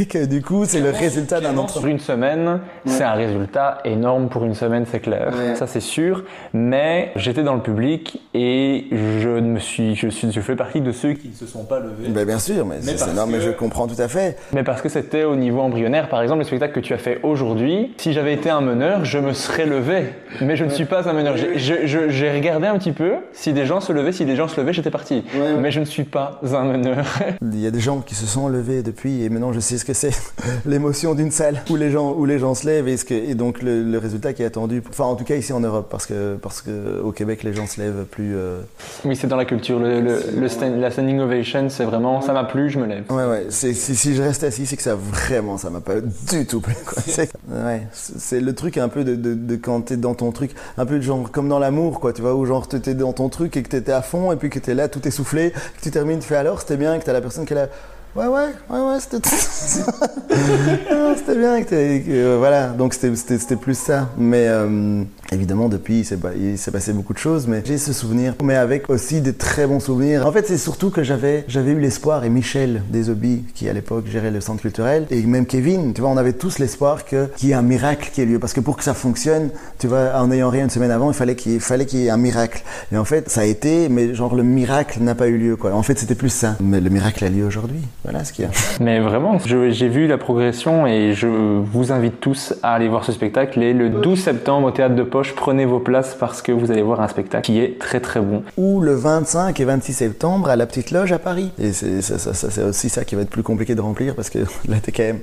et que du coup c'est le résultat d'un Sur entreprise. une semaine, c'est un résultat énorme pour une semaine, c'est clair. Ça, c'est sûr. Mais j'étais dans le public et je me suis, je suis, je fais partie de ceux qui. Ne se sont pas levés. Ben, bien sûr, mais, c'est- parce c'est non, mais je comprends tout à fait. Mais parce que c'était au niveau embryonnaire, par exemple, le spectacle que tu as fait aujourd'hui, si j'avais été un meneur, je me serais levé. Mais je ne suis pas un meneur. J'ai- je- je- J'ai regardé un petit peu. Si des gens se levaient, si des gens se levaient, j'étais parti. Ouais, ouais. Mais je ne suis pas un meneur. Il y a des gens qui se sont levés depuis et maintenant je sais ce que c'est l'émotion d'une salle où les gens où les gens se lèvent et, ce que, et donc le, le résultat qui est attendu. Enfin en tout cas ici en Europe parce que parce que au Québec les gens se lèvent plus. euh, Oui, c'est dans la culture. Le, le- le stand- la standing ovation, c'est vraiment, ça m'a plu, je me lève. Ouais ouais. Si, si je reste assis c'est que ça vraiment ça m'a pas du tout plu. C'est, ouais. Le truc un peu de, de, de quand t'es dans ton truc, un peu genre comme dans l'amour quoi. Tu vois où genre t'étais dans ton truc et que t'étais à fond et puis que t'es là tout essoufflé, que tu termines, tu fais alors c'était bien que t'as la personne qui est là. Ouais, ouais, ouais, ouais, c'était. Ah, c'était bien. Que, euh, voilà, donc c'était- plus ça. Mais euh, évidemment, depuis, il s'est passé beaucoup de choses. Mais j'ai ce souvenir, mais avec aussi des très bons souvenirs. En fait, c'est surtout que j'avais eu l'espoir, et Michel Desobi, qui à l'époque gérait le centre culturel, et même Kevin, tu vois, on avait tous l'espoir qu'il y ait un miracle qui ait lieu. Parce que pour que ça fonctionne, tu vois, en n'ayant rien une semaine avant, il fallait qu'il qu'il y ait un miracle. Et en fait, ça a été, mais genre le miracle n'a pas eu lieu, quoi. En fait, c'était plus ça. Mais le miracle a lieu aujourd'hui. Voilà ce qu'il y a. Mais vraiment, j'ai vu la progression et je vous invite tous à aller voir ce spectacle. Et le 12 septembre au Théâtre de Poche, prenez vos places parce que vous allez voir un spectacle qui est très très bon. ou le 25 et 26 septembre à la Petite Loge à Paris. Et c'est ça, ça- ça- c'est aussi ça qui va être plus compliqué de remplir parce que là, t'es quand même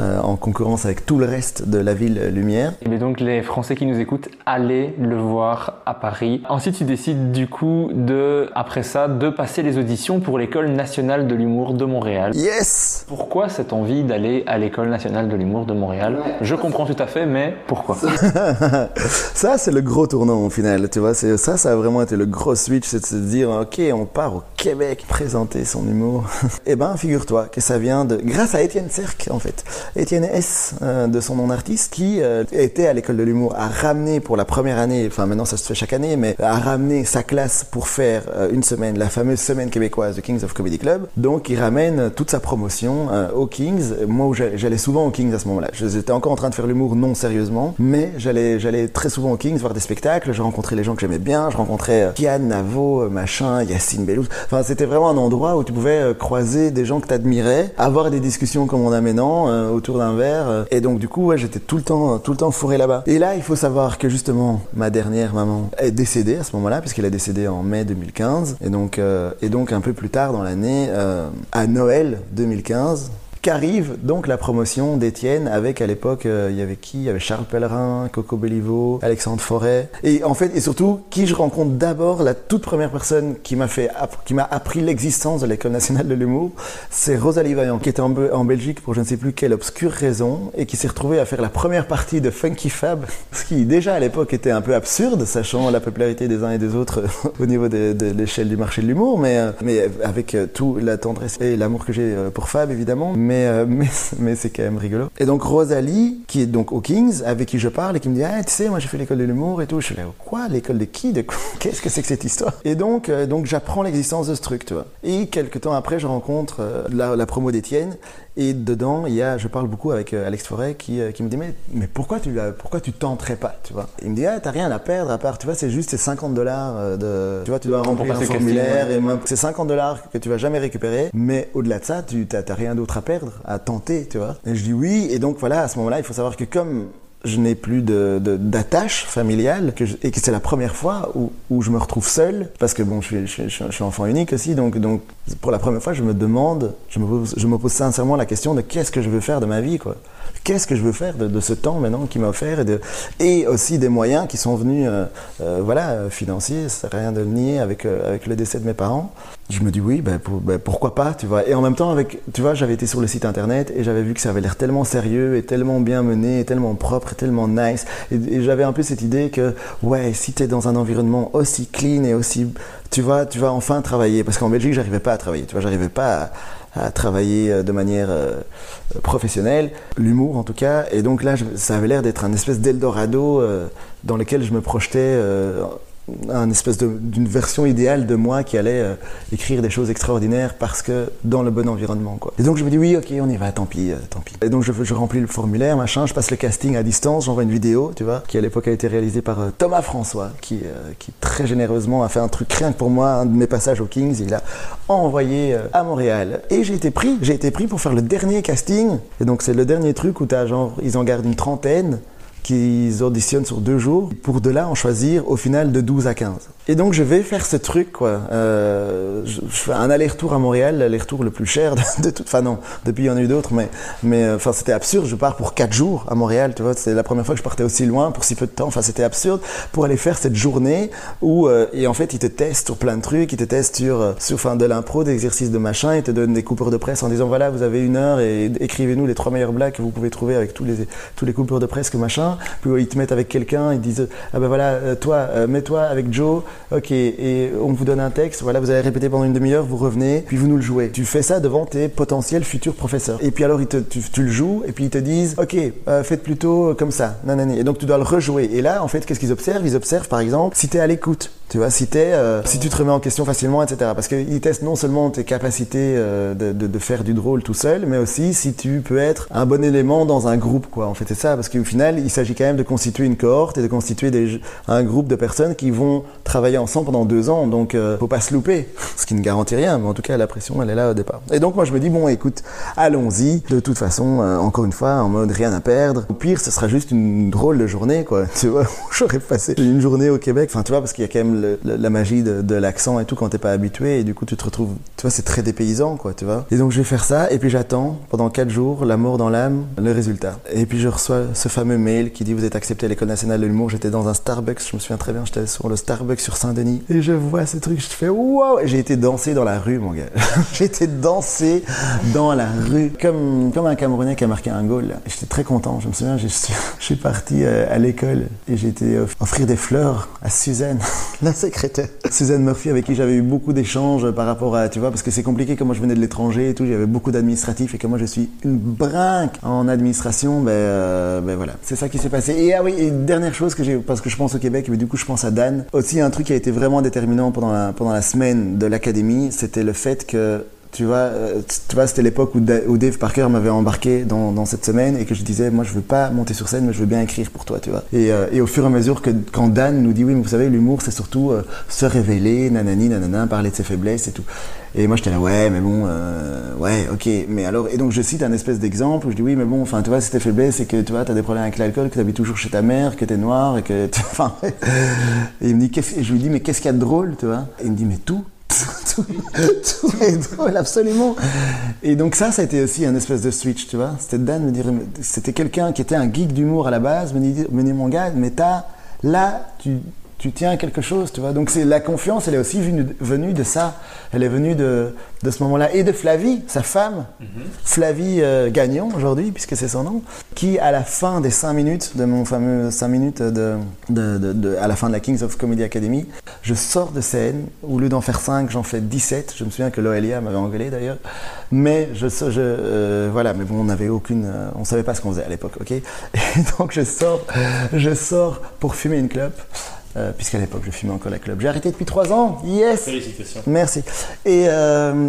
euh, en concurrence avec tout le reste de la ville Lumière. Et donc les Français qui nous écoutent, allez le voir à Paris. Ensuite, tu décides du coup de, après ça, de passer les auditions pour l'École nationale de l'humour de Montréal. Yes Pourquoi cette envie d'aller à l'École nationale de l'humour de Montréal? Je comprends tout à fait, mais pourquoi? Ça, c'est le gros tournant au final, tu vois. Ça, ça a vraiment été le gros switch, c'est de se dire, ok, on part au Québec présenter son humour. eh ben, figure-toi que ça vient de, grâce à Étienne Cerc, en fait. Étienne S, euh, de son nom d'artiste, qui euh, était à l'école de l'humour, a ramené pour la première année, enfin maintenant ça se fait chaque année, mais a ramené sa classe pour faire euh, une semaine, la fameuse semaine québécoise du Kings of Comedy Club. Donc, il ramène toute sa promotion euh, aux Kings. Moi, j'allais souvent aux Kings à ce moment-là. J'étais encore en train de faire l'humour non sérieusement, mais j'allais, très souvent aux Kings voir des spectacles. Je rencontrais les gens que j'aimais bien. Je rencontrais euh, Kian, Navo, euh, machin, Yacine Bellouz. Enfin, c'était vraiment un endroit où tu pouvais euh, croiser des gens que t'admirais, avoir des discussions comme on a maintenant euh, autour d'un verre. et donc, du coup, j'étais tout le temps, tout le temps fourré là-bas. Et là, il faut savoir que justement, ma dernière maman est décédée à ce moment-là, puisqu'elle est décédée en mai 2015. Et donc, et donc un peu plus tard dans l'année, euh, à Noël 2015, qu'arrive donc la promotion d'Étienne avec à l'époque euh, il y avait qui? Il y avait Charles Pellerin, Coco Bellivo, Alexandre Forêt. Et en fait et surtout qui je rencontre d'abord la toute première personne qui m'a fait qui m'a appris l'existence de l'école nationale de l'humour c'est Rosalie Vaillant qui était en, Be- en Belgique pour je ne sais plus quelle obscure raison et qui s'est retrouvée à faire la première partie de Funky Fab ce qui déjà à l'époque était un peu absurde sachant la popularité des uns et des autres au niveau de, de l'échelle du marché de l'humour mais euh, mais avec euh, tout la tendresse et l'amour que j'ai pour Fab évidemment. Mais euh, mais, mais c'est quand même rigolo. Et donc Rosalie qui est donc au Kings avec qui je parle et qui me dit ah tu sais moi j'ai fait l'école de l'humour et tout. Je suis là quoi l'école de qui de qu'est-ce que c'est que cette histoire? Et donc euh, donc j'apprends l'existence de ce truc tu vois. Et quelques temps après je rencontre euh, la, la promo d'Étienne et dedans il y a je parle beaucoup avec euh, Alex Forêt qui, euh, qui me dit mais, mais pourquoi tu l'as- pourquoi tu tenterais pas tu vois? Il me dit ah t'as rien à perdre à part tu vois c'est juste ces 50 dollars de tu vois tu dois remplir un formulaire et même- c'est 50 dollars que tu vas jamais récupérer mais au-delà de ça tu t'as t'as rien d'autre à perdre à tenter tu vois? Et je dis oui et donc voilà à ce moment-là il faut savoir que comme je n'ai plus de, de- d'attache familiale et que c'est la première fois où, je me retrouve seul parce que bon je suis, je, suis- je suis- je suis enfant unique aussi donc, donc pour la première fois je me demande je me pose, je me pose sincèrement la question de qu'est-ce que je veux faire de ma vie quoi qu'est-ce que je veux faire de, ce temps maintenant qui m'a offert et, aussi des moyens qui sont venus euh, euh, voilà financiers c'est rien de nier avec, euh, avec le décès de mes parents je me dis oui, ben, ben, pourquoi pas, tu vois. Et en même temps, avec, tu vois, j'avais été sur le site internet et j'avais vu que ça avait l'air tellement sérieux et tellement bien mené, et tellement propre et tellement nice. Et, et j'avais un peu cette idée que, ouais, si tu es dans un environnement aussi clean et aussi, tu vois, tu vas enfin travailler. Parce qu'en Belgique, j'arrivais pas à travailler, tu vois, j'arrivais pas à, à travailler euh, de manière euh, professionnelle, l'humour en tout cas. Et donc là, ça avait l'air d'être un espèce d'Eldorado euh, dans lequel je me projetais. Un espèce d'une version idéale de moi qui allait euh, écrire des choses extraordinaires parce que dans le bon environnement quoi. Et donc je me dis oui ok on y va tant pis euh, tant pis. Et donc je, remplis le formulaire machin, je passe le casting à distance, j'envoie une vidéo tu vois qui à l'époque a été réalisée par euh, Thomas François qui très généreusement a fait un truc rien que pour moi un de mes passages au Kings il a envoyé à Montréal et j'ai été pris j'ai été pris pour faire le dernier casting et donc c'est le dernier truc où t'as genre ils en gardent une trentaine qu'ils auditionnent sur deux jours pour de là en choisir au final de 12 à 15. Et donc je vais faire ce truc quoi. Euh, un aller-retour à Montréal, l'aller-retour le plus cher de, toute. Enfin non, depuis il y en a eu d'autres, mais mais euh, enfin c'était absurde. Je pars pour quatre jours à Montréal, tu vois. C'était la première fois que je partais aussi loin pour si peu de temps. Enfin c'était absurde pour aller faire cette journée où euh, et en fait ils te testent sur plein de trucs, ils te testent sur sur enfin de l'impro, des exercices de machin, ils te donnent des coupures de presse en disant voilà vous avez une heure et écrivez-nous les trois meilleures blagues que vous pouvez trouver avec tous les tous les coupures de presse que machin. Puis ils te mettent avec quelqu'un, ils disent ah ben voilà euh, toi euh, mets-toi avec Joe, ok et on vous donne un texte, voilà vous allez répéter pendant une demi-heure, vous revenez, puis vous nous le jouez. Tu fais ça devant tes potentiels futurs professeurs. Et puis alors ils te, tu, le joues et puis ils te disent ok euh, faites plutôt comme ça, nanani. Et donc tu dois le rejouer. Et là en fait qu'est-ce qu'ils observent? Ils observent par exemple si tu es à l'écoute. Tu vois, si, t'es, si tu te remets en question facilement, etc. Parce qu'ils testent non seulement tes capacités de, de, de faire du drôle tout seul, mais aussi si tu peux être un bon élément dans un groupe, quoi. En fait, c'est ça. Parce qu'au final, il s'agit quand même de constituer une cohorte et de constituer des, un groupe de personnes qui vont travailler ensemble pendant deux ans. Donc, euh, faut pas se louper. Ce qui ne garantit rien, mais en tout cas, la pression, elle est là au départ. Et donc, moi, je me dis, bon, écoute, allons-y. De toute façon, euh, encore une fois, en mode rien à perdre. Au pire, ce sera juste une drôle de journée, quoi. Tu vois, j'aurais passé une journée au Québec. Enfin, tu vois, parce qu'il y a quand même le- la magie de, de l'accent et tout quand t'es pas habitué. Et du coup, tu te retrouves, tu vois, c'est très dépaysant, quoi, tu vois. Et donc, je vais faire ça. Et puis, j'attends pendant quatre jours, la mort dans l'âme, le résultat. Et puis, je reçois ce fameux mail qui dit, vous êtes accepté à l'École nationale de l'humour. J'étais dans un Starbucks. Je me souviens très bien. J'étais sur le Starbucks sur Saint-Denis. Et je vois ce truc. Je fais, wow! Et j'ai été danser dans la rue, mon gars. j'ai été danser dans la rue. Comme, comme un Camerounais qui a marqué un goal, J'étais très content. Je me souviens, je suis, je suis parti euh, à l'école et j'ai été offrir des fleurs à Suzanne, la secrétaire. Suzanne Murphy, avec qui j'avais eu beaucoup d'échanges par rapport à, tu vois, parce que c'est compliqué, comme moi je venais de l'étranger et tout, j'avais beaucoup d'administratifs et que moi je suis une brinque en administration, ben, euh, ben voilà. C'est ça qui s'est passé. Et ah oui, et dernière chose que j'ai, parce que je pense au Québec, mais du coup je pense à Dan. Aussi, un truc qui a été vraiment déterminant pendant la, pendant la semaine de l'académie, c'était le fait que tu vois, euh, tu vois c'était l'époque où, Da- où Dave Parker m'avait embarqué dans, cette semaine et que je disais, moi je veux pas monter sur scène, mais je veux bien écrire pour toi, tu vois. Et, euh, au fur et à mesure que quand Dan nous dit, oui, mais vous savez, l'humour c'est surtout euh, se révéler, nanani, nanana, parler de ses faiblesses et tout. Et moi j'étais là, ouais, mais bon, ouais, ok, mais alors, et donc je cite un espèce d'exemple où je dis, oui, mais bon, enfin, tu vois, si tes faiblesses, c'est que tu vois, t'as des problèmes avec l'alcool, que t'habites toujours chez ta mère, que t'es noir et que, enfin, il me dit, et je lui dis, mais qu'est-ce qu'il y a de drôle, tu vois Et il me dit, mais tout. Tout, est drôle, absolument. Et donc ça, ça a été aussi un espèce de switch, tu vois. C'était Dan me dire, c'était quelqu'un qui était un geek d'humour à la base, me dit, me mon gars, mais t'as, là, tu, tu tiens à quelque chose, tu vois. Donc c'est la confiance, elle est aussi venue, venue de ça. Elle est venue de, de ce moment-là. Et de Flavie, sa femme, Flavie euh, Gagnon aujourd'hui, puisque c'est son nom, qui à la fin des 5 minutes de mon fameux 5 minutes de, de, de- de- à la fin de la Kings of Comedy Academy, je sors de scène, au lieu d'en faire 5, j'en fais 17. Je me souviens que Loelia m'avait engueulé d'ailleurs. Mais je, je euh, voilà, mais bon, on n'avait aucune, euh, on savait pas ce qu'on faisait à l'époque, ok? Et donc je sors, je sors pour fumer une clope. Euh, puisqu'à l'époque je fumais encore la clope. J'ai arrêté depuis 3 ans. Yes. Félicitations. Merci. Et, euh,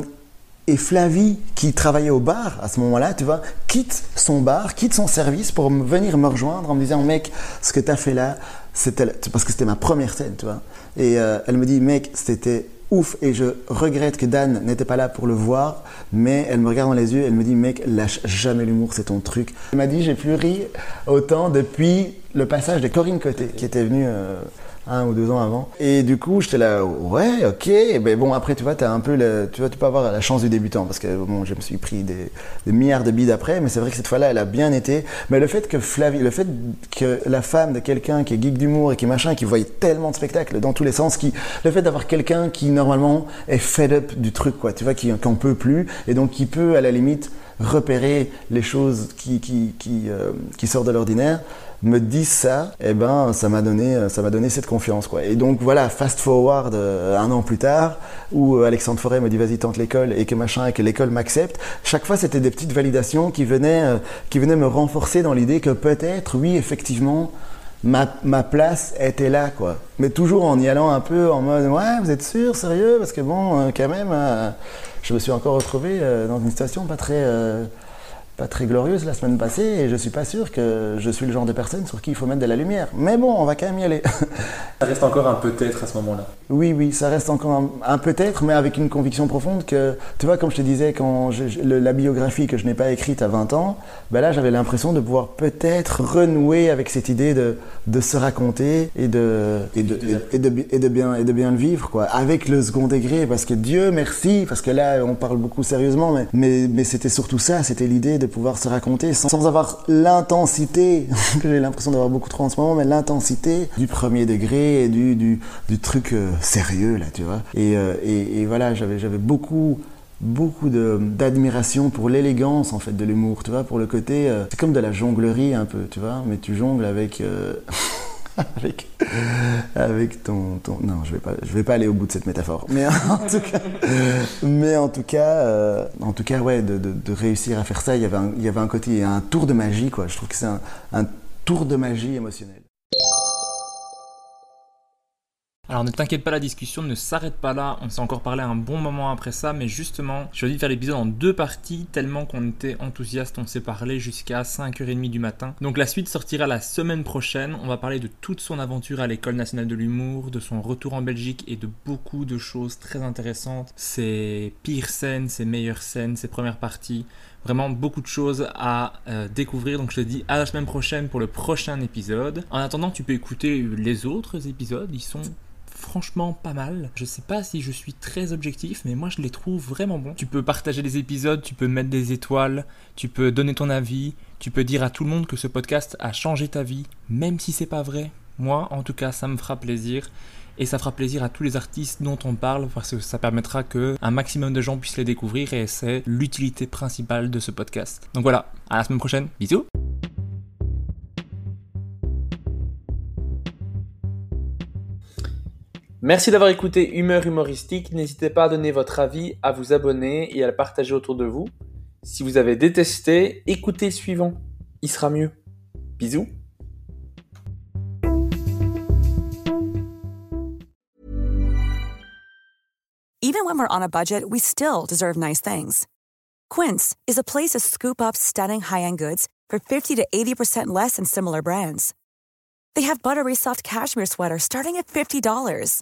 et Flavie, qui travaillait au bar à ce moment-là, tu vois, quitte son bar, quitte son service pour venir me rejoindre en me disant, mec, ce que tu as fait là, c'était parce que c'était ma première scène, tu vois. Et euh, elle me dit, mec, c'était ouf et je regrette que Dan n'était pas là pour le voir, mais elle me regarde dans les yeux, elle me dit, mec, lâche jamais l'humour, c'est ton truc. Elle m'a dit, j'ai plus ri autant depuis le passage de Corinne Côté, qui était venue. euh, un ou deux ans avant. Et du coup, j'étais là, ouais, ok. Mais bon, après, tu vois, as un peu, tu vois, tu peux avoir la chance du débutant parce que bon, je me suis pris des, milliards de bides après, mais c'est vrai que cette fois-là, elle a bien été. Mais le fait que Flavie, le fait que la femme de quelqu'un qui est geek d'humour et qui machin, qui voyait tellement de spectacles dans tous les sens, qui, le fait d'avoir quelqu'un qui normalement est fed up du truc, quoi, tu vois, qui qu'en peut plus et donc qui peut à la limite repérer les choses qui euh, qui sortent de l'ordinaire me disent ça, eh ben ça m'a donné ça m'a donné cette confiance quoi. Et donc voilà, fast forward euh, un an plus tard où euh, Alexandre Forêt me dit vas-y tente l'école et que machin et que l'école m'accepte. Chaque fois c'était des petites validations qui venaient euh, qui venaient me renforcer dans l'idée que peut-être oui effectivement Ma, ma, place était là, quoi. Mais toujours en y allant un peu en mode, ouais, vous êtes sûr, sérieux? Parce que bon, quand même, je me suis encore retrouvé dans une situation pas très, pas très glorieuse la semaine passée et je suis pas sûr que je suis le genre de personne sur qui il faut mettre de la lumière. Mais bon, on va quand même y aller. ça reste encore un peut-être à ce moment-là. Oui, oui, ça reste encore un, peut-être, mais avec une conviction profonde que, tu vois, comme je te disais, quand la biographie que je n'ai pas écrite à 20 ans, ben là j'avais l'impression de pouvoir peut-être renouer avec cette idée de, se raconter et de, et de, bien, le vivre, quoi, avec le second degré, parce que Dieu merci, parce que là on parle beaucoup sérieusement, mais, c'était surtout ça, c'était l'idée de pouvoir se raconter sans, avoir l'intensité, que j'ai l'impression d'avoir beaucoup trop en ce moment, mais l'intensité du premier degré et du, du, du truc euh, sérieux, là, tu vois. Et, euh, voilà, j'avais, beaucoup beaucoup d'admiration pour l'élégance en fait de l'humour tu vois pour le côté euh, c'est comme de la jonglerie un peu tu vois mais tu jongles avec avec, avec ton, ton, Non, je vais pas, je vais pas aller au bout de cette métaphore. Mais en tout cas, mais en tout cas, euh, en tout cas, ouais, de, réussir à faire ça, il y avait un, il y avait un côté, un tour de magie, quoi. Je trouve que c'est un, un tour de magie émotionnel. Alors ne t'inquiète pas, la discussion ne s'arrête pas là, on s'est encore parlé un bon moment après ça, mais justement, j'ai choisi de faire l'épisode en deux parties, tellement qu'on était enthousiaste, on s'est parlé jusqu'à 5h30 du matin. Donc la suite sortira la semaine prochaine, on va parler de toute son aventure à l'école nationale de l'humour, de son retour en Belgique et de beaucoup de choses très intéressantes, ses pires scènes, ses meilleures scènes, ses premières parties, vraiment beaucoup de choses à euh, découvrir. Donc je te dis à la semaine prochaine pour le prochain épisode. En attendant, tu peux écouter les autres épisodes, ils sont franchement pas mal. Je sais pas si je suis très objectif, mais moi je les trouve vraiment bons. Tu peux partager les épisodes, tu peux mettre des étoiles, tu peux donner ton avis, tu peux dire à tout le monde que ce podcast a changé ta vie, même si c'est pas vrai. Moi, en tout cas, ça me fera plaisir. Et ça fera plaisir à tous les artistes dont on parle parce que ça permettra que un maximum de gens puissent les découvrir et c'est l'utilité principale de ce podcast. Donc voilà, à la semaine prochaine. Bisous Merci d'avoir écouté Humeur humoristique. N'hésitez pas à donner votre avis, à vous abonner et à le partager autour de vous. Si vous avez détesté, écoutez le suivant. Il sera mieux. Bisous. Even when we're on a budget, we still deserve nice things. Quince is a place to scoop up stunning high-end goods for 50 to 80% less than similar brands. They have buttery soft cashmere sweaters starting at $50,